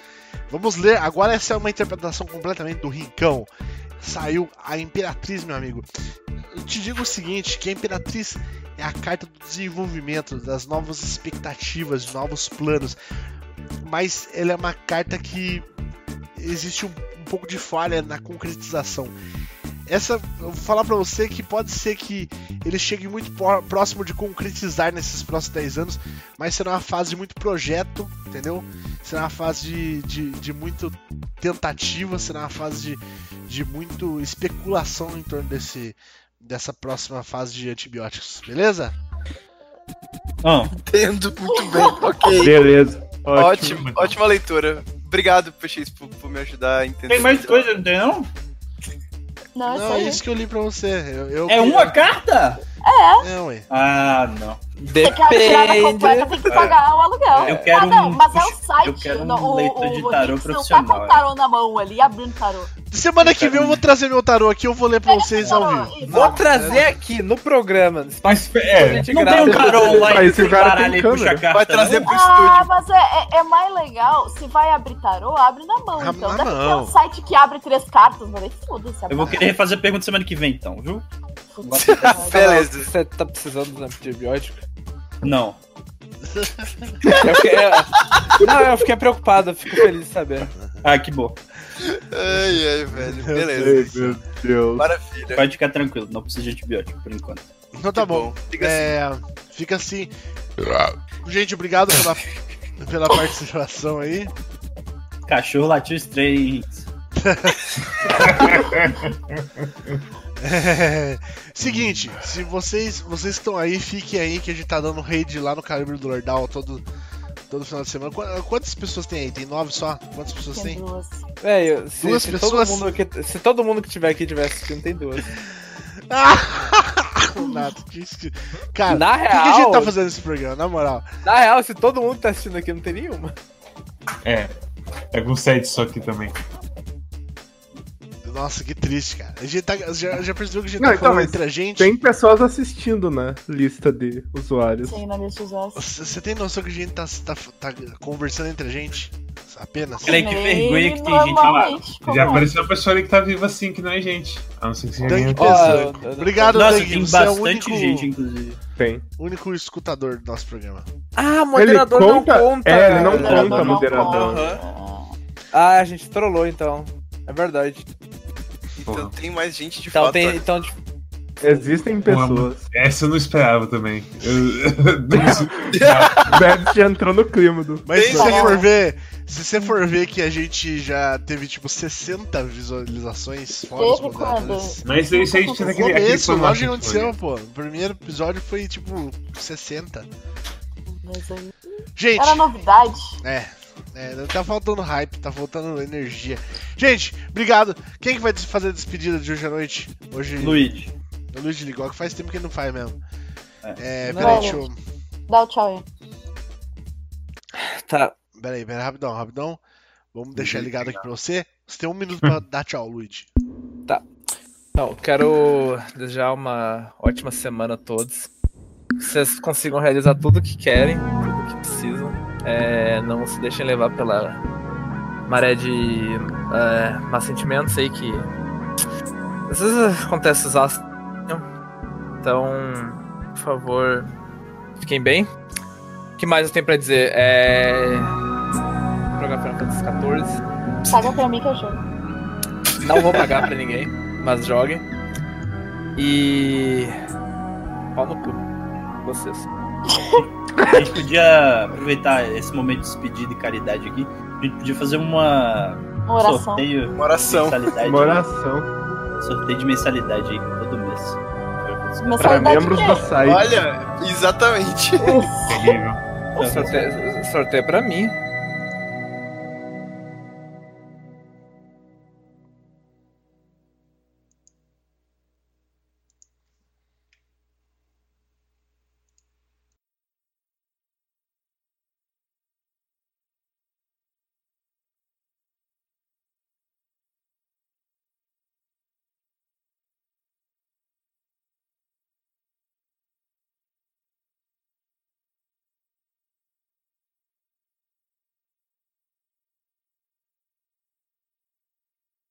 Vamos ler. Agora essa é uma interpretação completamente do Rincão. Saiu a Imperatriz, meu amigo. Eu te digo o seguinte, que a Imperatriz é a carta do desenvolvimento, das novas expectativas, de novos planos. Mas ela é uma carta que existe um, um pouco de falha na concretização. Essa, eu vou falar pra você que pode ser que ele chegue muito pró- próximo de concretizar nesses próximos 10 anos, mas será uma fase de muito projeto, entendeu? Será uma fase de, de, de muito tentativa, será uma fase de, de muito especulação em torno desse, dessa próxima fase de antibióticos, beleza? Ó, Entendo muito bem. ok. Beleza. Ótimo, ótima leitura. Obrigado, PX, por, por me ajudar a entender. tem mais coisa, não tem não? É Não, é isso. isso que eu li pra você. Eu, eu- É uma carta? É, ué. Ah, não. Você quer a tirada completa, Depende. tem que pagar o aluguel. Eu quero ah, não, um- mas é o site. eu quero um não, o, leitor de tarô o profissional, tá com o tarô na mão ali, abrindo tarô. Semana que vem eu vou trazer meu tarô aqui, eu vou ler pra Pega vocês ao vivo. isso. Vou trazer aqui no programa. Mas, é, Gente Não grava. tem um tarô Mas que o cara tem e câmera. carta. Vai trazer não? pro Ah, estúdio. mas é, é, é mais legal. Se vai abrir tarô, abre na mão. Na- então. Deve ter um site que abre três cartas, mas aí foda-se. Eu vou querer fazer a pergunta semana que vem, então, viu? Beleza. Você tá precisando de antibiótico? Não. Eu fiquei, eu- não, eu fiquei preocupado, eu fico feliz de saber. Ah, que bom. Ai, ai, velho. Ai, Beleza. meu Deus. Maravilha. Pode ficar tranquilo, não precisa de antibiótico por enquanto. Então tá bom. bom. Fica É, fica assim. Gente, obrigado pela, pela participação aí. Cachorro latiu estranho. É, seguinte, se vocês vocês que estão aí, fiquem aí que a gente tá dando raid lá no Calibre do Lordal todo, todo final de semana. Qu- Quantas pessoas tem aí? Tem nove só? Quantas pessoas Tem tem? duas. Velho, se, Duas se pessoas- todo mundo que, se todo mundo que tiver aqui tiver assistindo, tem duas. Nada, que Cara, Na por que, que a gente real- tá fazendo esse programa? Na moral. Na real, se todo mundo tá assistindo aqui não tem nenhuma. é. É com 7 só aqui também. Nossa, que triste, cara. A gente tá, já, já percebeu que a gente Não, tá então, falando entre a gente? Tem pessoas assistindo na lista de usuários. Sim, na lista dos ossos. Você tem noção que a gente tá, tá, tá conversando entre a gente? Apenas? Peraí, que vergonha que tem gente como Já é? apareceu uma pessoa ali que tá viva assim, que não é gente. A não ser que seja. Ó, Obrigado, Nossa, Dang. tem Você é o bastante único, gente, inclusive. Tem. único escutador do nosso programa. Ah, moderador Ele não conta? conta. É, ele não cara. conta, moderador. Ah, a gente trollou então. É verdade. Então tem mais gente de Então fato. tem. Então, tipo, Existem pessoas. Essa eu não esperava também. Eu... O Bebs já entrou no clima do. Mas se você for ver, se você for ver que a gente já teve tipo 60 visualizações fora quando? Mas isso aí tinha No aquele. aquele começo, que que aconteceu, pô. O primeiro episódio foi tipo 60. Mas aí- Gente, Era novidade. é. É, tá faltando hype, tá faltando energia. Gente, obrigado. Quem que vai fazer a despedida de hoje à noite? Hoje Luigi. o Luiz ligou, que faz tempo que ele não faz mesmo. É, Não. peraí, deixa eu. Dá o tchau aí. tá. Peraí, peraí, rapidão, rapidão. Vamos deixar ligado aqui pra você. Você tem um minuto pra dar tchau, Luigi. Não, quero desejar uma ótima semana a todos. Que vocês consigam realizar tudo o que querem, tudo o que precisam. É, não se deixem levar pela maré de é, má sentimentos aí que às vezes acontece esses astros. Então, por favor, fiquem bem. O que mais eu tenho pra dizer? É. Jogar Final Fantasy XIV. Paga pra mim que eu jogo. Não vou pagar pra ninguém, mas joguem. E. Pau no cu. Vocês. A gente podia aproveitar esse momento de despedida e caridade aqui. A gente podia fazer uma Uma oração. sorteio Uma oração. mensalidade. Uma oração. Sorteio de mensalidade aí todo mês. Para membros do site. Olha, exatamente. Terrível. Sorteio, sorteio pra mim.